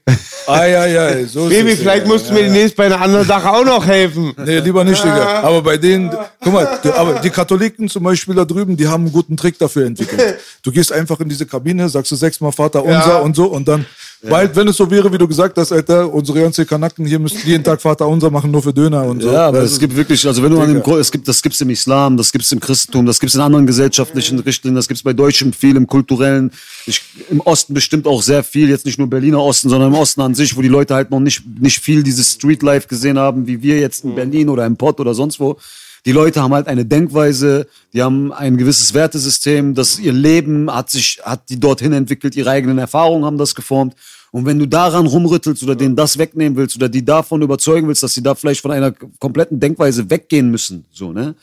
Eieiei, so Baby, vielleicht ja, musst du ja, mir demnächst bei einer anderen Sache auch noch helfen. Nee, lieber nicht, Digga. Aber bei denen, guck mal, die, aber die Katholiken zum Beispiel da drüben, die haben einen guten Trick dafür entwickelt. Du gehst einfach in diese Kabine, sagst du sechsmal Vater unser Ja. und so und dann, bald, wenn es so wäre, wie du gesagt hast, Alter, unsere ganzen Kanaken hier müssten jeden Tag Vater unser machen, nur für Döner und so. Ja, aber Das es gibt wirklich, also wenn du an dem, Digga. Es gibt, das gibt's im Islam, das gibt's im Christentum, das gibt's in anderen gesellschaftlichen Richtlinien, das gibt's bei Deutschen viel, im kulturellen, ich, im Osten bestimmt auch sehr viel, jetzt nicht nur Berliner Osten, sondern im Osten an sich, wo die Leute halt noch nicht, nicht viel dieses Streetlife gesehen haben, wie wir jetzt in Berlin oder im Pott oder sonst wo. Die Leute haben halt eine Denkweise, die haben ein gewisses Wertesystem, das ihr Leben hat sich, hat die dorthin entwickelt, ihre eigenen Erfahrungen haben das geformt. Und wenn du daran rumrüttelst oder denen das wegnehmen willst oder die davon überzeugen willst, dass sie da vielleicht von einer kompletten Denkweise weggehen müssen, so, ne?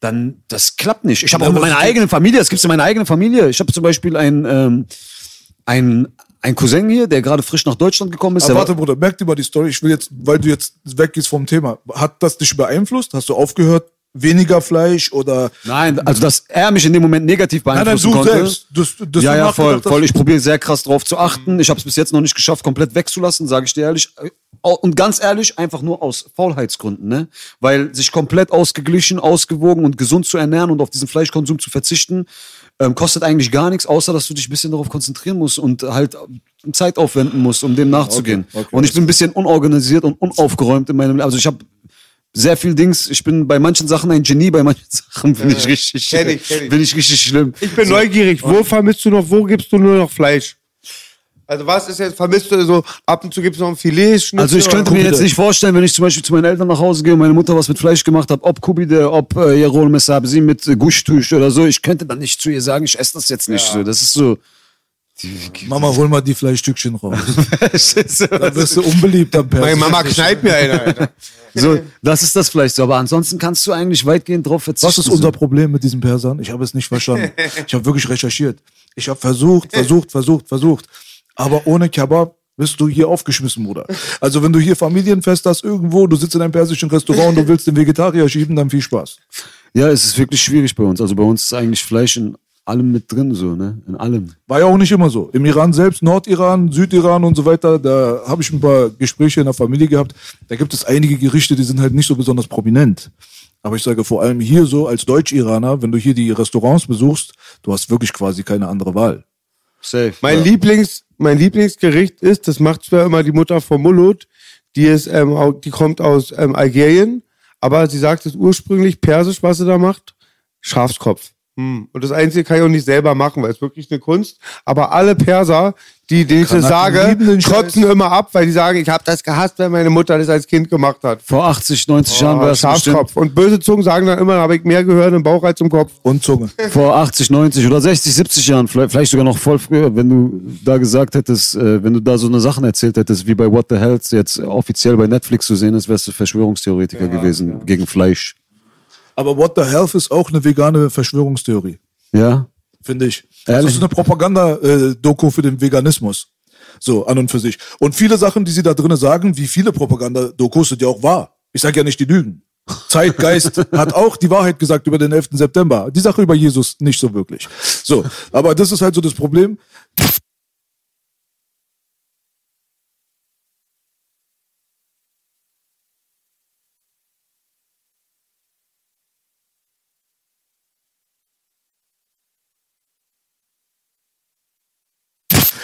Dann, das klappt nicht. Ich habe auch in meiner eigenen Familie, das gibt's in meiner eigenen Familie. Ich habe zum Beispiel ein, ähm, ein, ein Cousin hier, der gerade frisch nach Deutschland gekommen ist. Aber warte, Bruder, merk dir mal die Story. Ich will jetzt, weil du jetzt weggehst vom Thema. Hat das dich beeinflusst? Hast du aufgehört, weniger Fleisch oder. Nein, also dass er mich in dem Moment negativ Nein, nein, beeinflussen du konnte. selbst. Das, das ja, ja, voll, voll. Ich probiere sehr krass drauf zu achten. Ich habe es bis jetzt noch nicht geschafft, komplett wegzulassen, sage ich dir ehrlich. Und ganz ehrlich, einfach nur aus Faulheitsgründen, ne? Weil sich komplett ausgeglichen, ausgewogen und gesund zu ernähren und auf diesen Fleischkonsum zu verzichten, ähm, kostet eigentlich gar nichts, außer dass du dich ein bisschen darauf konzentrieren musst und halt Zeit aufwenden musst, um dem nachzugehen. okay, und ich bin ein bisschen unorganisiert und unaufgeräumt in meinem Leben. Also ich habe sehr viel Dings. Ich bin bei manchen Sachen ein Genie, bei manchen Sachen bin ich richtig, kenn ich, kenn ich. bin ich richtig schlimm. Ich bin neugierig. Wo vermisst du noch, wo gibst du nur noch Fleisch? Also was ist jetzt, vermisst du so, ab und zu gibt's noch ein Filet, Schnitzel Also ich könnte mir jetzt nicht vorstellen, wenn ich zum Beispiel zu meinen Eltern nach Hause gehe und meine Mutter was mit Fleisch gemacht hat, ob Kubide, ob äh, Jerol Messabsi mit äh, Gushtush oder so, ich könnte dann nicht zu ihr sagen, ich esse das jetzt nicht so. Das ist so. Mama, hol mal die Fleischstückchen raus. das ist so, Da wirst du unbeliebt am Perser. Meine Mama knallt mir einer, Alter. so, das ist das Fleisch so. Aber ansonsten kannst du eigentlich weitgehend drauf verzichten. Was ist unser Problem mit diesen Persern? Ich habe es nicht verstanden. Ich habe wirklich recherchiert. Ich habe versucht, versucht, versucht, versucht. Aber ohne Kebab bist du hier aufgeschmissen, Bruder. Also wenn du hier Familienfest hast irgendwo, du sitzt in einem persischen Restaurant und du willst den Vegetarier schieben, dann viel Spaß. Ja, es ist wirklich schwierig bei uns. Also bei uns ist eigentlich Fleisch in allem mit drin, so, ne? In allem. War ja auch nicht immer so. Im Iran selbst, Nordiran, Südiran und so weiter, da habe ich ein paar Gespräche in der Familie gehabt. Da gibt es einige Gerichte, die sind halt nicht so besonders prominent. Aber ich sage vor allem hier so als Deutsch-Iraner, wenn du hier die Restaurants besuchst, du hast wirklich quasi keine andere Wahl. Safe. Mein Lieblings, mein Lieblingsgericht ist, das macht zwar immer die Mutter von Mulut, die ist, ähm, die kommt aus ähm, Algerien, aber sie sagt es ursprünglich persisch, was sie da macht, Schafskopf. Hm. Und das Einzige kann ich auch nicht selber machen, weil es wirklich eine Kunst. Aber alle Perser, die, denen ich das sage, trotzen immer ab, weil die sagen, ich habe das gehasst, wenn meine Mutter das als Kind gemacht hat. Vor 80, 90 Jahren war Oh, es bestimmt. Schafskopf. Und böse Zungen sagen dann immer, habe ich mehr gehört im Bauch als im Kopf. Und Zunge. Vor 80, 90 oder 60, 70 Jahren, vielleicht, sogar noch voll früher, wenn du da gesagt hättest, äh, wenn du da so eine Sachen erzählt hättest, wie bei What the Health jetzt offiziell bei Netflix zu sehen ist, wärst du Verschwörungstheoretiker gewesen gegen Fleisch. Aber What the Health ist auch eine vegane Verschwörungstheorie, Ja? finde ich. Ehrlich? Das ist eine Propaganda-Doku für den Veganismus. So, an und für sich. Und viele Sachen, die sie da drinnen sagen, wie viele Propaganda-Dokus sind ja auch wahr. Ich sage ja nicht, die lügen. Zeitgeist hat auch die Wahrheit gesagt über den 11. September. Die Sache über Jesus nicht so wirklich. So, aber das ist halt so das Problem.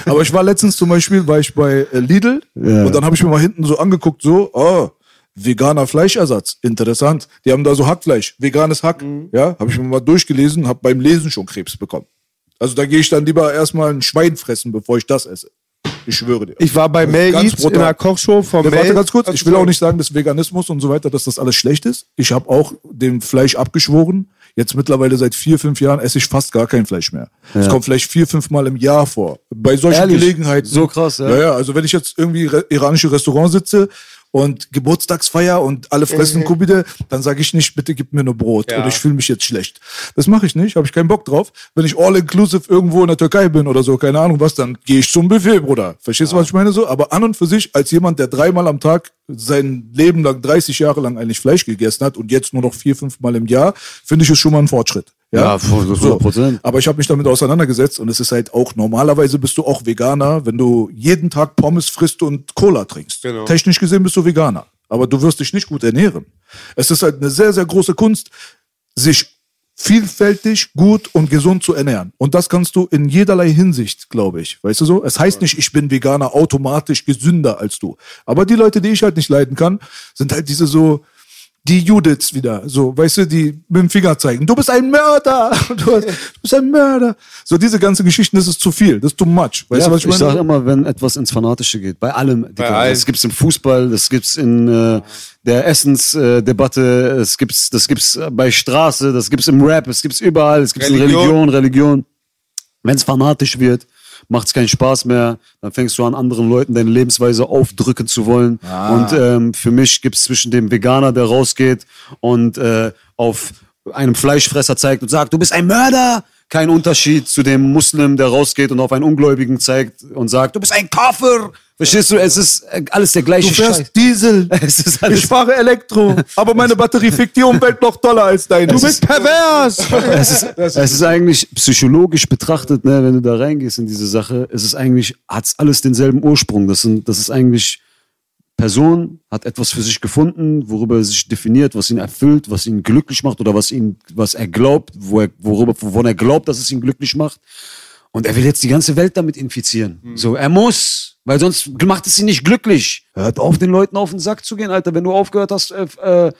Aber ich war letztens zum Beispiel, war ich bei äh, Lidl Ja. und dann habe ich mir mal hinten so angeguckt, so, oh, veganer Fleischersatz, interessant. Die haben da so Hackfleisch, veganes Hack, ja, habe ich mir mal durchgelesen, habe beim Lesen schon Krebs bekommen. Also da gehe ich dann lieber erstmal ein Schwein fressen, bevor ich das esse. Ich schwöre dir. Ich war bei Mel Ganz Eats in einer Kochshow von Ja, Mel. warte ganz kurz, ich will auch nicht sagen, dass Veganismus und so weiter, dass das alles schlecht ist. Ich habe auch dem Fleisch abgeschworen. Jetzt mittlerweile seit vier, fünf Jahren esse ich fast gar kein Fleisch mehr. Es kommt vielleicht vier, fünf Mal im Jahr vor. Bei solchen Ehrlich? Gelegenheiten. So krass, ja. ja. Ja, also wenn ich jetzt irgendwie re iranische Restaurant sitze und Geburtstagsfeier und alle fressen Kubide, dann sage ich nicht, bitte gib mir nur Brot Ja. oder ich fühle mich jetzt schlecht. Das mache ich nicht, habe ich keinen Bock drauf. Wenn ich all-inclusive irgendwo in der Türkei bin oder so, keine Ahnung was, dann gehe ich zum Buffet, Bruder. Verstehst du, was ich meine so? Aber an und für sich, als jemand, der dreimal am Tag sein Leben lang, 30 Jahre lang eigentlich Fleisch gegessen hat und jetzt nur noch vier, fünf Mal im Jahr, finde ich es schon mal ein Fortschritt. Ja, voll, das ist 100%. Aber ich habe mich damit auseinandergesetzt und es ist halt auch, normalerweise bist du auch Veganer, wenn du jeden Tag Pommes frisst und Cola trinkst. Genau. Technisch gesehen bist du Veganer. Aber du wirst dich nicht gut ernähren. Es ist halt eine sehr, sehr große Kunst, sich vielfältig, gut und gesund zu ernähren. Und das kannst du in jederlei Hinsicht, glaube ich. Weißt du so? Es heißt nicht, ich bin Veganer automatisch gesünder als du. Aber die Leute, die ich halt nicht leiden kann, sind halt diese so, die Judiths wieder, so, weißt du, die mit dem Finger zeigen, du bist ein Mörder, du hast- du bist ein Mörder. So diese ganze Geschichten, das ist zu viel, das ist too much. Weißt ja, du, was ich ich meine? sage immer, wenn etwas ins Fanatische geht, bei allem. Dicker. allem. Das gibt's im Fußball, das gibt's in äh, der Essensdebatte, es gibt's, das gibt's bei Straße, das gibt's im Rap, es gibt's überall, es gibt's in Religion. Religion, Religion. Wenn es fanatisch wird, macht's keinen Spaß mehr, dann fängst du an, anderen Leuten deine Lebensweise aufdrücken zu wollen. Und ähm, für mich gibt's zwischen dem Veganer, der rausgeht und äh, auf einem Fleischfresser zeigt und sagt, du bist ein Mörder, kein Unterschied zu dem Muslim, der rausgeht und auf einen Ungläubigen zeigt und sagt, du bist ein Kafir. Verstehst du? Es ist äh, alles der gleiche Du fährst Scheiß. Diesel. Es ist alles Ich fahre Elektro, aber meine Batterie fickt die Umwelt noch toller als deine. Du bist pervers! es ist, es ist eigentlich psychologisch betrachtet, ne, wenn du da reingehst in diese Sache, es ist eigentlich, hat's alles denselben Ursprung. Das, sind, das ist eigentlich, Person hat etwas für sich gefunden, worüber er sich definiert, was ihn erfüllt, was ihn glücklich macht oder was ihn, was er glaubt, wo er, worüber, wovon er glaubt, dass es ihn glücklich macht. Und er will jetzt die ganze Welt damit infizieren. So, er muss, weil sonst macht es ihn nicht glücklich. Hört auf, den Leuten auf den Sack zu gehen, Alter. Wenn du aufgehört hast, äh, äh,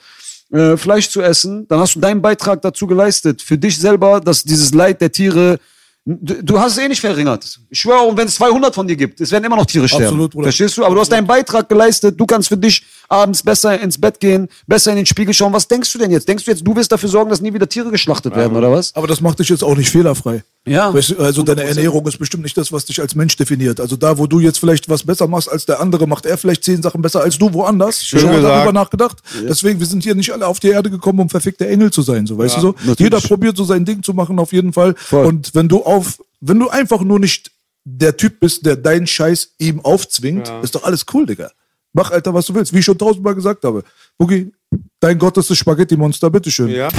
äh, Fleisch zu essen, dann hast du deinen Beitrag dazu geleistet. Für dich selber, dass dieses Leid der Tiere, du, du hast es eh nicht verringert. Ich schwöre, auch wenn es 200 von dir gibt, es werden immer noch Tiere sterben. Absolut, Bruder. Verstehst du? Aber du hast deinen Beitrag geleistet. Du kannst für dich abends besser ins Bett gehen, besser in den Spiegel schauen. Was denkst du denn jetzt? Denkst du jetzt, du wirst dafür sorgen, dass nie wieder Tiere geschlachtet werden, oder was? Aber das macht dich jetzt auch nicht fehlerfrei. Ja. Weißt du, also deine Ernährung ist bestimmt nicht das, was dich als Mensch definiert. Also da, wo du jetzt vielleicht was besser machst als der andere, macht er vielleicht zehn Sachen besser als du woanders. Schön Schon mal gesagt. darüber nachgedacht. Deswegen, wir sind hier nicht alle auf die Erde gekommen, um verfickte Engel zu sein, so weißt du so. natürlich. Jeder probiert so sein Ding zu machen, auf jeden Fall. Voll. Und wenn du auf, wenn du einfach nur nicht der Typ bist, der deinen Scheiß ihm aufzwingt, ist doch alles cool, Digga. Mach, Alter, was du willst. Wie ich schon tausendmal gesagt habe. Boogie, dein Gott ist das Spaghetti-Monster, bitteschön. Ja.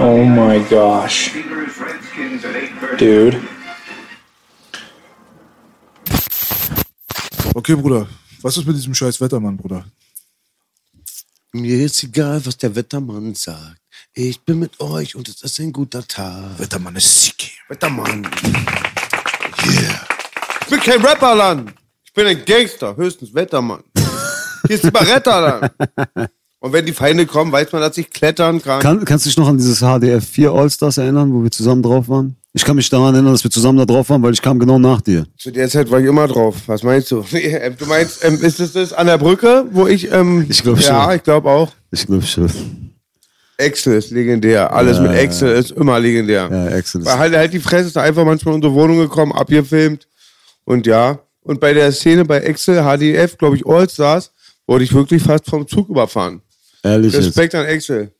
Oh my gosh, Steelers, Redskins at 8:30. dude. Okay, Bruder. Was ist mit diesem scheiß Wettermann, Bruder? Mir ist egal, was der Wettermann sagt. Ich bin mit euch und es ist ein guter Tag. Wettermann ist sick. Wettermann. Yeah. Ich bin kein Rapperland. Ich bin ein Gangster, höchstens Wettermann. Hier ist die Barettaland. Und wenn die Feinde kommen, weiß man, dass ich klettern kann. Kann, kannst du dich noch an dieses HDF 4 All-Stars erinnern, wo wir zusammen drauf waren? Ich kann mich daran erinnern, dass wir zusammen da drauf waren, weil ich kam genau nach dir. Zu der Zeit war ich immer drauf. Was meinst du? Ähm, Du meinst, ähm, ist es das an der Brücke, wo ich. Ähm, Ich glaub Ja, schon. ich glaube auch. Ich glaube schon. Excel ist legendär. Alles Ja, mit ja, Excel ist immer legendär. Ja, Excel ist- Weil halt, halt die Fresse ist einfach manchmal in unsere Wohnung gekommen, abgefilmt. Und ja. Und bei der Szene bei Excel, HDF, glaube ich, Allstars, wurde ich wirklich fast vom Zug überfahren. Ehrlich jetzt. Respekt an Excel.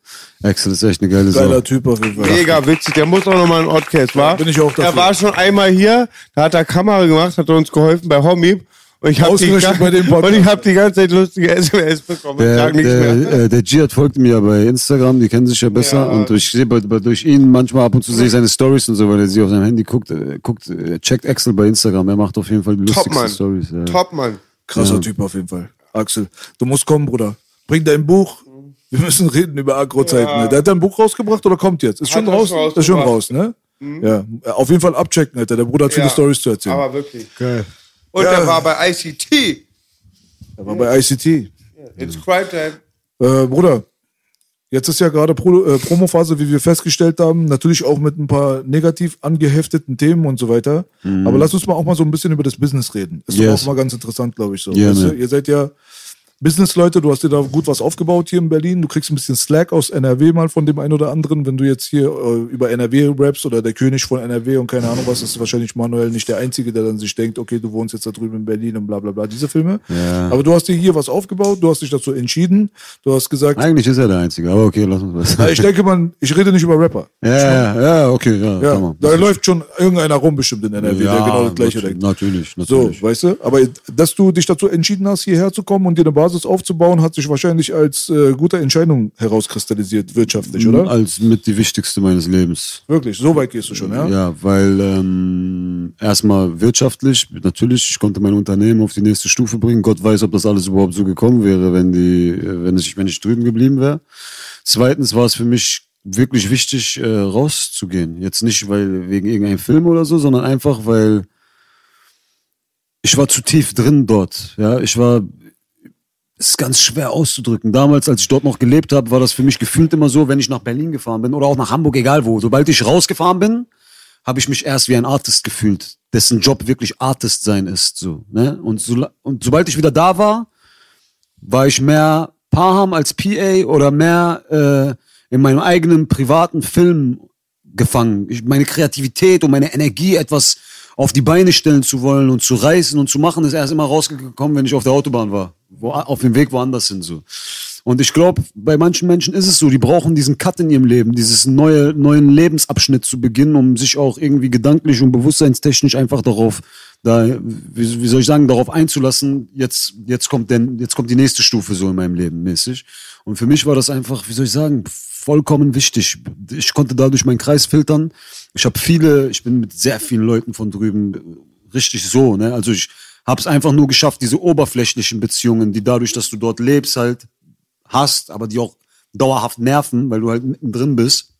Excel ist echt eine geile Geiler Sache. Typ auf jeden Fall. Mega witzig. Der muss auch nochmal in Oddcast, war? bin ich auch dafür. Er war schon einmal hier, da hat er Kamera gemacht, hat er uns geholfen bei Homie. Und ich habe die, hab die ganze Zeit lustige SMS bekommen. Der, sag nichts der, mehr. äh, der Giat folgt mir ja bei Instagram, die kennen sich ja besser. Ja. Und ich sehe durch ihn manchmal ab und zu sehe ich seine Stories und so, weil er sie auf seinem Handy guckt, äh, guckt, äh, checkt Excel bei Instagram. Er macht auf jeden Fall die lustigsten. Stories. Ja. Top, Mann. Krasser Ja. Typ auf jeden Fall. Axel, du musst kommen, Bruder. Bring dein Buch. Wir müssen reden über Agro-Zeiten. Ja. Ne? Der hat dein Buch rausgebracht oder kommt jetzt? Ist Hat schon raus? Ist schon raus, ne? Ja. Auf jeden Fall abchecken, Alter. Der Bruder hat viele. Stories zu erzählen. Aber wirklich. Geil. Und Ja. er war bei ICT. Er war bei ICT. It's Crime Time. Äh, Bruder, jetzt ist ja gerade Pro, äh, Promophase, wie wir festgestellt haben. Natürlich auch mit ein paar negativ angehefteten Themen und so weiter. Aber lass uns mal auch mal so ein bisschen über das Business reden. Ist Mhm. Yes. doch auch mal ganz interessant, glaube ich. So. Gerne. Weißt du, ihr seid ja Business-Leute, du hast dir da gut was aufgebaut hier in Berlin. Du kriegst ein bisschen Slack aus NRW mal von dem einen oder anderen. Wenn du jetzt hier äh, über NRW rappst oder der König von NRW und keine Ahnung was, ist wahrscheinlich Manuel nicht der Einzige, der dann sich denkt, okay, du wohnst jetzt da drüben in Berlin und bla bla bla, diese Filme. Ja. Aber du hast dir hier was aufgebaut, du hast dich dazu entschieden, du hast gesagt, Eigentlich ist er der Einzige, aber okay, lass uns was. ich denke man, ich rede nicht über Rapper. Ja, ja, ja, okay, ja. Ja, da läuft schon irgendeiner rum bestimmt in NRW, der genau das gleiche nat- denkt. Natürlich, So, natürlich. weißt du? Aber dass du dich dazu entschieden hast, hierher zu kommen und dir eine Basis aufzubauen, hat sich wahrscheinlich als äh, gute Entscheidung herauskristallisiert, wirtschaftlich, oder? Als mit die wichtigste meines Lebens. Wirklich, so weit gehst du schon, ja? Ja, weil ähm, erstmal wirtschaftlich, natürlich, ich konnte mein Unternehmen auf die nächste Stufe bringen. Gott weiß, ob das alles überhaupt so gekommen wäre, wenn die, äh, wenn ich, wenn ich drüben geblieben wäre. Zweitens war es für mich wirklich wichtig, äh, rauszugehen. Jetzt nicht, weil wegen irgendeinem Film oder so, sondern einfach, weil ich war zu tief drin dort. Ja, ich war ist ganz schwer auszudrücken. Damals, als ich dort noch gelebt habe, war das für mich gefühlt immer so, wenn ich nach Berlin gefahren bin oder auch nach Hamburg, egal wo. Sobald ich rausgefahren bin, habe ich mich erst wie ein Artist gefühlt, dessen Job wirklich Artist sein ist. So, ne? und, so, und sobald ich wieder da war, war ich mehr Paham als PA oder mehr äh, in meinem eigenen privaten Film gefangen. Ich, meine Kreativität und meine Energie, etwas auf die Beine stellen zu wollen und zu reißen und zu machen, ist erst immer rausgekommen, wenn ich auf der Autobahn war. Wo, auf dem Weg woanders hin so. Und ich glaube, bei manchen Menschen ist es so, die brauchen diesen Cut in ihrem Leben, dieses neue, neuen Lebensabschnitt zu beginnen, um sich auch irgendwie gedanklich und bewusstseinstechnisch einfach darauf, da, wie, wie soll ich sagen, darauf einzulassen, jetzt, jetzt kommt denn, jetzt kommt die nächste Stufe so in meinem Leben mäßig. Und für mich war das einfach, wie soll ich sagen, vollkommen wichtig. Ich konnte dadurch meinen Kreis filtern. Ich habe viele, ich bin mit sehr vielen Leuten von drüben richtig so, ne? Also ich habe es einfach nur geschafft, diese oberflächlichen Beziehungen, die dadurch, dass du dort lebst, halt hast, aber die auch dauerhaft nerven, weil du halt mittendrin bist.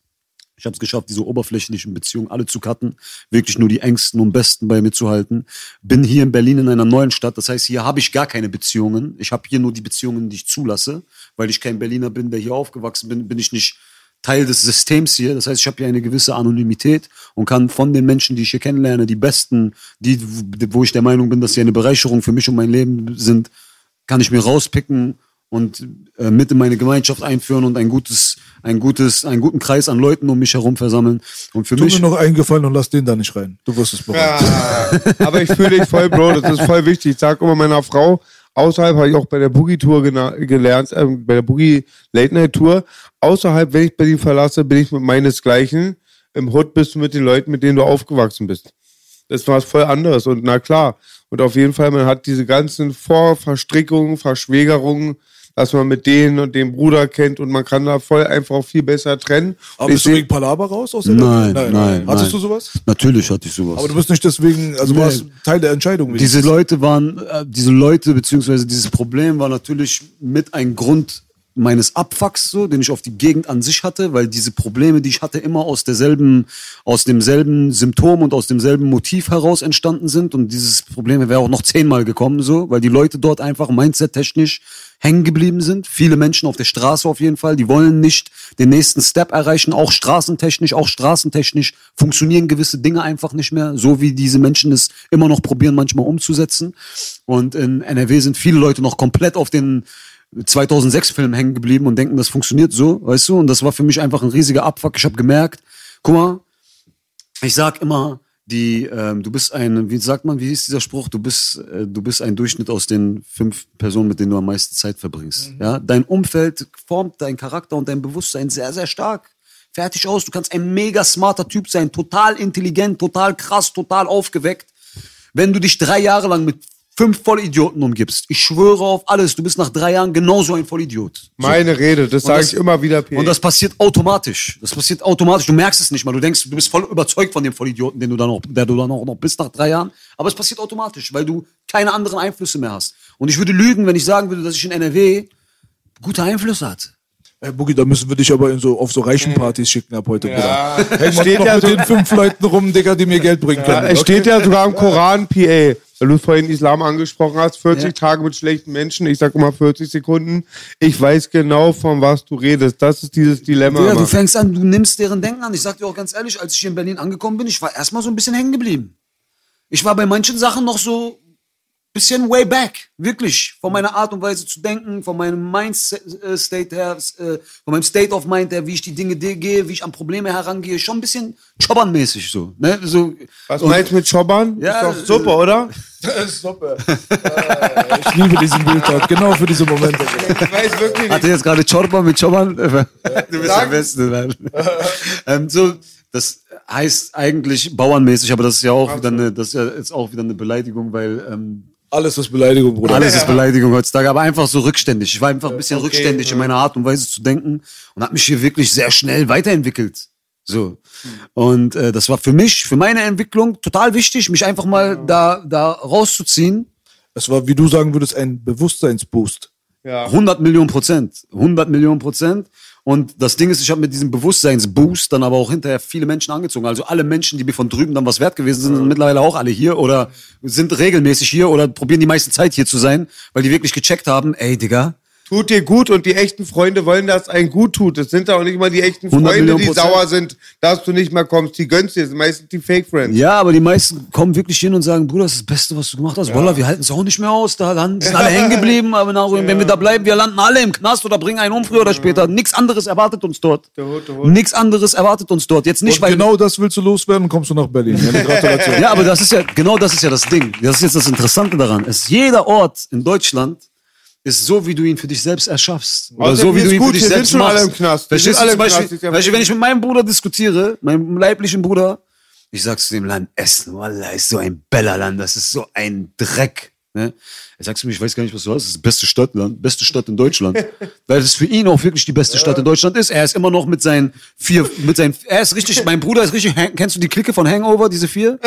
Ich habe es geschafft, diese oberflächlichen Beziehungen alle zu cutten, wirklich nur die engsten und besten bei mir zu halten. Bin hier in Berlin in einer neuen Stadt, das heißt, hier habe ich gar keine Beziehungen. Ich habe hier nur die Beziehungen, die ich zulasse, weil ich kein Berliner bin, der hier aufgewachsen bin, bin ich nicht Teil des Systems hier. Das heißt, ich habe hier eine gewisse Anonymität und kann von den Menschen, die ich hier kennenlerne, die besten, die, wo ich der Meinung bin, dass sie eine Bereicherung für mich und mein Leben sind, kann ich mir rauspicken und äh, mit in meine Gemeinschaft einführen und ein gutes, ein gutes, einen guten Kreis an Leuten um mich herum versammeln. Und für Tu mich mir noch eingefallen und lass den da nicht rein. Du wirst es bereuen. Ja, aber ich fühle dich voll, Bro. Das ist voll wichtig. Ich sag immer meiner Frau, außerhalb habe ich auch bei der Boogie-Tour gelernt, äh, bei der Boogie-Late-Night-Tour. Außerhalb, wenn ich Berlin verlasse, bin ich mit meinesgleichen. Im Hood bist du mit den Leuten, mit denen du aufgewachsen bist. Das ist was voll anderes. Und na klar. Und auf jeden Fall, man hat diese ganzen Vorverstrickungen, Verschwägerungen, dass man mit denen und dem Bruder kennt und man kann da voll einfach viel besser trennen. Aber bist du wegen Palaber raus aus der Nein, Welt? nein, Hattest nein. du sowas? natürlich hatte ich sowas. Aber du bist nicht deswegen, also du warst Teil der Entscheidung. Diese Leute waren, äh, diese Leute beziehungsweise dieses Problem war natürlich mit ein Grund meines Abfucks, so, den ich auf die Gegend an sich hatte, weil diese Probleme, die ich hatte, immer aus derselben, aus demselben Symptom und aus demselben Motiv heraus entstanden sind. Und dieses Problem wäre auch noch zehnmal gekommen, so, weil die Leute dort einfach mindset-technisch hängen geblieben sind. Viele Menschen auf der Straße auf jeden Fall, die wollen nicht den nächsten Step erreichen, auch straßentechnisch, auch straßentechnisch funktionieren gewisse Dinge einfach nicht mehr, so wie diese Menschen es immer noch probieren, manchmal umzusetzen. Und in NRW sind viele Leute noch komplett auf den 2006-Film hängen geblieben und denken, das funktioniert so, weißt du? Und das war für mich einfach ein riesiger Abfuck. Ich habe gemerkt, guck mal, ich sag immer, die, ähm, du bist ein, wie sagt man, wie hieß dieser Spruch? Du bist, äh, du bist ein Durchschnitt aus den fünf Personen, mit denen du am meisten Zeit verbringst. Ja, dein Umfeld formt deinen Charakter und dein Bewusstsein sehr, sehr stark. Fertig aus. Du kannst ein mega smarter Typ sein, total intelligent, total krass, total aufgeweckt. Wenn du dich drei Jahre lang mit fünf Vollidioten umgibst, ich schwöre auf alles, du bist nach drei Jahren genauso ein Vollidiot. Meine Rede, das sage ich immer wieder, P. Und das passiert automatisch. Das passiert automatisch. Du merkst es nicht mal. Du denkst, du bist voll überzeugt von dem Vollidioten, den du dann noch, der du dann auch noch bist nach drei Jahren. Aber es passiert automatisch, weil du keine anderen Einflüsse mehr hast. Und ich würde lügen, wenn ich sagen würde, dass ich in NRW gute Einflüsse hatte. Hey, Boogie, da müssen wir dich aber in so, auf so reichen Partys schicken ab heute. Ja. Mal Steht ja mit den fünf Leuten rum, Digga, die mir Geld bringen Ja, können. es steht ja sogar im Koran, PA, weil du vorhin Islam angesprochen hast, 40 Ja. Tage mit schlechten Menschen, ich sag immer 40 Sekunden. Ich weiß genau, von was du redest. Das ist dieses Dilemma. Ja, du fängst an, du nimmst deren Denken an. Ich sag dir auch ganz ehrlich, als ich hier in Berlin angekommen bin, ich war erstmal so ein bisschen hängen geblieben. Ich war bei manchen Sachen noch so bisschen way back, wirklich, von meiner Art und Weise zu denken, von meinem Mind-State her, äh, von meinem State of Mind her, wie ich die Dinge gehe, wie ich an Probleme herangehe, schon ein bisschen Chobbern-mäßig so. Ne? so was meinst du mit Schobbern? Ja, ist doch super, oder? Super. Äh, ich liebe diesen Bildtag, genau für diese Momente. Ich weiß wirklich Hatte jetzt gerade Chorba mit Choban? Du bist der Beste. Mann. ähm, so, das heißt eigentlich bauernmäßig, aber das ist ja auch wieder eine, das ist ja jetzt auch wieder eine Beleidigung, weil ähm, Alles ist Beleidigung, Bruder. alles ist Beleidigung heutzutage, aber einfach so rückständig. Ich war einfach ein bisschen rückständig in meiner Art und Weise zu denken und habe mich hier wirklich sehr schnell weiterentwickelt. So. Und äh, das war für mich, für meine Entwicklung total wichtig, mich einfach mal da, da rauszuziehen. Es war, wie du sagen würdest, ein Bewusstseinsboost. Ja. 100 Millionen Prozent. 100 Millionen Prozent. Und das Ding ist, ich habe mit diesem Bewusstseinsboost dann aber auch hinterher viele Menschen angezogen. Also alle Menschen, die mir von drüben dann was wert gewesen sind, sind mittlerweile auch alle hier oder sind regelmäßig hier oder probieren die meiste Zeit hier zu sein, weil die wirklich gecheckt haben, ey Digga, Tut dir gut und die echten Freunde wollen, dass es einem gut tut. Das sind auch nicht mal die echten 100 Freunde, die Prozent. sauer sind, dass du nicht mehr kommst. Die gönnst dir, das sind meistens die Fake Friends. ja, aber die meisten kommen wirklich hin und sagen, Bruder, das ist das Beste, was du gemacht hast. Wallah, wir halten es auch nicht mehr aus. Da landen, sind alle hängen geblieben. Aber nach, wenn wir da bleiben, wir landen alle im Knast oder bringen einen um früher oder später. Nichts anderes erwartet uns dort. Nichts anderes erwartet uns dort. Jetzt nicht, Und weil genau das willst du loswerden und kommst du nach Berlin. Ja, aber das ist ja, genau das ist ja das Ding. Das ist jetzt das Interessante daran. Es, jeder Ort in Deutschland ist so, wie du ihn für dich selbst erschaffst. Oder Außerdem so, wie du ihn gut, für dich selbst schon alle machst. im Knast. Verstehst sind alle du zum im Knast, Beispiel, ja Beispiel, wenn ich mit meinem Bruder diskutiere, meinem leiblichen Bruder, ich sag zu dem Land, Essen, Wallah, ist so ein Bellerland, das ist so ein Dreck. Ne? Er sagt zu mir, ich weiß gar nicht, was du hast, das ist die beste Stadt, Land, beste Stadt in Deutschland. Weil es für ihn auch wirklich die beste Stadt in Deutschland ist. Er ist immer noch mit seinen vier, mit seinen, er ist richtig, mein Bruder ist richtig, kennst du die Clique von Hangover, diese vier?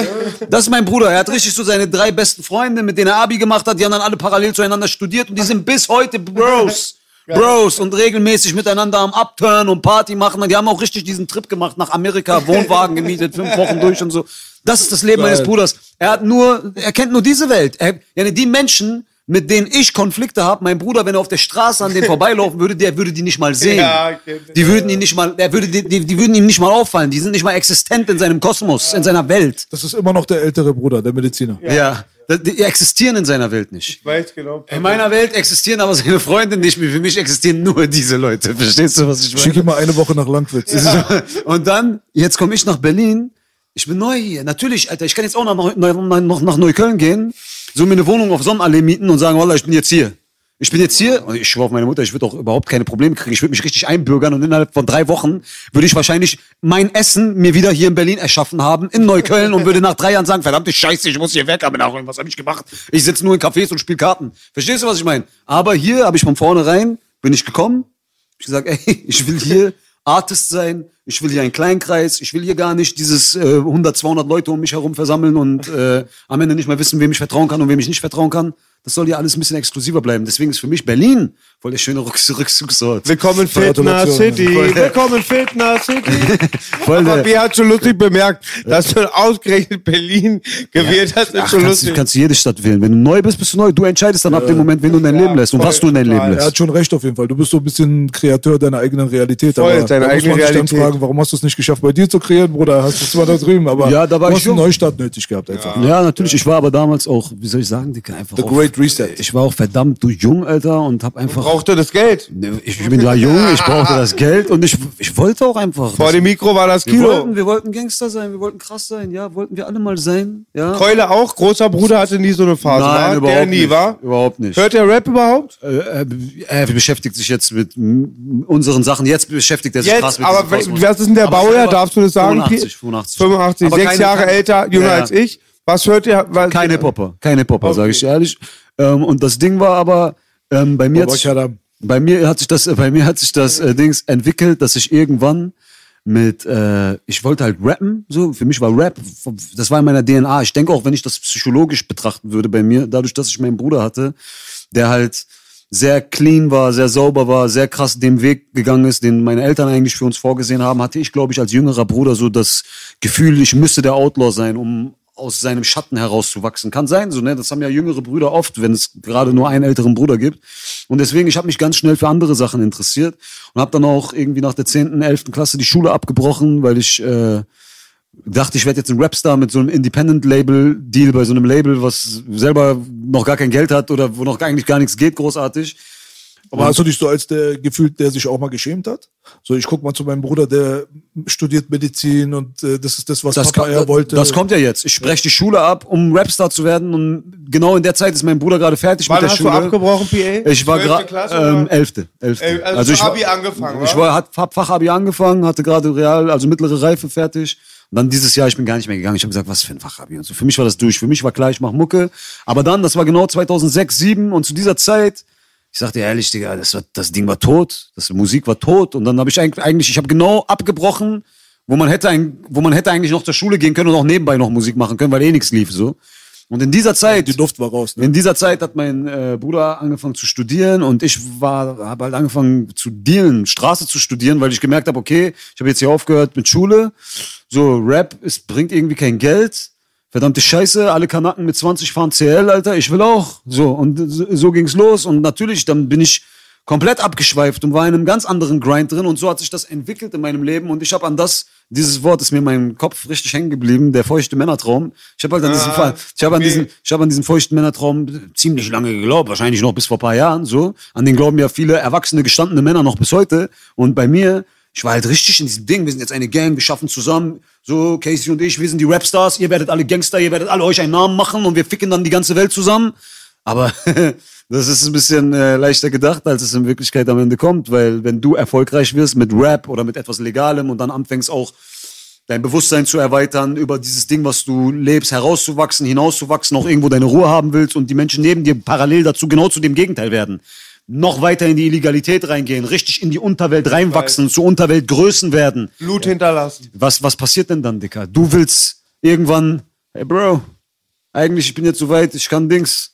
Das ist mein Bruder. Er hat richtig so seine drei besten Freunde, mit denen er Abi gemacht hat, die haben dann alle parallel zueinander studiert und die sind bis heute Bros. Bros und regelmäßig miteinander am Upturn und Party machen. Die haben auch richtig diesen Trip gemacht nach Amerika, Wohnwagen gemietet, fünf Wochen durch und so. Das ist das Leben meines Bruders. Er hat nur, er kennt nur diese Welt. Er, ja, die Menschen, mit denen ich Konflikte habe, mein Bruder, wenn er auf der Straße an denen vorbeilaufen würde, der würde die nicht mal sehen. Ja, das. die würden ihn nicht mal, der würde, die, die, die würden ihm nicht mal auffallen. Die sind nicht mal existent in seinem Kosmos, in seiner Welt. Das ist immer noch der ältere Bruder, der Mediziner. Ja. Die, die existieren in seiner Welt nicht. Ich weiß genau. In meiner Welt existieren aber seine Freunde nicht mehr. Für mich existieren nur diese Leute. Verstehst du, was ich meine? Schick ihn mal eine Woche nach Langwitz. Und dann, jetzt komme ich nach Berlin. Ich bin neu hier. Natürlich, Alter, ich kann jetzt auch nach, Neu- Neu- nach, nach Neukölln gehen, so mir eine Wohnung auf Sonnenallee mieten und sagen, Wallah, ich bin jetzt hier. Ich bin jetzt hier und ich schwöre auf meine Mutter, ich würde auch überhaupt keine Probleme kriegen. Ich würde mich richtig einbürgern und innerhalb von drei Wochen würde ich wahrscheinlich mein Essen mir wieder hier in Berlin erschaffen haben, in Neukölln und würde nach drei Jahren sagen, verdammte Scheiße, ich muss hier weg, aber nach was habe ich gemacht? Ich sitze nur in Cafés und spiele Karten. Verstehst du, was ich meine? Aber hier habe ich von vornherein, bin ich gekommen, ich gesagt, ey, ich will hier Artist sein, ich will hier einen Kleinkreis, ich will hier gar nicht dieses äh, 100, 200 Leute um mich herum versammeln und äh, am Ende nicht mehr wissen, wem ich vertrauen kann und wem ich nicht vertrauen kann. Das soll ja alles ein bisschen exklusiver bleiben. Deswegen ist für mich Berlin voll der schöne Rückzugsort. Willkommen Fitness. City. Willkommen Fitness City. Voll Aber der, Wer hat schon lustig bemerkt, dass du ausgerechnet Berlin gewählt hast, ist Ach, schon kannst, du, lustig. kannst du jede Stadt wählen. Wenn du neu bist, bist du neu. Du entscheidest dann ab dem Moment, wen du in dein Leben lässt und voll, was du in dein. Leben Er lässt. hat schon recht auf jeden Fall. Du bist so ein bisschen Kreateur deiner eigenen Realität. Voll, aber deine eigene Realität. fragen, warum hast du es nicht geschafft, bei dir zu kreieren, Bruder? Hast du es zwar da drüben, aber Ja, da war du ich hast einen. Neustart nötig gehabt einfach. Ja, natürlich. Ich war aber damals auch, wie soll ich sagen, Dicker, einfach The auch, Great Reset. Ich war auch verdammt du jung, Alter, und hab einfach Brauchte das Geld. Ne, Ich, ich bin da jung, ich brauchte das Geld und ich, ich wollte auch einfach. Vor dem Mikro war das wir, Kilo. wollten, wir wollten Gangster sein, wir wollten krass sein, ja, wollten wir alle mal sein. Ja. Keule auch, großer Bruder hatte nie so eine Phase, war? Nein, überhaupt Der nie, nicht. war? Überhaupt nicht. Hört der Rap überhaupt? Äh, äh, er beschäftigt sich jetzt mit unseren Sachen. Jetzt beschäftigt er sich krass Jetzt, mit aber was ist denn der Baujahr? Darfst du das sagen? 85, 85. 85, Aber sechs keine- Jahre keine- älter, jünger Ja, ja. als ich. Was hört ihr? Was, Kein Hip-Hopper, kein Hip-Hopper, Okay. sage ich ehrlich. Ähm, und das Ding war aber, ähm, bei mir hat ich hatte- bei mir hat sich das, bei mir hat sich das äh, Dings entwickelt, dass ich irgendwann mit, äh, ich wollte halt rappen, so, für mich war Rap, das war in meiner DNA. Ich denke auch, wenn ich das psychologisch betrachten würde bei mir, dadurch, dass ich meinen Bruder hatte, der halt sehr clean war, sehr sauber war, sehr krass den Weg gegangen ist, den meine Eltern eigentlich für uns vorgesehen haben, hatte ich, glaube ich, als jüngerer Bruder so das Gefühl, ich müsste der Outlaw sein, um aus seinem Schatten herauszuwachsen. Kann sein, so, ne? Das haben ja jüngere Brüder oft, wenn es gerade nur einen älteren Bruder gibt. Und deswegen, ich habe mich ganz schnell für andere Sachen interessiert und habe dann auch irgendwie nach der 10., 11. Klasse die Schule abgebrochen, weil ich äh, dachte, ich werde jetzt ein Rapstar mit so einem Independent-Label-Deal bei so einem Label, was selber noch gar kein Geld hat oder wo noch eigentlich gar nichts geht, großartig. Aber hast du dich so als der gefühlt, der sich auch mal geschämt hat? So, ich guck mal zu meinem Bruder, der studiert Medizin und äh, das ist das, was Das, Papa kann, er wollte. das kommt ja jetzt. Ich breche die Schule ab, um Rapstar zu werden und genau in der Zeit ist mein Bruder gerade fertig Wann mit der hast Schule. du abgebrochen, PA? Ich war 12. gerade ähm, elfte, elfte. Elf- also ich war, Abi angefangen, Ich wa? war, hat hab Fachabi angefangen, hatte gerade Real, also mittlere Reife fertig. Und dann dieses Jahr, ich bin gar nicht mehr gegangen. Ich habe gesagt, was für ein Fachabi und so. Für mich war das durch. Für mich war klar, ich mache Mucke. Aber dann, das war genau 2006, 2007 und zu dieser Zeit, ich sagte ehrlich, Digga, das, war, das Ding war tot, das Musik war tot. Und dann habe ich eigentlich, eigentlich, ich habe genau abgebrochen, wo man hätte, ein, wo man hätte eigentlich noch zur Schule gehen können und auch nebenbei noch Musik machen können, weil eh nichts lief so. Und in dieser Zeit, Die Luft war raus. Ne? in dieser Zeit hat mein äh, Bruder angefangen zu studieren und ich war, habe halt angefangen zu dealen, Straße zu studieren, weil ich gemerkt habe, okay, ich habe jetzt hier aufgehört mit Schule. So Rap, es bringt irgendwie kein Geld. Verdammte Scheiße, alle Kanaken mit 20 fahren CL, Alter, ich will auch. So und so, ging's los und natürlich dann bin ich komplett abgeschweift und war in einem ganz anderen Grind drin und so hat sich das entwickelt in meinem Leben und ich habe an das dieses Wort ist mir in meinem Kopf richtig hängen geblieben, der feuchte Männertraum. Ich habe halt an diesen Fall, ich habe an okay. diesen ich habe an diesen feuchten Männertraum ziemlich lange geglaubt, wahrscheinlich noch bis vor ein paar Jahren so. An den glauben ja viele erwachsene gestandene Männer noch bis heute und bei mir ich war halt richtig in diesem Ding. Wir sind jetzt eine Gang, wir schaffen zusammen. So, Casey und ich, wir sind die Rapstars. Ihr werdet alle Gangster, ihr werdet alle euch einen Namen machen und wir ficken dann die ganze Welt zusammen. Aber Das ist ein bisschen äh, leichter gedacht, als es in Wirklichkeit am Ende kommt, weil wenn du erfolgreich wirst mit Rap oder mit etwas Legalem und dann anfängst auch dein Bewusstsein zu erweitern, über dieses Ding, was du lebst, herauszuwachsen, hinauszuwachsen, auch irgendwo deine Ruhe haben willst und die Menschen neben dir parallel dazu genau zu dem Gegenteil werden. Noch weiter in die Illegalität reingehen, richtig in die Unterwelt reinwachsen, zu Unterweltgrößen werden. Blut hinterlassen. Was, was passiert denn dann, Dicker? Du willst irgendwann, hey Bro, eigentlich, ich bin jetzt so weit, ich kann Dings,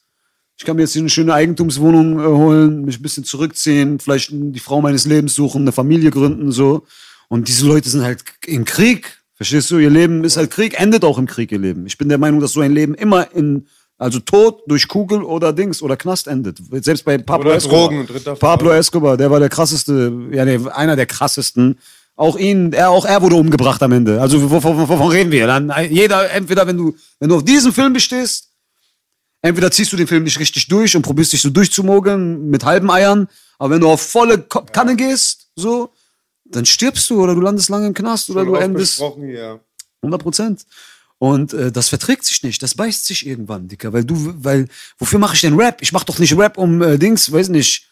ich kann mir jetzt hier eine schöne Eigentumswohnung äh, holen, mich ein bisschen zurückziehen, vielleicht die Frau meines Lebens suchen, eine Familie gründen, so. Und diese Leute sind halt im Krieg. Verstehst du? Ihr Leben ist halt Krieg, endet auch im Krieg, ihr Leben. Ich bin der Meinung, dass so ein Leben immer in, also Tod durch Kugel oder Dings oder Knast endet. Selbst bei Pablo Oder Escobar. Drogen, dritter Pablo. Escobar, der war der krasseste, ja, nee, einer der krassesten. Auch ihn, er, auch er wurde umgebracht am Ende. Also wovon, wovon, reden wir? Dann jeder, entweder wenn du, wenn du auf diesem Film bestehst, entweder ziehst du den Film nicht richtig durch und probierst dich so durchzumogeln mit halben Eiern, aber wenn du auf volle Ko- Kanne gehst, so, dann stirbst du oder du landest lange im Knast oder Schon du endest hier. 100 Prozent. Und äh, das verträgt sich nicht, das beißt sich irgendwann, Dicker, weil du, weil, wofür mache ich denn Rap? Ich mach doch nicht Rap, um äh, Dings, weiß nicht,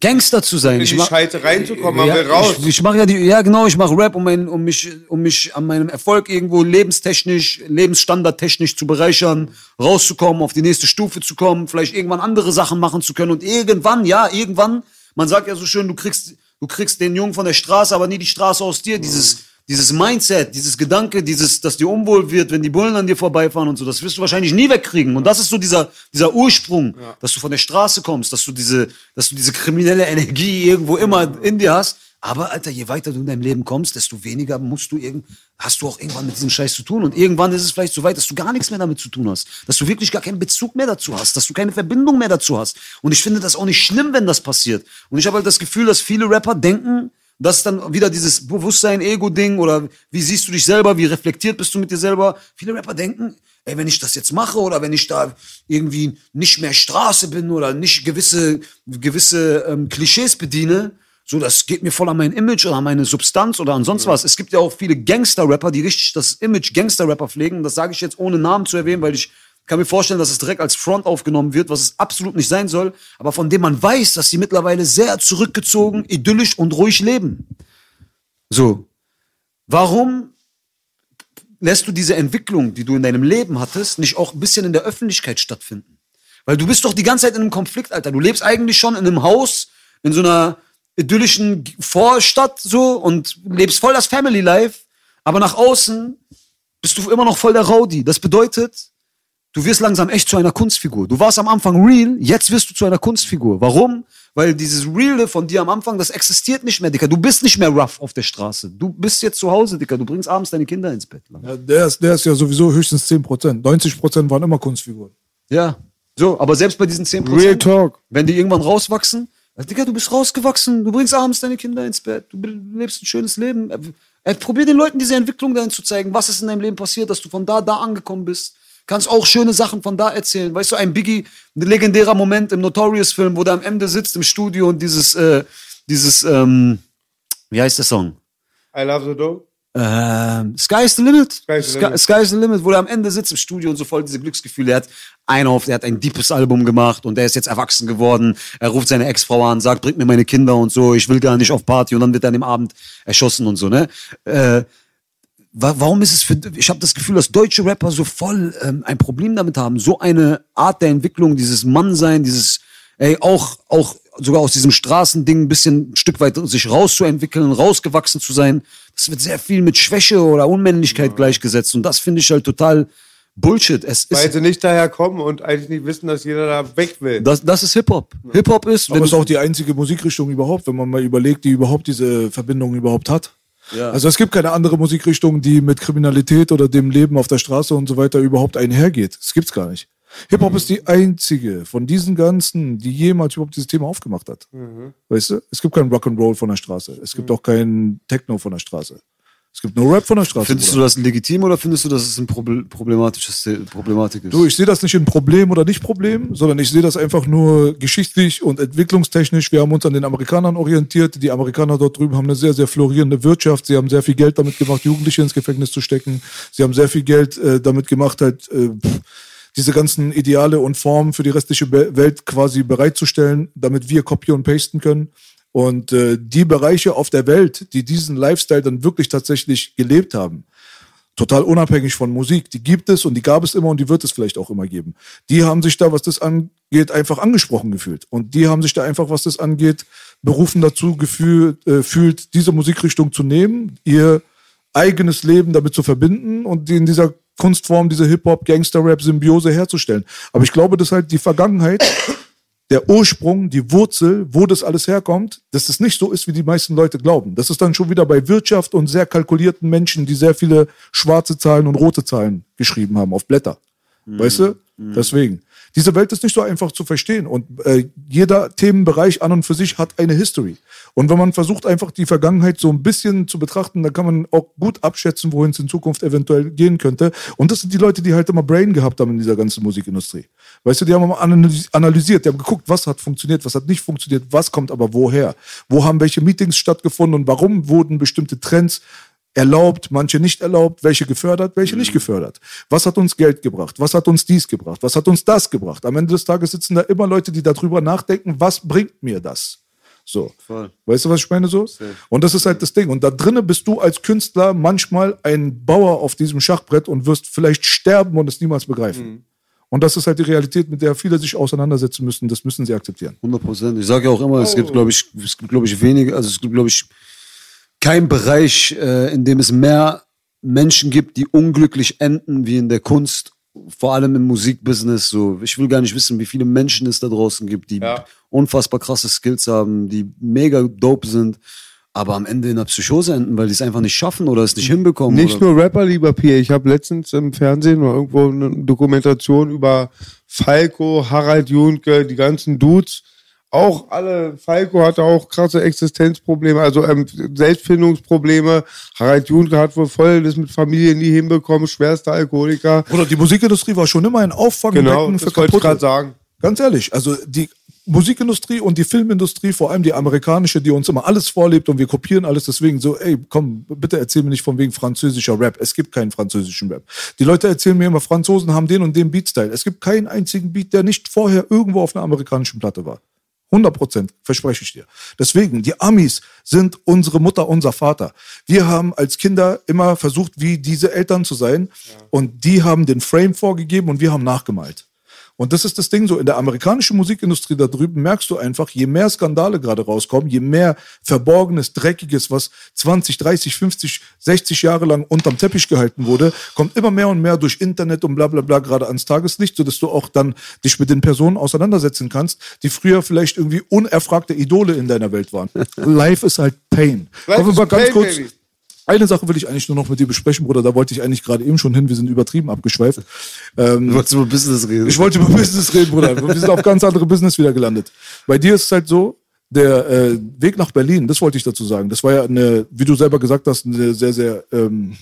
Gangster zu sein. In Ich mach- Scheiße reinzukommen, ja, will raus. Ich, ich mache ja die, ja genau, ich mache Rap, um, mein, um mich, um mich an meinem Erfolg irgendwo lebenstechnisch, lebensstandardtechnisch zu bereichern, rauszukommen, auf die nächste Stufe zu kommen, vielleicht irgendwann andere Sachen machen zu können und irgendwann, ja, irgendwann, man sagt ja so schön, du kriegst, du kriegst den Jungen von der Straße, aber nie die Straße aus dir, dieses, dieses Mindset, dieses Gedanke, dieses, dass dir unwohl wird, wenn die Bullen an dir vorbeifahren und so, das wirst du wahrscheinlich nie wegkriegen. Und das ist so dieser, dieser Ursprung, dass du von der Straße kommst, dass du diese, dass du diese kriminelle Energie irgendwo immer in dir hast. Aber Alter, je weiter du in deinem Leben kommst, desto weniger musst du irgend, hast du auch irgendwann mit diesem Scheiß zu tun. Und irgendwann ist es vielleicht so weit, dass du gar nichts mehr damit zu tun hast. Dass du wirklich gar keinen Bezug mehr dazu hast, dass du keine Verbindung mehr dazu hast. Und ich finde das auch nicht schlimm, wenn das passiert. Und ich habe halt das Gefühl, dass viele Rapper denken, das ist dann wieder dieses Bewusstsein-Ego-Ding oder wie siehst du dich selber, wie reflektiert bist du mit dir selber. Viele Rapper denken, ey, wenn ich das jetzt mache oder wenn ich da irgendwie nicht mehr Straße bin oder nicht gewisse, gewisse ähm, Klischees bediene, so, das geht mir voll an mein Image oder an meine Substanz oder an sonst was. Es gibt ja auch viele Gangster-Rapper, die richtig das Image Gangster-Rapper pflegen. Das sage ich jetzt ohne Namen zu erwähnen, weil ich kann mir vorstellen, dass es direkt als Front aufgenommen wird, was es absolut nicht sein soll, aber von dem man weiß, dass sie mittlerweile sehr zurückgezogen, idyllisch und ruhig leben. So. Warum lässt du diese Entwicklung, die du in deinem Leben hattest, nicht auch ein bisschen in der Öffentlichkeit stattfinden? Weil du bist doch die ganze Zeit in einem Konflikt, Alter. Du lebst eigentlich schon in einem Haus, in so einer idyllischen Vorstadt so und lebst voll das Family Life, aber nach außen bist du immer noch voll der Rowdy. Das bedeutet, du wirst langsam echt zu einer Kunstfigur. Du warst am Anfang real, jetzt wirst du zu einer Kunstfigur. Warum? Weil dieses Reale von dir am Anfang, das existiert nicht mehr, Dicker. Du bist nicht mehr rough auf der Straße. Du bist jetzt zu Hause, Dicker. Du bringst abends deine Kinder ins Bett. Ja, der, ist, der ist ja sowieso höchstens 10%. 90% waren immer Kunstfiguren. Ja. So, aber selbst bei diesen 10%, Real Talk. wenn die irgendwann rauswachsen, äh, Digga, du bist rausgewachsen, du bringst abends deine Kinder ins Bett, du lebst ein schönes Leben. Äh, probier den Leuten diese Entwicklung dahin zu zeigen, was ist in deinem Leben passiert, dass du von da, da angekommen bist. Kannst auch schöne Sachen von da erzählen. Weißt du, ein Biggie, ein legendärer Moment im Notorious-Film, wo der am Ende sitzt im Studio und dieses, äh, dieses, ähm, wie heißt der Song? I love the dog. Ähm, Sky is the limit. Sky is the limit. Sky is the limit, wo er am Ende sitzt im Studio und so voll diese Glücksgefühle. Er hat ein auf, er hat ein deepes Album gemacht und er ist jetzt erwachsen geworden. Er ruft seine Ex-Frau an, sagt, bringt mir meine Kinder und so, ich will gar nicht auf Party und dann wird er an dem Abend erschossen und so, ne? Äh, warum ist es für, ich habe das Gefühl, dass deutsche Rapper so voll ähm, ein Problem damit haben, so eine Art der Entwicklung, dieses Mannsein, dieses, ey, auch, auch sogar aus diesem Straßending ein bisschen ein Stück weit sich rauszuentwickeln, rausgewachsen zu sein. Das wird sehr viel mit Schwäche oder Unmännlichkeit gleichgesetzt und das finde ich halt total Bullshit. Es Weil ist, sie nicht daher kommen und eigentlich nicht wissen, dass jeder da weg will. das, das ist Hip-Hop. Hip-Hop ist, Aber wenn es ist auch die einzige Musikrichtung überhaupt, wenn man mal überlegt, die überhaupt diese Verbindung überhaupt hat. Ja. Also es gibt keine andere Musikrichtung, die mit Kriminalität oder dem Leben auf der Straße und so weiter überhaupt einhergeht. Das gibt's gar nicht. Hip-Hop ist die einzige von diesen ganzen, die jemals überhaupt dieses Thema aufgemacht hat. Weißt du? Es gibt kein Rock'n'Roll von der Straße. Es gibt auch kein Techno von der Straße. Es gibt nur Rap von der Straße. findest du Bruder. das legitim oder findest du, dass es ein Proble problematisches The- Problematik ist? Du, ich sehe das nicht in Problem oder nicht Problem, sondern ich sehe das einfach nur geschichtlich und entwicklungstechnisch. Wir haben uns an den Amerikanern orientiert. Die Amerikaner dort drüben haben eine sehr, sehr florierende Wirtschaft. Sie haben sehr viel Geld damit gemacht, Jugendliche ins Gefängnis zu stecken. Sie haben sehr viel Geld äh, damit gemacht, halt äh, diese ganzen Ideale und Formen für die restliche Welt quasi bereitzustellen, damit wir copy und pasten können. Und äh, die Bereiche auf der Welt, die diesen Lifestyle dann wirklich tatsächlich gelebt haben, total unabhängig von Musik. Die gibt es und die gab es immer und die wird es vielleicht auch immer geben. Die haben sich da, was das angeht, einfach angesprochen gefühlt. Und die haben sich da einfach, was das angeht, berufen dazu gefühlt, äh, fühlt, diese Musikrichtung zu nehmen, ihr eigenes Leben damit zu verbinden und in dieser Kunstform, diese Hip-Hop-Gangster-Rap-Symbiose herzustellen. Aber ich glaube, dass halt die Vergangenheit der Ursprung, die Wurzel, wo das alles herkommt, dass es nicht so ist, wie die meisten Leute glauben. Das ist dann schon wieder bei Wirtschaft und sehr kalkulierten Menschen, die sehr viele schwarze Zahlen und rote Zahlen geschrieben haben auf Blätter. Weißt du? Deswegen. Diese Welt ist nicht so einfach zu verstehen und äh, jeder Themenbereich an und für sich hat eine History. Und wenn man versucht, einfach die Vergangenheit so ein bisschen zu betrachten, dann kann man auch gut abschätzen, wohin es in Zukunft eventuell gehen könnte. Und das sind die Leute, die halt immer Brain gehabt haben in dieser ganzen Musikindustrie. Weißt du, die haben analysiert, die haben geguckt, was hat funktioniert, was hat nicht funktioniert, was kommt aber woher. Wo haben welche Meetings stattgefunden und warum wurden bestimmte Trends erlaubt, manche nicht erlaubt, welche gefördert, welche nicht gefördert. Was hat uns Geld gebracht? Was hat uns dies gebracht? Was hat uns das gebracht? Am Ende des Tages sitzen da immer Leute, die darüber nachdenken, was bringt mir das? So. Voll. Weißt du, was ich meine so? Und das ist halt das Ding. Und da drinnen bist du als Künstler manchmal ein Bauer auf diesem Schachbrett und wirst vielleicht sterben und es niemals begreifen. Und das ist halt die Realität, mit der viele sich auseinandersetzen müssen. Das müssen sie akzeptieren. 100 Prozent. Ich sage ja auch immer, es gibt, glaube ich, es gibt, glaube ich, wenige, also es gibt, glaube ich, kein Bereich, äh, in dem es mehr Menschen gibt, die unglücklich enden wie in der Kunst, vor allem im Musikbusiness. So, ich will gar nicht wissen, wie viele Menschen es da draußen gibt, die Ja. unfassbar krasse Skills haben, die mega dope sind, aber am Ende in einer Psychose enden, weil die es einfach nicht schaffen oder es nicht hinbekommen. Nicht oder nur Rapper, lieber Pierre. Ich habe letztens im Fernsehen oder irgendwo eine Dokumentation über Falco, Harald Junke, die ganzen Dudes. Auch alle, Falco hatte auch krasse Existenzprobleme, also ähm, Selbstfindungsprobleme. Harald Junke hat wohl voll das mit Familie nie hinbekommen, schwerster Alkoholiker. Oder die Musikindustrie war schon immer ein Auffangbecken Genau, für das wollte ich gerade sagen. Ganz ehrlich, also die Musikindustrie und die Filmindustrie, vor allem die amerikanische, die uns immer alles vorlebt und wir kopieren alles, deswegen so, ey, komm, bitte erzähl mir nicht von wegen französischer Rap. Es gibt keinen französischen Rap. Die Leute erzählen mir immer, Franzosen haben den und den Beatstyle. Es gibt keinen einzigen Beat, der nicht vorher irgendwo auf einer amerikanischen Platte war. 100 Prozent, verspreche ich dir. Deswegen, die Amis sind unsere Mutter, unser Vater. Wir haben als Kinder immer versucht, wie diese Eltern zu sein. Und die haben den Frame vorgegeben und wir haben nachgemalt. Und das ist das Ding so, in der amerikanischen Musikindustrie da drüben merkst du einfach, je mehr Skandale gerade rauskommen, je mehr Verborgenes, Dreckiges, was 20, 30, 50, 60 Jahre lang unterm Teppich gehalten wurde, kommt immer mehr und mehr durch Internet und bla bla bla gerade ans Tageslicht, sodass du auch dann dich mit den Personen auseinandersetzen kannst, die früher vielleicht irgendwie unerfragte Idole in deiner Welt waren. Life ist halt Pain. Life Kommen wir is mal ganz pain, kurz. baby. Eine Sache will ich eigentlich nur noch mit dir besprechen, Bruder. Da wollte ich eigentlich gerade eben schon hin. Wir sind übertrieben abgeschweift. Ähm, Du wolltest über Business reden. ich wollte über Business reden, Bruder. Wir sind auf ganz andere Business wieder gelandet. Bei dir ist es halt so, der äh, Weg nach Berlin, das wollte ich dazu sagen. Das war ja eine, wie du selber gesagt hast, eine sehr, sehr ähm,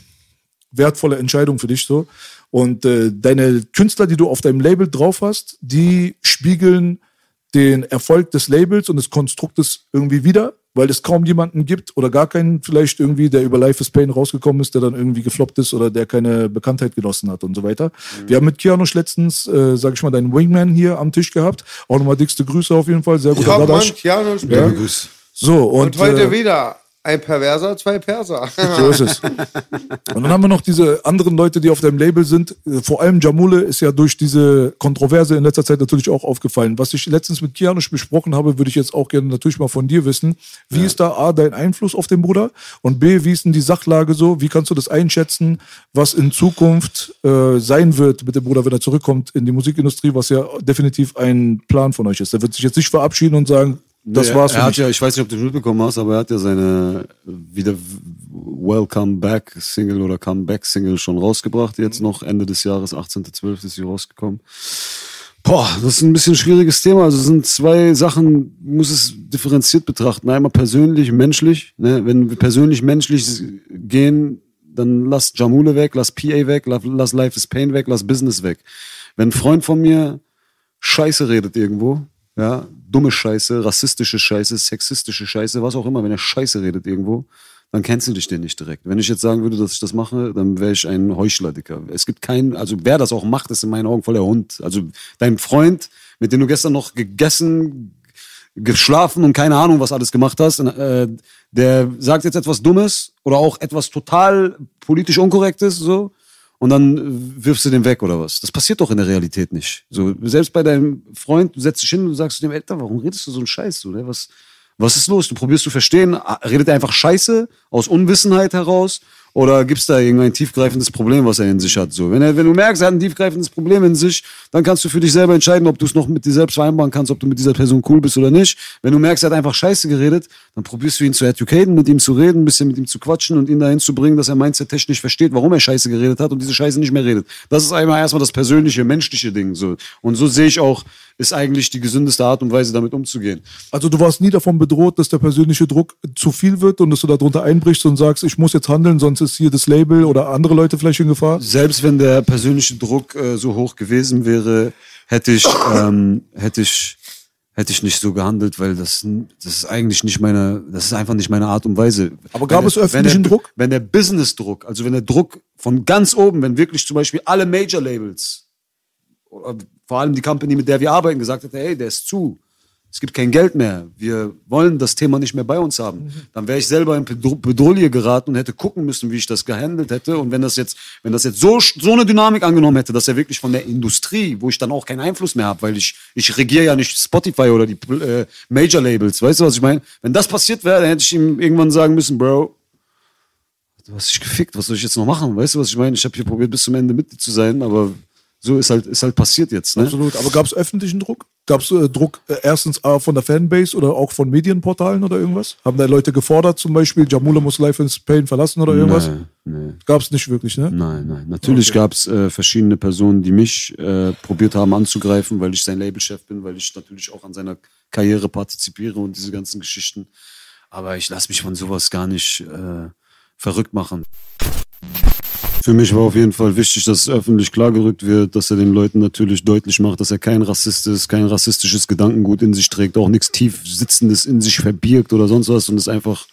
wertvolle Entscheidung für dich so. Und äh, deine Künstler, die du auf deinem Label drauf hast, die spiegeln den Erfolg des Labels und des Konstruktes irgendwie wieder, weil es kaum jemanden gibt oder gar keinen vielleicht irgendwie, der über Life is Pain rausgekommen ist, der dann irgendwie gefloppt ist oder der keine Bekanntheit genossen hat und so weiter. Wir haben mit Kianosch letztens, äh, sag ich mal, deinen Wingman hier am Tisch gehabt. Auch nochmal dickste Grüße auf jeden Fall. Sehr guter Ja, Mann. Janusz. Ja. Grüß. So, und, Und heute äh, wieder ein Perverser, zwei Perser. so ist es. Und dann haben wir noch diese anderen Leute, die auf deinem Label sind. Vor allem Jamule ist ja durch diese Kontroverse in letzter Zeit natürlich auch aufgefallen. Was ich letztens mit Kianosch besprochen habe, würde ich jetzt auch gerne natürlich mal von dir wissen. Wie ist da A, dein Einfluss auf den Bruder? Und B, wie ist denn die Sachlage so? Wie kannst du das einschätzen, was in Zukunft äh, sein wird mit dem Bruder, wenn er zurückkommt in die Musikindustrie, was ja definitiv ein Plan von euch ist? Der wird sich jetzt nicht verabschieden und sagen, das war's er für hat mich. ja, ich weiß nicht, ob du es mitbekommen hast, aber er hat ja seine wieder Welcome Back Single oder Comeback Single schon rausgebracht. Jetzt noch Ende des Jahres, 18.12. ist sie rausgekommen. Boah, das ist ein bisschen ein schwieriges Thema. Also es sind zwei Sachen, muss es differenziert betrachten. Einmal persönlich, menschlich. Ne? Wenn wir persönlich, menschlich gehen, dann lass Jamule weg, lass PA weg, lass Life is Pain weg, lass Business weg. Wenn ein Freund von mir Scheiße redet irgendwo, ja, dumme Scheiße, rassistische Scheiße, sexistische Scheiße, was auch immer, wenn er Scheiße redet irgendwo, dann du dich den nicht direkt. Wenn ich jetzt sagen würde, dass ich das mache, dann wäre ich ein Heuchler, Dicker. Es gibt keinen, also wer das auch macht, ist in meinen Augen voll der Hund. Also dein Freund, mit dem du gestern noch gegessen, geschlafen und keine Ahnung, was alles gemacht hast, äh, der sagt jetzt etwas Dummes oder auch etwas total politisch Unkorrektes, so, und dann wirfst du den weg oder was. Das passiert doch in der Realität nicht. So, selbst bei deinem Freund, du setzt dich hin und sagst zu dem, Alter, warum redest du so einen Scheiß, so, ne? Was, was ist los? Du probierst zu verstehen, redet einfach Scheiße aus Unwissenheit heraus oder gibt es da irgendein tiefgreifendes Problem, was er in sich hat? So, wenn, er, wenn du merkst, er hat ein tiefgreifendes Problem in sich, dann kannst du für dich selber entscheiden, ob du es noch mit dir selbst vereinbaren kannst, ob du mit dieser Person cool bist oder nicht. Wenn du merkst, er hat einfach Scheiße geredet, dann probierst du ihn zu educaten, mit ihm zu reden, ein bisschen mit ihm zu quatschen und ihn dahin zu bringen, dass er mindset technisch versteht, warum er Scheiße geredet hat und diese Scheiße nicht mehr redet. Das ist einmal erstmal das persönliche, menschliche Ding. So. Und so sehe ich auch, ist eigentlich die gesündeste Art und Weise, damit umzugehen. Also du warst nie davon bedroht, dass der persönliche Druck zu viel wird und dass du darunter einbrichst und sagst, ich muss jetzt handeln, sonst ist hier das Label oder andere Leute vielleicht in Gefahr? Selbst wenn der persönliche Druck äh, so hoch gewesen wäre, hätte ich, ähm, hätte ich, hätte ich nicht so gehandelt, weil das, das ist eigentlich nicht meine, das ist einfach nicht meine Art und Weise. Aber gab Wenn es der- öffentlichen wenn der, Druck? Wenn der Business-Druck, also wenn der Druck von ganz oben, wenn wirklich zum Beispiel alle Major-Labels, vor allem die Company, mit der wir arbeiten, gesagt hätte, hey, der ist zu. Es gibt kein Geld mehr. Wir wollen das Thema nicht mehr bei uns haben. Mhm. Dann wäre ich selber in Bedro- Bedrohung geraten und hätte gucken müssen, wie ich das gehandelt hätte. Und wenn das jetzt, wenn das jetzt so, so eine Dynamik angenommen hätte, dass er wirklich von der Industrie, wo ich dann auch keinen Einfluss mehr habe, weil ich, ich regiere ja nicht Spotify oder die äh, Major Labels, weißt du, was ich meine? Wenn das passiert wäre, dann hätte ich ihm irgendwann sagen müssen, Bro, du hast dich gefickt, was soll ich jetzt noch machen? Weißt du, was ich meine? Ich habe hier probiert, bis zum Ende mit dir zu sein, aber so ist halt, ist halt passiert jetzt. Ne? Absolut. Aber gab es öffentlichen Druck? Gab es äh, Druck äh, erstens äh, von der Fanbase oder auch von Medienportalen oder irgendwas? Haben da Leute gefordert, zum Beispiel, Jamula muss Life in Pain verlassen oder irgendwas? Nee, nee. Gab es nicht wirklich, ne? Nein, nein. Natürlich Okay. gab's äh, verschiedene Personen, die mich äh, probiert haben anzugreifen, weil ich sein Labelchef bin, weil ich natürlich auch an seiner Karriere partizipiere und diese ganzen Geschichten. Aber ich lasse mich von sowas gar nicht äh, verrückt machen. Für mich war auf jeden Fall wichtig, dass es öffentlich klargerückt wird, dass er den Leuten natürlich deutlich macht, dass er kein Rassist ist, kein rassistisches Gedankengut in sich trägt, auch nichts tief sitzendes in sich verbirgt oder sonst was und es einfach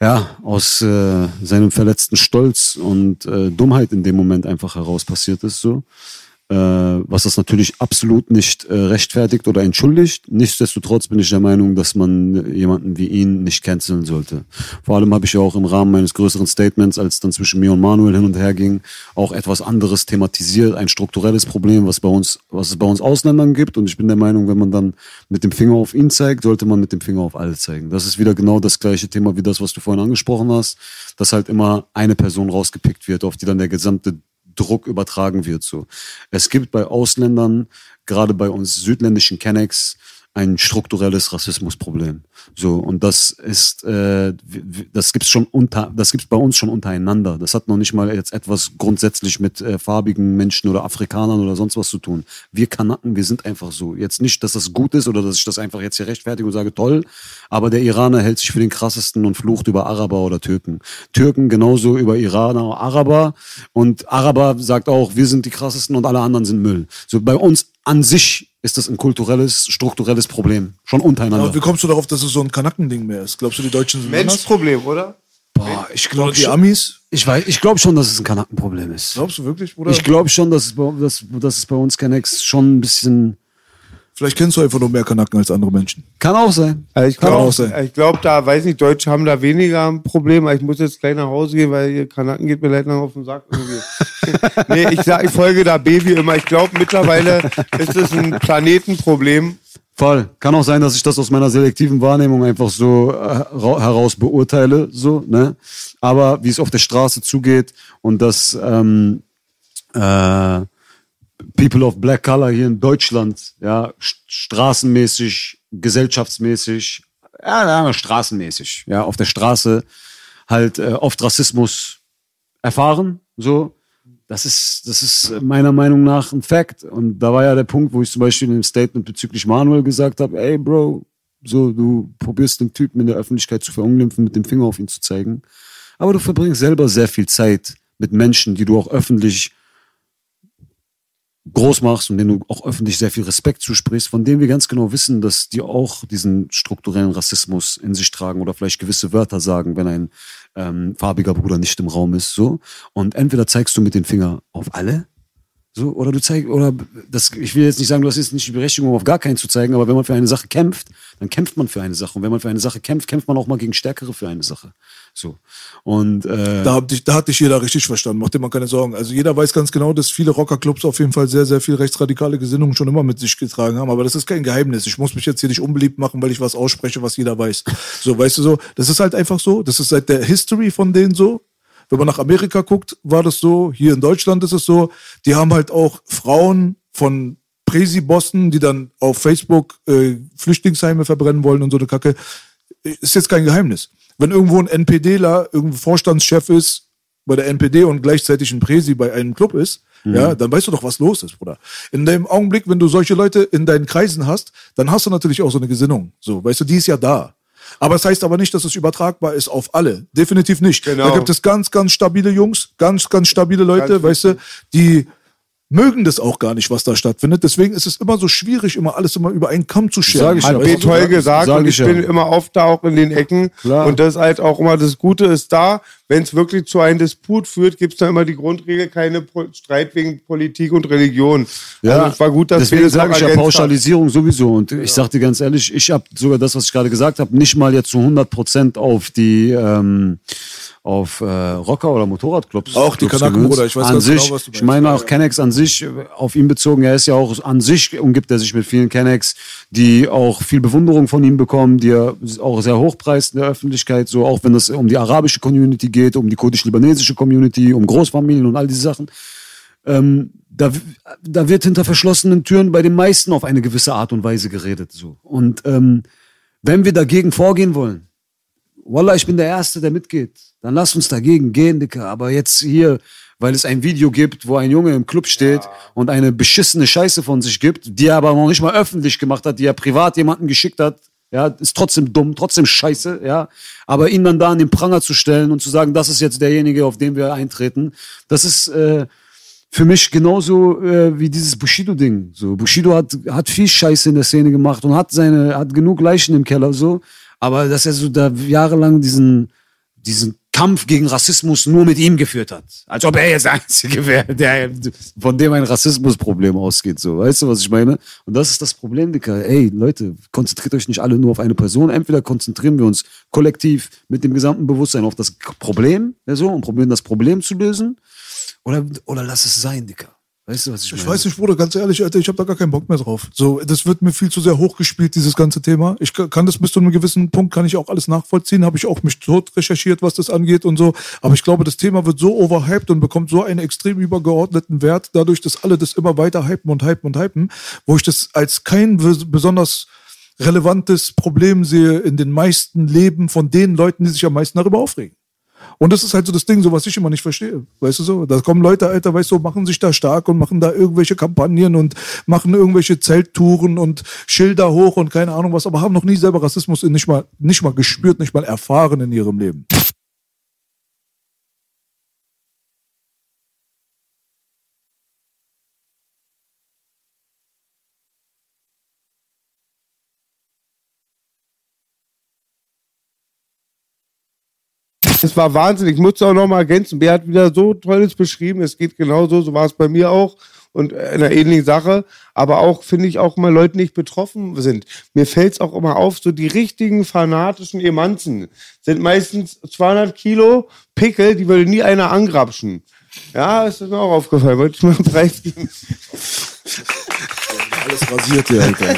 ja, aus äh, seinem verletzten Stolz und äh, Dummheit in dem Moment einfach heraus passiert ist, so. Äh, was das natürlich absolut nicht äh, rechtfertigt oder entschuldigt. Nichtsdestotrotz bin ich der Meinung, dass man jemanden wie ihn nicht canceln sollte. Vor allem habe ich ja auch im Rahmen meines größeren Statements, als dann zwischen mir und Manuel hin und her ging, auch etwas anderes thematisiert, ein strukturelles Problem, was bei uns, was es bei uns Ausländern gibt. Und ich bin der Meinung, wenn man dann mit dem Finger auf ihn zeigt, sollte man mit dem Finger auf alle zeigen. Das ist wieder genau das gleiche Thema wie das, was du vorhin angesprochen hast, dass halt immer eine Person rausgepickt wird, auf die dann der gesamte Druck übertragen wird. So. Es gibt bei Ausländern, gerade bei uns südländischen Kennex, ein strukturelles Rassismusproblem. So und das ist, äh, das gibt's schon unter, das gibt's bei uns schon untereinander. Das hat noch nicht mal jetzt etwas grundsätzlich mit äh, farbigen Menschen oder Afrikanern oder sonst was zu tun. Wir Kanaken, wir sind einfach so. Jetzt nicht, dass das gut ist oder dass ich das einfach jetzt hier rechtfertige und sage toll, aber der Iraner hält sich für den krassesten und flucht über Araber oder Türken. Türken genauso über Iraner, Araber und Araber sagt auch, wir sind die krassesten und alle anderen sind Müll. So bei uns an sich ist das ein kulturelles, strukturelles Problem. Schon untereinander. Aber wie kommst du darauf, dass es so ein Kanackending mehr ist? Glaubst du, die Deutschen sind? Menschproblem, oder? Boah, ich glaube die Amis? ich weiß, ich glaube schon, dass es ein Kanackenproblem ist. Glaubst du wirklich, Bruder? Ich glaube schon, dass es, bei, dass, dass es bei uns Kennex schon ein bisschen. Vielleicht kennst du einfach nur mehr Kanaken als andere Menschen. Kann auch sein. Also ich Kann glaube, auch sein. ich glaube, da, weiß nicht, Deutsche haben da weniger ein Problem. aber Ich muss jetzt gleich nach Hause gehen, weil ihr Kanaken geht mir leid lang auf den Sack irgendwie. nee, ich sag, ich folge da Baby immer. Ich glaube, mittlerweile ist es ein Planetenproblem. Voll. Kann auch sein, dass ich das aus meiner selektiven Wahrnehmung einfach so äh, ra- heraus beurteile, so, ne? Aber wie es auf der Straße zugeht und dass ähm, äh, People of Black Color hier in Deutschland, ja, st- straßenmäßig, gesellschaftsmäßig, ja, straßenmäßig, ja, auf der Straße halt äh, oft Rassismus erfahren, so. Das ist, das ist meiner Meinung nach ein Fact. Und da war ja der Punkt, wo ich zum Beispiel in dem Statement bezüglich Manuel gesagt habe, ey Bro, so, du probierst den Typen in der Öffentlichkeit zu verunglimpfen, mit dem Finger auf ihn zu zeigen. Aber du verbringst selber sehr viel Zeit mit Menschen, die du auch öffentlich groß machst und denen du auch öffentlich sehr viel Respekt zusprichst, von denen wir ganz genau wissen, dass die auch diesen strukturellen Rassismus in sich tragen oder vielleicht gewisse Wörter sagen, wenn ein ähm, farbiger Bruder nicht im Raum ist, so. Und entweder zeigst du mit dem Finger auf alle so, oder du zeigst, oder das, ich will jetzt nicht sagen, du hast jetzt nicht die Berechtigung, auf gar keinen zu zeigen, aber wenn man für eine Sache kämpft, dann kämpft man für eine Sache. Und wenn man für eine Sache kämpft, kämpft man auch mal gegen Stärkere für eine Sache. So. Und äh, Da, hab dich, da hat dich jeder richtig verstanden, mach dir mal keine Sorgen. Also jeder weiß ganz genau, dass viele Rockerclubs auf jeden Fall sehr, sehr viel rechtsradikale Gesinnungen schon immer mit sich getragen haben. Aber das ist kein Geheimnis. Ich muss mich jetzt hier nicht unbeliebt machen, weil ich was ausspreche, was jeder weiß. So, weißt du so, das ist halt einfach so. Das ist seit der History von denen so. Wenn man nach Amerika guckt, war das so. Hier in Deutschland ist es so. Die haben halt auch Frauen von Presi-Bossen, die dann auf Facebook äh, Flüchtlingsheime verbrennen wollen und so eine Kacke. Ist jetzt kein Geheimnis. Wenn irgendwo ein NPDler, irgendein Vorstandschef ist bei der NPD und gleichzeitig ein Presi bei einem Club ist, ja, dann weißt du doch, was los ist, Bruder. In dem Augenblick, wenn du solche Leute in deinen Kreisen hast, dann hast du natürlich auch so eine Gesinnung. So, weißt du, die ist ja da. Aber es heißt aber nicht, dass es übertragbar ist auf alle. Definitiv nicht. Genau. Da gibt es ganz, ganz stabile Jungs, ganz, ganz stabile Leute, Ganz weißt du, die mögen das auch gar nicht, was da stattfindet. Deswegen ist es immer so schwierig, immer alles immer über einen Kamm zu scheren. Sag ich Hat ja. Gesagt Sag und ich ich ja. bin immer oft da auch in den Ecken. Klar. Und das ist halt auch immer das Gute ist da, wenn es wirklich zu einem Disput führt, gibt es da immer die Grundregel, keine Po- Streit wegen Politik und Religion. also es war gut, dass deswegen wir das sage ich ja. Pauschalisierung sowieso. Und ich sag dir ganz ehrlich, ich habe sogar das, was ich gerade gesagt habe, nicht mal jetzt zu 100 Prozent auf die ähm, auf äh, Rocker oder Motorradclubs. Auch die Clubs Kanaken, gewöhnt. Bruder, ich weiß an ganz sich, genau, was du Ich meinst. meine auch Kennex an sich, auf ihn bezogen, er ist ja auch an sich umgibt er sich mit vielen Kennex, die auch viel Bewunderung von ihm bekommen, die er auch sehr hochpreist in der Öffentlichkeit, so auch wenn es um die arabische Community geht, um die kurdisch-libanesische Community, um Großfamilien und all diese Sachen ähm, da, da wird hinter verschlossenen Türen bei den meisten auf eine gewisse Art und Weise geredet. So. Und ähm, wenn wir dagegen vorgehen wollen, Wallah, ich bin der Erste, der mitgeht, dann lass uns dagegen gehen, Dicker. Aber jetzt hier, weil es ein Video gibt, wo ein Junge im Club steht und eine beschissene Scheiße von sich gibt, die er aber noch nicht mal öffentlich gemacht hat, die er privat jemanden geschickt hat, ja, ist trotzdem dumm, trotzdem scheiße, ja. Aber ihn dann da an den Pranger zu stellen und zu sagen, das ist jetzt derjenige, auf den wir eintreten, das ist äh, für mich genauso äh, wie dieses Bushido-Ding. So, Bushido hat, hat viel Scheiße in der Szene gemacht und hat seine, hat genug Leichen im Keller, so. Aber dass er so da jahrelang diesen, diesen Kampf gegen Rassismus nur mit ihm geführt hat. Als ob er jetzt der Einzige wäre, der, von dem ein Rassismusproblem ausgeht, so. Weißt du, was ich meine? Und das ist das Problem, Dicker. Ey, Leute, konzentriert euch nicht alle nur auf eine Person. Entweder konzentrieren wir uns kollektiv mit dem gesamten Bewusstsein auf das Problem, ja, so, und probieren das Problem zu lösen. Oder, oder lass es sein, Dicker. Weißt du, was ich meine? Ich weiß nicht, Bruder, ganz ehrlich, Alter, ich habe da gar keinen Bock mehr drauf. So, das wird mir viel zu sehr hochgespielt, dieses ganze Thema. Ich ka- kann das bis zu einem gewissen Punkt, kann ich auch alles nachvollziehen, habe ich auch mich tot recherchiert, was das angeht und so. Aber ich glaube, das Thema wird so overhyped und bekommt so einen extrem übergeordneten Wert, dadurch, dass alle das immer weiter hypen und hypen und hypen, wo ich das als kein bes- besonders relevantes Problem sehe in den meisten Leben von den Leuten, die sich am meisten darüber aufregen. Und das ist halt so das Ding, so was ich immer nicht verstehe. Weißt du so? Da kommen Leute, Alter, weißt du, machen sich da stark und machen da irgendwelche Kampagnen und machen irgendwelche Zelttouren und Schilder hoch und keine Ahnung was, aber haben noch nie selber Rassismus nicht mal, nicht mal gespürt, nicht mal erfahren in ihrem Leben. Es war wahnsinnig. Ich muss auch noch mal ergänzen. Wer hat wieder so tolles beschrieben. Es geht genauso. So war es bei mir auch. Und in einer ähnlichen Sache. Aber auch, finde ich, auch mal Leute nicht betroffen sind. Mir fällt es auch immer auf, so die richtigen fanatischen Emanzen sind meistens 200 Kilo Pickel, die würde nie einer angrapschen. Ja, ist mir auch aufgefallen. Wollte ich mal preisgeben. Alles rasiert hier, Alter.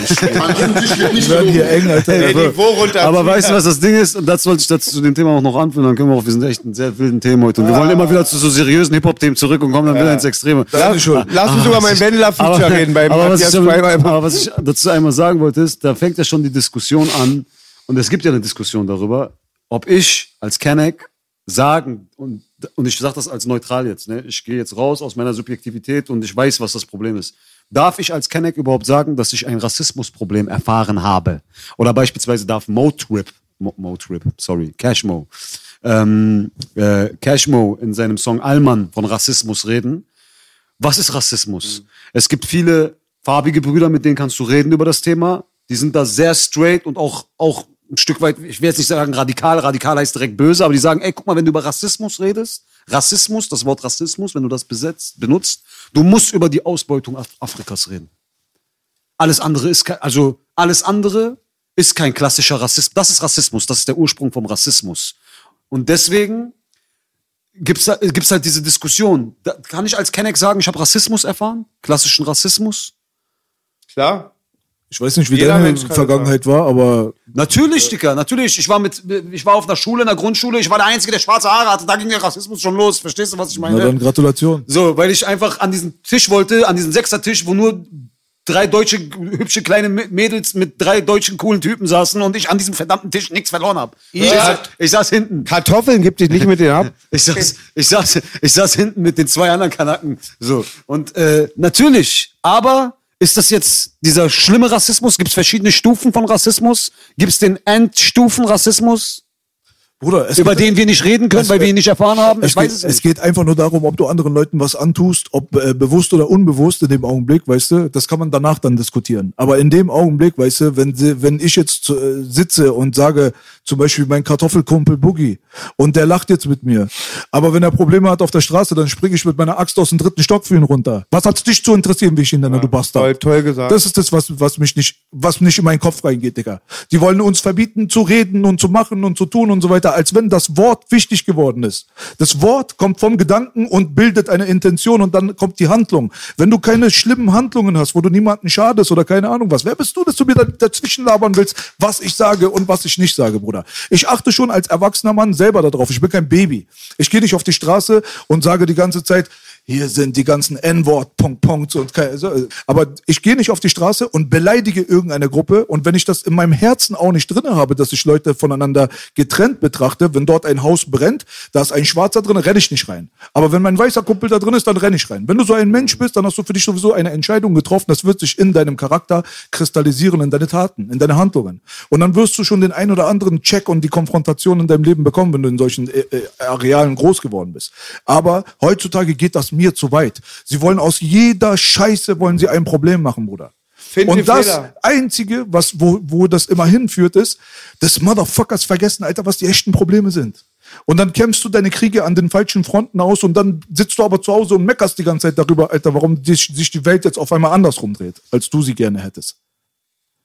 Kennt dich hier nicht Wir werden hier eng, Alter. Ey, runter. Aber weißt du, was das Ding ist? Und das wollte ich dazu zu dem Thema auch noch anführen. Dann können wir auch, wir sind echt ein sehr wilden Thema heute. Und wir wollen immer wieder zu so seriösen Hip-Hop-Themen zurück und kommen dann wieder ins Extreme. Lass, lass uns über mein Wendler-Feature reden beim aber, was ich, aber was ich dazu einmal sagen wollte, ist, da fängt ja schon die Diskussion an. Und es gibt ja eine Diskussion darüber, ob ich als Kenneck sagen, und, und ich sage das als neutral jetzt, ne? ich gehe jetzt raus aus meiner Subjektivität und ich weiß, was das Problem ist. Darf ich als Kenneck überhaupt sagen, dass ich ein Rassismusproblem erfahren habe? Oder beispielsweise darf Motrip, Mo, Motrip, sorry, Cashmo, ähm, äh, Cashmo in seinem Song Allmann von Rassismus reden? Was ist Rassismus? Es gibt viele farbige Brüder, mit denen kannst du reden über das Thema. Die sind da sehr straight und auch, auch ein Stück weit, ich will jetzt nicht sagen radikal, radikal heißt direkt böse, aber die sagen, ey, guck mal, wenn du über Rassismus redest, Rassismus, das Wort Rassismus, wenn du das besetzt, benutzt, du musst über die Ausbeutung Af Afrikas reden. Alles andere ist kein, also alles andere ist kein klassischer Rassismus. Das ist Rassismus, das ist der Ursprung vom Rassismus. Und deswegen gibt's da, halt diese Diskussion. Da kann ich als Kenneck sagen, ich habe Rassismus erfahren, klassischen Rassismus. Klar. Ich weiß nicht, wie Jeder deine Mensch Vergangenheit war, aber Natürlich, Dicker, natürlich. Ich war mit, ich war auf einer Schule in der Grundschule, ich war der Einzige, der schwarze Haare hatte, da ging der Rassismus schon los. Verstehst du, was ich meine? na dann Gratulation. So, weil ich einfach an diesen Tisch wollte, an diesen Sechsertisch, wo nur drei deutsche, hübsche kleine Mädels mit drei deutschen coolen Typen saßen und ich an diesem verdammten Tisch nichts verloren habe. Ich, Ja. ich saß hinten. Kartoffeln gibt dich nicht mit denen ab. Ich saß, ich saß, ich saß hinten mit den zwei anderen Kanaken. So. Und äh, natürlich, aber ist das jetzt dieser schlimme Rassismus? Gibt es verschiedene Stufen von Rassismus? Gibt es den Endstufen-Rassismus, Bruder, es über geht- den wir nicht reden können, es- weil wir ihn nicht erfahren haben? Es Ich weiß geht, es es nicht. geht einfach nur darum, ob du anderen Leuten was antust, ob äh, bewusst oder unbewusst in dem Augenblick, weißt du, das kann man danach dann diskutieren. Aber in dem Augenblick, weißt du, wenn, sie, wenn ich jetzt äh, sitze und sage, zum Beispiel mein Kartoffelkumpel Boogie und der lacht jetzt mit mir, aber wenn er Probleme hat auf der Straße, dann springe ich mit meiner Axt aus dem dritten Stock für ihn runter. Was hat's dich zu interessieren, wie ich ihn nenne, du Bastard? Toll, toll gesagt. Das ist das, was, was mich nicht, was nicht in meinen Kopf reingeht, Digga. Die wollen uns verbieten, zu reden und zu machen und zu tun und so weiter, als wenn das Wort wichtig geworden ist. Das Wort kommt vom Gedanken und bildet eine Intention und dann kommt die Handlung. Wenn du keine schlimmen Handlungen hast, wo du niemanden schadest oder keine Ahnung was, wer bist du, dass du mir da, dazwischen labern willst, was ich sage und was ich nicht sage, Bruder? Ich achte schon als erwachsener Mann selber darauf. Ich bin kein Baby. Ich gehe nicht auf die Straße und sage die ganze Zeit, hier sind die ganzen N-Wort, Punkt, Punkt. Und so. Aber ich gehe nicht auf die Straße und beleidige irgendeine Gruppe. Und wenn ich das in meinem Herzen auch nicht drinne habe, dass ich Leute voneinander getrennt betrachte, wenn dort ein Haus brennt, da ist ein Schwarzer drin, renne ich nicht rein. Aber wenn mein weißer Kumpel da drin ist, dann renne ich rein. Wenn du so ein Mensch bist, dann hast du für dich sowieso eine Entscheidung getroffen. Das wird sich in deinem Charakter kristallisieren, in deine Taten, in deine Handlungen. Und dann wirst du schon den ein oder anderen Check und die Konfrontation in deinem Leben bekommen, wenn du in solchen äh, äh, Arealen groß geworden bist. Aber heutzutage geht das mir zu weit. Sie wollen aus jeder Scheiße wollen sie ein Problem machen, Bruder. Find und das Fehler. Einzige, was, wo, wo das immer hinführt, ist, dass Motherfuckers vergessen, Alter, was die echten Probleme sind. Und dann kämpfst du deine Kriege an den falschen Fronten aus und dann sitzt du aber zu Hause und meckerst die ganze Zeit darüber, Alter, warum sich, sich die Welt jetzt auf einmal andersrum dreht, als du sie gerne hättest.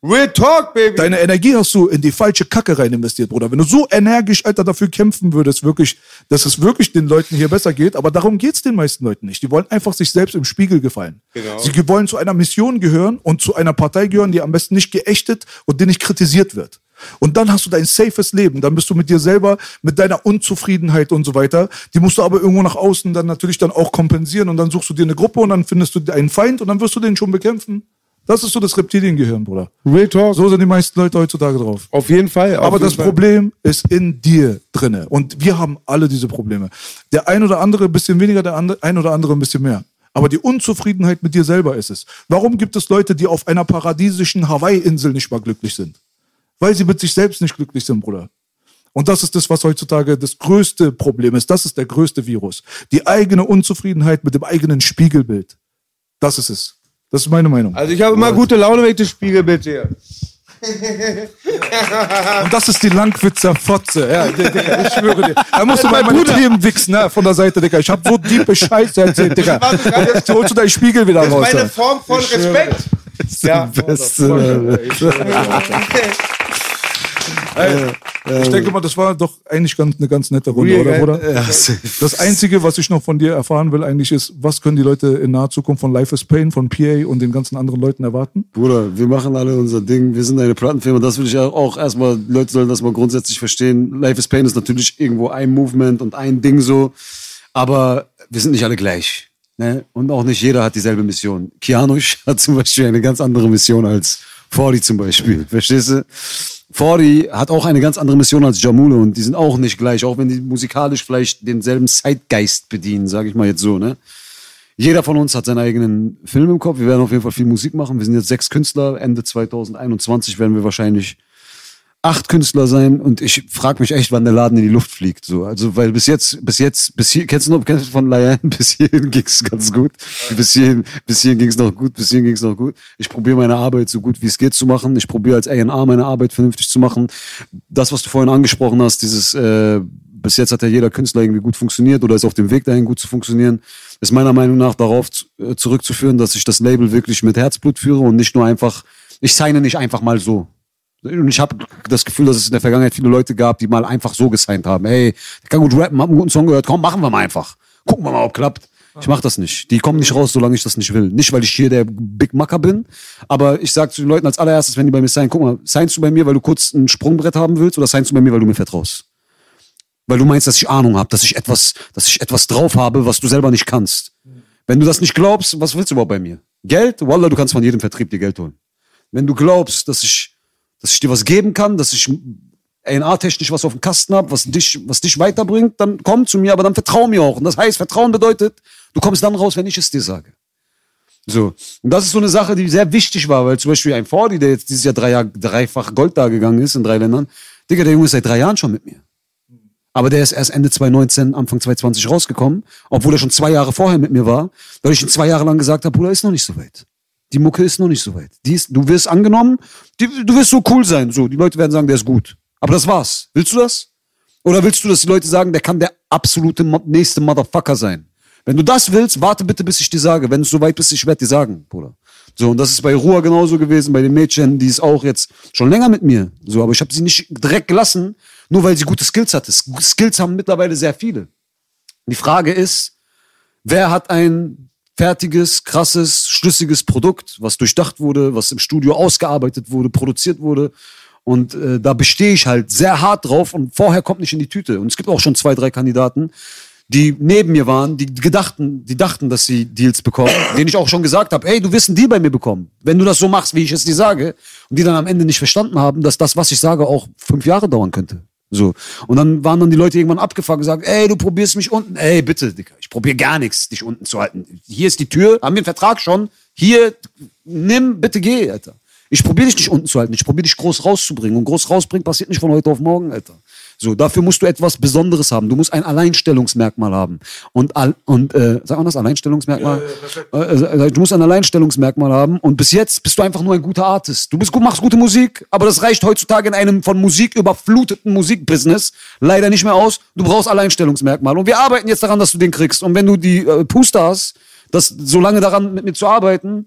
Real Talk, Baby. Deine Energie hast du in die falsche Kacke rein investiert, Bruder. Wenn du so energisch, Alter, dafür kämpfen würdest, wirklich, dass es wirklich den Leuten hier besser geht, aber darum geht's den meisten Leuten nicht. Die wollen einfach sich selbst im Spiegel gefallen. Genau. Sie wollen zu einer Mission gehören und zu einer Partei gehören, die am besten nicht geächtet und die nicht kritisiert wird. Und dann hast du dein safes Leben. Dann bist du mit dir selber, mit deiner Unzufriedenheit und so weiter. Die musst du aber irgendwo nach außen dann natürlich dann auch kompensieren. Und dann suchst du dir eine Gruppe und dann findest du einen Feind und dann wirst du den schon bekämpfen. Das ist so das Reptiliengehirn, Bruder. Real Talk. So sind die meisten Leute heutzutage drauf. Auf jeden Fall. auf Aber jeden das Fall. Problem ist in dir drinne. Und wir haben alle diese Probleme. Der ein oder andere ein bisschen weniger, der andere, ein oder andere ein bisschen mehr. Aber die Unzufriedenheit mit dir selber ist es. Warum gibt es Leute, die auf einer paradiesischen Hawaii-Insel nicht mal glücklich sind? Weil sie mit sich selbst nicht glücklich sind, Bruder. Und das ist das, was heutzutage das größte Problem ist. Das ist der größte Virus. Die eigene Unzufriedenheit mit dem eigenen Spiegelbild. Das ist es. Das ist meine Meinung. Also ich habe immer gute Laune, wenn ich das Spiegelbild sehe. Und das ist die Langwitzer Fotze. Ja, Digga, ich schwöre dir. Da musst du mal meine Themen wichsen, ne, von der Seite, Digga. Ich hab so diepe Scheiße erzählt, Digga. Jetzt holst du deinen Spiegel wieder raus. Meine ja. Form von Respekt. Ja. Beste. Ich denke mal, das war doch eigentlich ganz, eine ganz nette Runde, oder. Bruder? Ja, safe. Das Einzige, was ich noch von dir erfahren will, eigentlich ist, was können die Leute in naher Zukunft von Life is Pain, von PA und den ganzen anderen Leuten erwarten? Bruder, wir machen alle unser Ding. Wir sind eine Plattenfirma. Das will ich auch erstmal, Leute sollen das mal grundsätzlich verstehen. Life is Pain ist natürlich irgendwo ein Movement und ein Ding so. Aber wir sind nicht alle gleich. Ne? Und auch nicht jeder hat dieselbe Mission. Kianush hat zum Beispiel eine ganz andere Mission als Fordi zum Beispiel. Verstehst du? Fordi hat auch eine ganz andere Mission als Jamule und die sind auch nicht gleich, auch wenn die musikalisch vielleicht denselben Zeitgeist bedienen, sage ich mal jetzt so, ne? Jeder von uns hat seinen eigenen Film im Kopf. Wir werden auf jeden Fall viel Musik machen. Wir sind jetzt sechs Künstler. Ende 2021 werden wir wahrscheinlich acht Künstler sein und ich frage mich echt, wann der Laden in die Luft fliegt. So, also weil bis jetzt, bis jetzt, bis hier, kennst du noch, kennst du von Layan? Bis hierhin ging's ganz gut. Bis hierhin, bis hierhin ging's noch gut, bis hierhin ging's noch gut. Ich probiere meine Arbeit so gut wie es geht zu machen. Ich probiere als A&R meine Arbeit vernünftig zu machen. Das, was du vorhin angesprochen hast, dieses äh, bis jetzt hat ja jeder Künstler irgendwie gut funktioniert oder ist auf dem Weg dahin gut zu funktionieren, ist meiner Meinung nach darauf äh, zurückzuführen, dass ich das Label wirklich mit Herzblut führe und nicht nur einfach, ich signe nicht einfach mal so. Und ich habe das Gefühl, dass es in der Vergangenheit viele Leute gab, die mal einfach so gesigned haben. Hey, der kann gut rappen, hab einen guten Song gehört, komm, machen wir mal einfach. Gucken wir mal, ob klappt. Ich mach das nicht. Die kommen nicht raus, solange ich das nicht will. Nicht, weil ich hier der Big Macker bin, aber ich sag zu den Leuten als allererstes, wenn die bei mir sein, guck mal, signst du bei mir, weil du kurz ein Sprungbrett haben willst oder signst du bei mir, weil du mir vertraust? Weil du meinst, dass ich Ahnung habe, dass ich etwas, dass ich etwas drauf habe, was du selber nicht kannst. Wenn du das nicht glaubst, was willst du überhaupt bei mir? Geld? Wallah, du kannst von jedem Vertrieb dir Geld holen. Wenn du glaubst, dass ich, dass ich dir was geben kann, dass ich A&R-technisch was auf dem Kasten habe, was dich, was dich weiterbringt, dann komm zu mir, aber dann vertrau mir auch. Und das heißt, Vertrauen bedeutet, du kommst dann raus, wenn ich es dir sage. So. Und das ist so eine Sache, die sehr wichtig war, weil zum Beispiel ein Fordi, der jetzt dieses Jahr drei Jahr, dreifach Gold da gegangen ist in drei Ländern, Digga, der Junge ist seit drei Jahren schon mit mir. Aber der ist erst Ende 2019, Anfang 2020 rausgekommen, obwohl er schon zwei Jahre vorher mit mir war, weil ich ihn zwei Jahre lang gesagt habe, Bruder, ist noch nicht so weit. Die Mucke ist noch nicht so weit. Die ist, du wirst angenommen, die, du wirst so cool sein, so. Die Leute werden sagen, der ist gut. Aber das war's. Willst du das? Oder willst du, dass die Leute sagen, der kann der absolute nächste Motherfucker sein? Wenn du das willst, warte bitte, bis ich dir sage. Wenn du so weit bist, ich werde dir sagen, Bruder. So, und das ist bei Ruhr genauso gewesen, bei den Mädchen, die ist auch jetzt schon länger mit mir. So, aber ich habe sie nicht direkt gelassen, nur weil sie gute Skills hatte. Sk- Skills haben mittlerweile sehr viele. Die Frage ist, wer hat ein fertiges, krasses, schlüssiges Produkt, was durchdacht wurde, was im Studio ausgearbeitet wurde, produziert wurde. Und äh, da bestehe ich halt sehr hart drauf und vorher kommt nicht in die Tüte. Und es gibt auch schon zwei, drei Kandidaten, die neben mir waren, die gedachten, die dachten, dass sie Deals bekommen, denen ich auch schon gesagt habe, ey, du wirst einen Deal bei mir bekommen, wenn du das so machst, wie ich es dir sage, und die dann am Ende nicht verstanden haben, dass das, was ich sage, auch fünf Jahre dauern könnte. So. Und dann waren dann die Leute irgendwann abgefangen und gesagt, ey, du probierst mich unten. Ey, bitte, ich probiere gar nichts, dich unten zu halten. Hier ist die Tür, haben wir einen Vertrag schon. Hier, nimm, bitte geh, Alter. Ich probiere dich nicht unten zu halten, ich probiere dich groß rauszubringen. Und groß rausbringen passiert nicht von heute auf morgen, Alter. So, dafür musst du etwas Besonderes haben. Du musst ein Alleinstellungsmerkmal haben. Und, all, und äh, sag mal das, Alleinstellungsmerkmal? Äh, äh, du musst ein Alleinstellungsmerkmal haben. Und bis jetzt bist du einfach nur ein guter Artist. Du bist gut, machst gute Musik, aber das reicht heutzutage in einem von Musik überfluteten Musikbusiness leider nicht mehr aus. Du brauchst Alleinstellungsmerkmal. Und wir arbeiten jetzt daran, dass du den kriegst. Und wenn du die äh, Puster hast, das so lange daran mit mir zu arbeiten,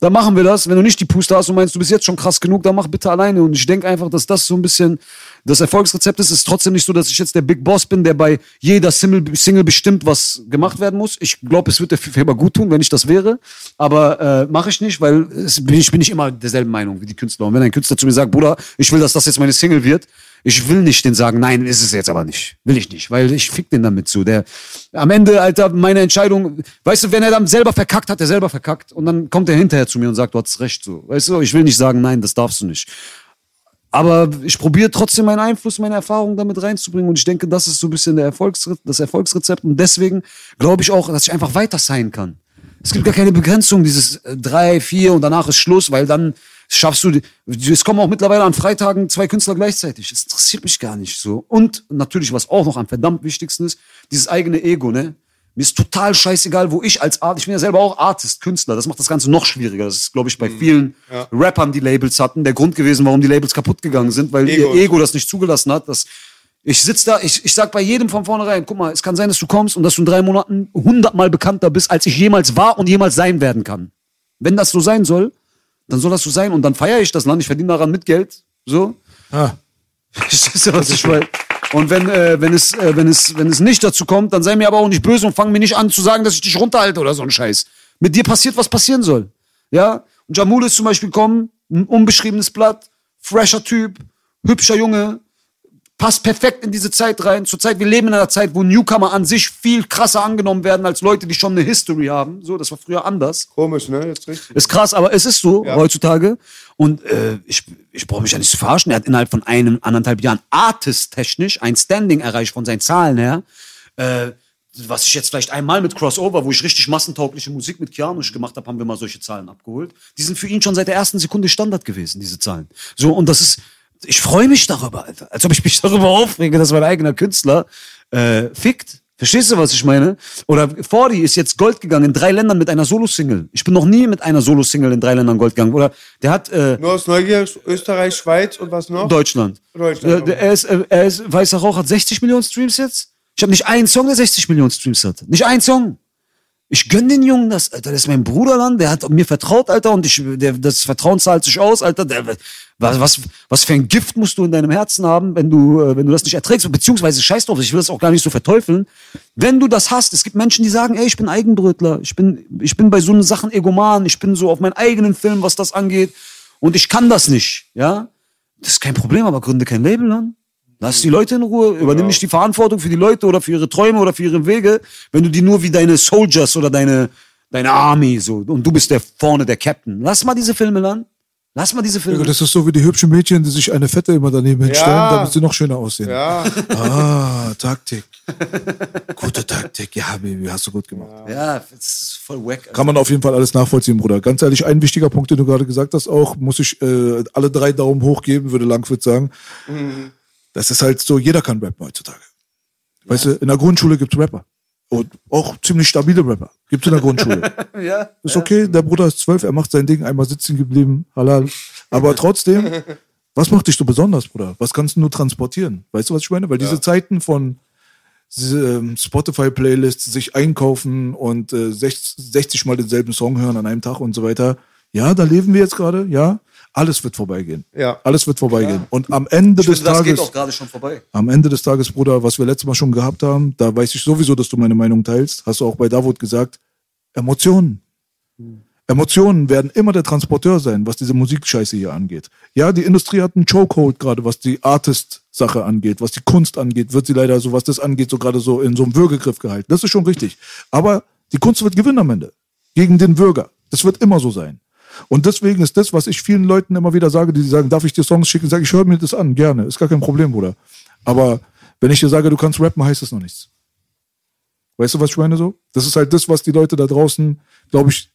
dann machen wir das. Wenn du nicht die Puste hast und meinst, du bist jetzt schon krass genug, dann mach bitte alleine. Und ich denke einfach, dass das so ein bisschen das Erfolgsrezept ist. Es ist trotzdem nicht so, dass ich jetzt der Big Boss bin, der bei jeder Single, bestimmt, was gemacht werden muss. Ich glaube, es wird der Firma gut tun, wenn ich das wäre. Aber äh, mache ich nicht, weil es, ich bin nicht immer derselben Meinung wie die Künstler. Und wenn ein Künstler zu mir sagt, Bruder, ich will, dass das jetzt meine Single wird, ich will nicht den sagen, nein, ist es jetzt aber nicht. Will ich nicht, weil ich fick den damit zu. Der, am Ende, Alter, meine Entscheidung, weißt du, wenn er dann selber verkackt, hat er selber verkackt. Und dann kommt er hinterher zu mir und sagt, du hattest recht, so. Weißt du, ich will nicht sagen, nein, das darfst du nicht. Aber ich probiere trotzdem meinen Einfluss, meine Erfahrung damit reinzubringen. Und ich denke, das ist so ein bisschen der Erfolgsre das Erfolgsrezept. Und deswegen glaube ich auch, dass ich einfach weiter sein kann. Es gibt gar keine Begrenzung, dieses äh, drei, vier und danach ist Schluss, weil dann schaffst du, es kommen auch mittlerweile an Freitagen zwei Künstler gleichzeitig. Das interessiert mich gar nicht so. Und natürlich, was auch noch am verdammt wichtigsten ist, dieses eigene Ego, ne? Mir ist total scheißegal, wo ich als Art, ich bin ja selber auch Artist, Künstler, das macht das Ganze noch schwieriger. Das ist, glaube ich, bei vielen Rappern, die Labels hatten, der Grund gewesen, warum die Labels kaputt gegangen sind, weil Ego. ihr Ego das nicht zugelassen hat. Dass ich sitz da, ich, ich sag bei jedem von vornherein, guck mal, es kann sein, dass du kommst und dass du in drei Monaten hundertmal bekannter bist, als ich jemals war und jemals sein werden kann. Wenn das so sein soll, dann soll das so sein und dann feiere ich das Land, ich verdiene daran mit Geld, so. Ah, Verstehst du, was ich meine? Und wenn, äh, wenn, es, äh, wenn, es, wenn es nicht dazu kommt, dann sei mir aber auch nicht böse und fang mir nicht an zu sagen, dass ich dich runterhalte oder so ein Scheiß. Mit dir passiert, was passieren soll. Ja? Und Jamul ist zum Beispiel kommen, ein unbeschriebenes Blatt, fresher Typ, hübscher Junge, passt perfekt in diese Zeit rein. Zurzeit, wir leben in einer Zeit, wo Newcomer an sich viel krasser angenommen werden als Leute, die schon eine History haben. So, das war früher anders. Komisch, ne? Jetzt richtig. Ist krass, aber es ist so Ja. heutzutage. Und äh, ich, ich brauche mich ja nicht zu verarschen. Er hat innerhalb von einem, anderthalb Jahren artist-technisch ein Standing erreicht von seinen Zahlen her. Äh, was ich jetzt vielleicht einmal mit Crossover, wo ich richtig massentaugliche Musik mit Kianosch gemacht habe, haben wir mal solche Zahlen abgeholt. Die sind für ihn schon seit der ersten Sekunde Standard gewesen, diese Zahlen. So, und das ist ich freue mich darüber, Alter. Als ob ich mich darüber aufrege, dass mein eigener Künstler äh, fickt. Verstehst du, was ich meine? Oder 40 ist jetzt Gold gegangen in drei Ländern mit einer Solo-Single. Ich bin noch nie mit einer Solo-Single in drei Ländern Gold gegangen. Oder der hat äh, Nur aus Neugier, Österreich, Schweiz und was noch? Deutschland. Deutschland. Der- er ist, äh, er ist, Weißer Rauch hat 60 Millionen Streams jetzt. Ich habe nicht einen Song, der 60 Millionen Streams hat. Nicht einen Song. Ich gönn den Jungen das, Alter. Das ist mein Bruder dann. Der hat mir vertraut, Alter. Und ich, der, das Vertrauen zahlt sich aus, Alter. Der, was, was, was für ein Gift musst du in deinem Herzen haben, wenn du, äh, wenn du das nicht erträgst? Beziehungsweise scheiß drauf, ich will das auch gar nicht so verteufeln. Wenn du das hast, es gibt Menschen, die sagen, ey, ich bin Eigenbrötler. Ich bin, ich bin bei so Sachen egoman. Ich bin so auf meinen eigenen Film, was das angeht. Und ich kann das nicht, ja. Das ist kein Problem, aber gründe kein Label an. Lass die Leute in Ruhe, übernimm nicht die Verantwortung für die Leute oder für ihre Träume oder für ihre Wege, wenn du die nur wie deine Soldiers oder deine, deine Army so und du bist der vorne der Captain. Lass mal diese Filme an. Lass mal diese Filme. Das ist so wie die hübschen Mädchen, die sich eine Fette immer daneben hinstellen, Ja. damit sie noch schöner aussehen. Ja. Ah, Taktik. Gute Taktik. Ja, Baby, hast du gut gemacht. ja, das ist voll wack. Kann man auf jeden Fall alles nachvollziehen, Bruder. Ganz ehrlich, ein wichtiger Punkt, den du gerade gesagt hast, auch, muss ich äh, alle drei Daumen hoch geben, würde Langwitz sagen. Das ist halt so, jeder kann rappen heutzutage. Weißt du, in der Grundschule gibt's Rapper. Und auch ziemlich stabile Rapper. Gibt's in der Grundschule. ja. Ist okay, der Bruder ist zwölf, er macht sein Ding, einmal sitzen geblieben, halal. Aber trotzdem, was macht dich so besonders, Bruder? Was kannst du nur transportieren? Weißt du, was ich meine? Weil diese Zeiten von ähm, Spotify-Playlists, sich einkaufen und äh, 60, 60 Mal denselben Song hören an einem Tag und so weiter. Ja, da leben wir jetzt gerade, ja. Alles wird vorbeigehen. Ja. Alles wird vorbeigehen. Und am Ende Ich des finde, das geht Tages. auch gerade schon vorbei. Am Ende des Tages, Bruder, was wir letztes Mal schon gehabt haben, da weiß ich sowieso, dass du meine Meinung teilst. Hast du auch bei Davut gesagt. Emotionen. Emotionen werden immer der Transporteur sein, was diese Musikscheiße hier angeht. Ja, die Industrie hat einen Chokehold gerade, was die Artist-Sache angeht, was die Kunst angeht, wird sie leider so, was das angeht, so gerade so in so einem Würgegriff gehalten. Das ist schon richtig. Aber die Kunst wird gewinnen am Ende. Gegen den Bürger. Das wird immer so sein. Und deswegen ist das, was ich vielen Leuten immer wieder sage, die sagen, darf ich dir Songs schicken? Sag ich, hör mir das an, gerne. Ist gar kein Problem, Bruder. Aber wenn ich dir sage, du kannst rappen, heißt das noch nichts. Weißt du, was ich meine so? Das ist halt das, was die Leute da draußen, glaube ich,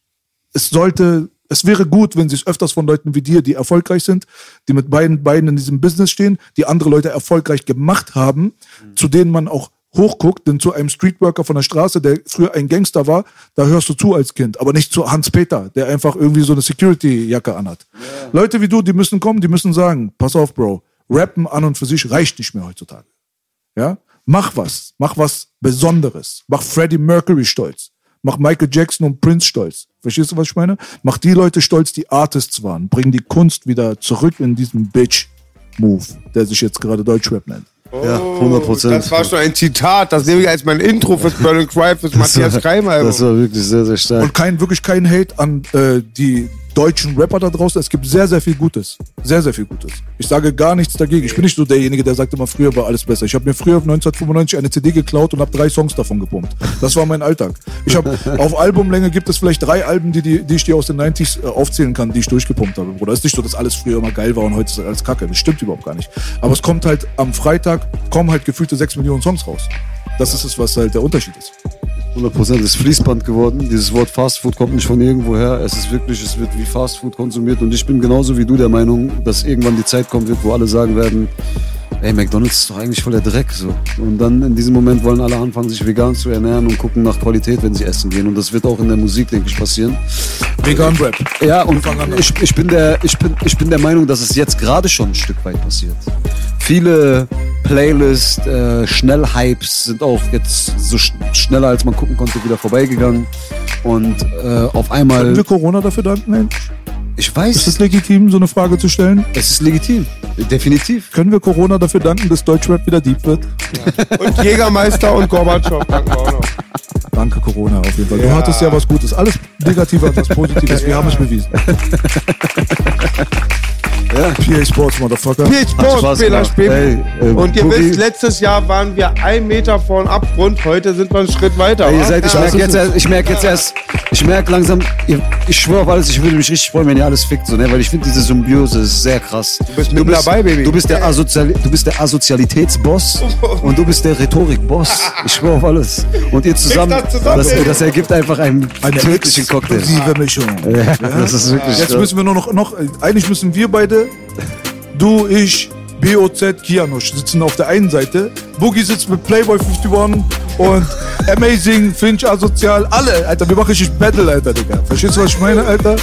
es sollte, es wäre gut, wenn sich öfters von Leuten wie dir, die erfolgreich sind, die mit beiden Beinen in diesem Business stehen, die andere Leute erfolgreich gemacht haben, zu denen man auch hochguckt, denn zu einem Streetworker von der Straße, der früher ein Gangster war, da hörst du zu als Kind, aber nicht zu Hans-Peter, der einfach irgendwie so eine Security-Jacke anhat. Leute wie du, die müssen kommen, die müssen sagen, pass auf, Bro, Rappen an und für sich reicht nicht mehr heutzutage. Ja? Mach was. Mach was Besonderes. Mach Freddie Mercury stolz. Mach Michael Jackson und Prince stolz. Verstehst du, was ich meine? Mach die Leute stolz, die Artists waren. Bring die Kunst wieder zurück in diesen Bitch-Move, der sich jetzt gerade Deutschrap nennt. Ja, 100 Prozent. Das war schon ein Zitat. Das nehme ich als mein Intro fürs Burn Cry fürs Matthias Kreimer. Das war wirklich sehr, sehr stark. Und kein, wirklich kein Hate an äh, die deutschen Rapper da draußen. Es gibt sehr, sehr viel Gutes. Sehr, sehr viel Gutes. Ich sage gar nichts dagegen. Ich bin nicht so derjenige, der sagt immer, früher war alles besser. Ich habe mir früher 1995 eine CD geklaut und habe drei Songs davon gepumpt. Das war mein Alltag. Ich habe auf Albumlänge gibt es vielleicht drei Alben, die, die, die ich dir aus den 90s äh, aufzählen kann, die ich durchgepumpt habe. Bruder, es ist nicht so, dass alles früher immer geil war und heute ist alles kacke. Das stimmt überhaupt gar nicht. Aber es kommt halt am Freitag, kommen halt gefühlte sechs Millionen Songs raus. Das ist es, was halt der Unterschied ist. 100% ist Fließband geworden. Dieses Wort Fast Food kommt nicht von irgendwo her. Es ist wirklich, es wird wie Fast Food konsumiert. Und ich bin genauso wie du der Meinung, dass irgendwann die Zeit kommen wird, wo alle sagen werden, ey, McDonalds ist doch eigentlich voll der Dreck. So. Und dann in diesem Moment wollen alle anfangen, sich vegan zu ernähren und gucken nach Qualität, wenn sie essen gehen. Und das wird auch in der Musik, denke ich, passieren. Vegan Rap. Ja, und ich, ich, bin der, ich, bin, ich bin der Meinung, dass es jetzt gerade schon ein Stück weit passiert. Viele Playlists, äh, Schnellhypes sind auch jetzt so sch schneller, als man gucken konnte, wieder vorbeigegangen. Und äh, auf einmal, Können wir Corona dafür danken, Mensch? Ich weiß, Ist es legitim, so eine Frage zu stellen? es ist legitim. Definitiv. Können wir Corona dafür danken, dass Deutschrap wieder deep wird? Und Jägermeister und Gorbatschow. Danken wir auch noch. Danke, Corona, auf jeden Fall. Du hattest ja was Gutes. Alles Negative hat was Positives. Wir haben es bewiesen. Ja. PA Sports, Motherfucker. Viel Hat Sport, Spaß Peter gemacht. Speben. Ey, äh, Und ihr Boogie- wisst, letztes Jahr waren wir ein Meter vor Abgrund. Heute sind wir einen Schritt weiter. Ey, ihr seid, ich merke jetzt, erst- ich merke jetzt erst, ich merke langsam, ihr, ich schwöre auf alles, ich würde mich richtig freuen, wenn ihr alles fickt, so, ne? weil ich finde diese Symbiose ist sehr krass. Du bist mitten dabei, Baby. Du bist der, Asozial, du bist der Asozialitätsboss und du bist der Rhetorikboss. Ich schwöre auf alles. Und ihr zusammen, das zusammen, das, das ergibt einfach einen Eine tödlichen Cocktail. Mischung. Ja, das ist wirklich Jetzt müssen wir nur noch, noch, eigentlich müssen wir beide, du, ich, BOZ, Kianosch sitzen auf der einen Seite, Boogie sitzt mit Playboy 51 und Amazing, Finch Asozial, alle, Alter, wir machen richtig Battle, Alter, Digga. Verstehst du, was ich meine, Alter?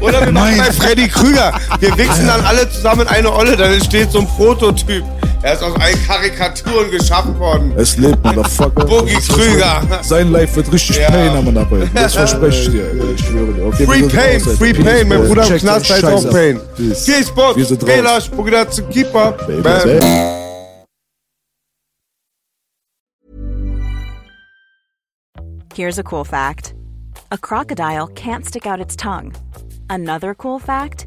Oder wir machen bei Freddy Krüger. Wir wichsen dann alle zusammen in eine Olle, dann entsteht so ein Prototyp. Er ist aus allen Karikaturen geschaffen worden. Es lebt, Motherfucker. Boogie Krüger. Sein Life wird richtig Ja. Pain am Arbeiten. Das verspreche ich dir. Ich schwöre dir. Okay, Free wir Pain. Free Peace, Pain. Mein. Bruder im Knast heißt auch. Pain. Wir sind raus. Wähler, Spugida zu Keeper. Baby, Bam. baby. Here's a cool fact a crocodile can't stick out its tongue. Another cool fact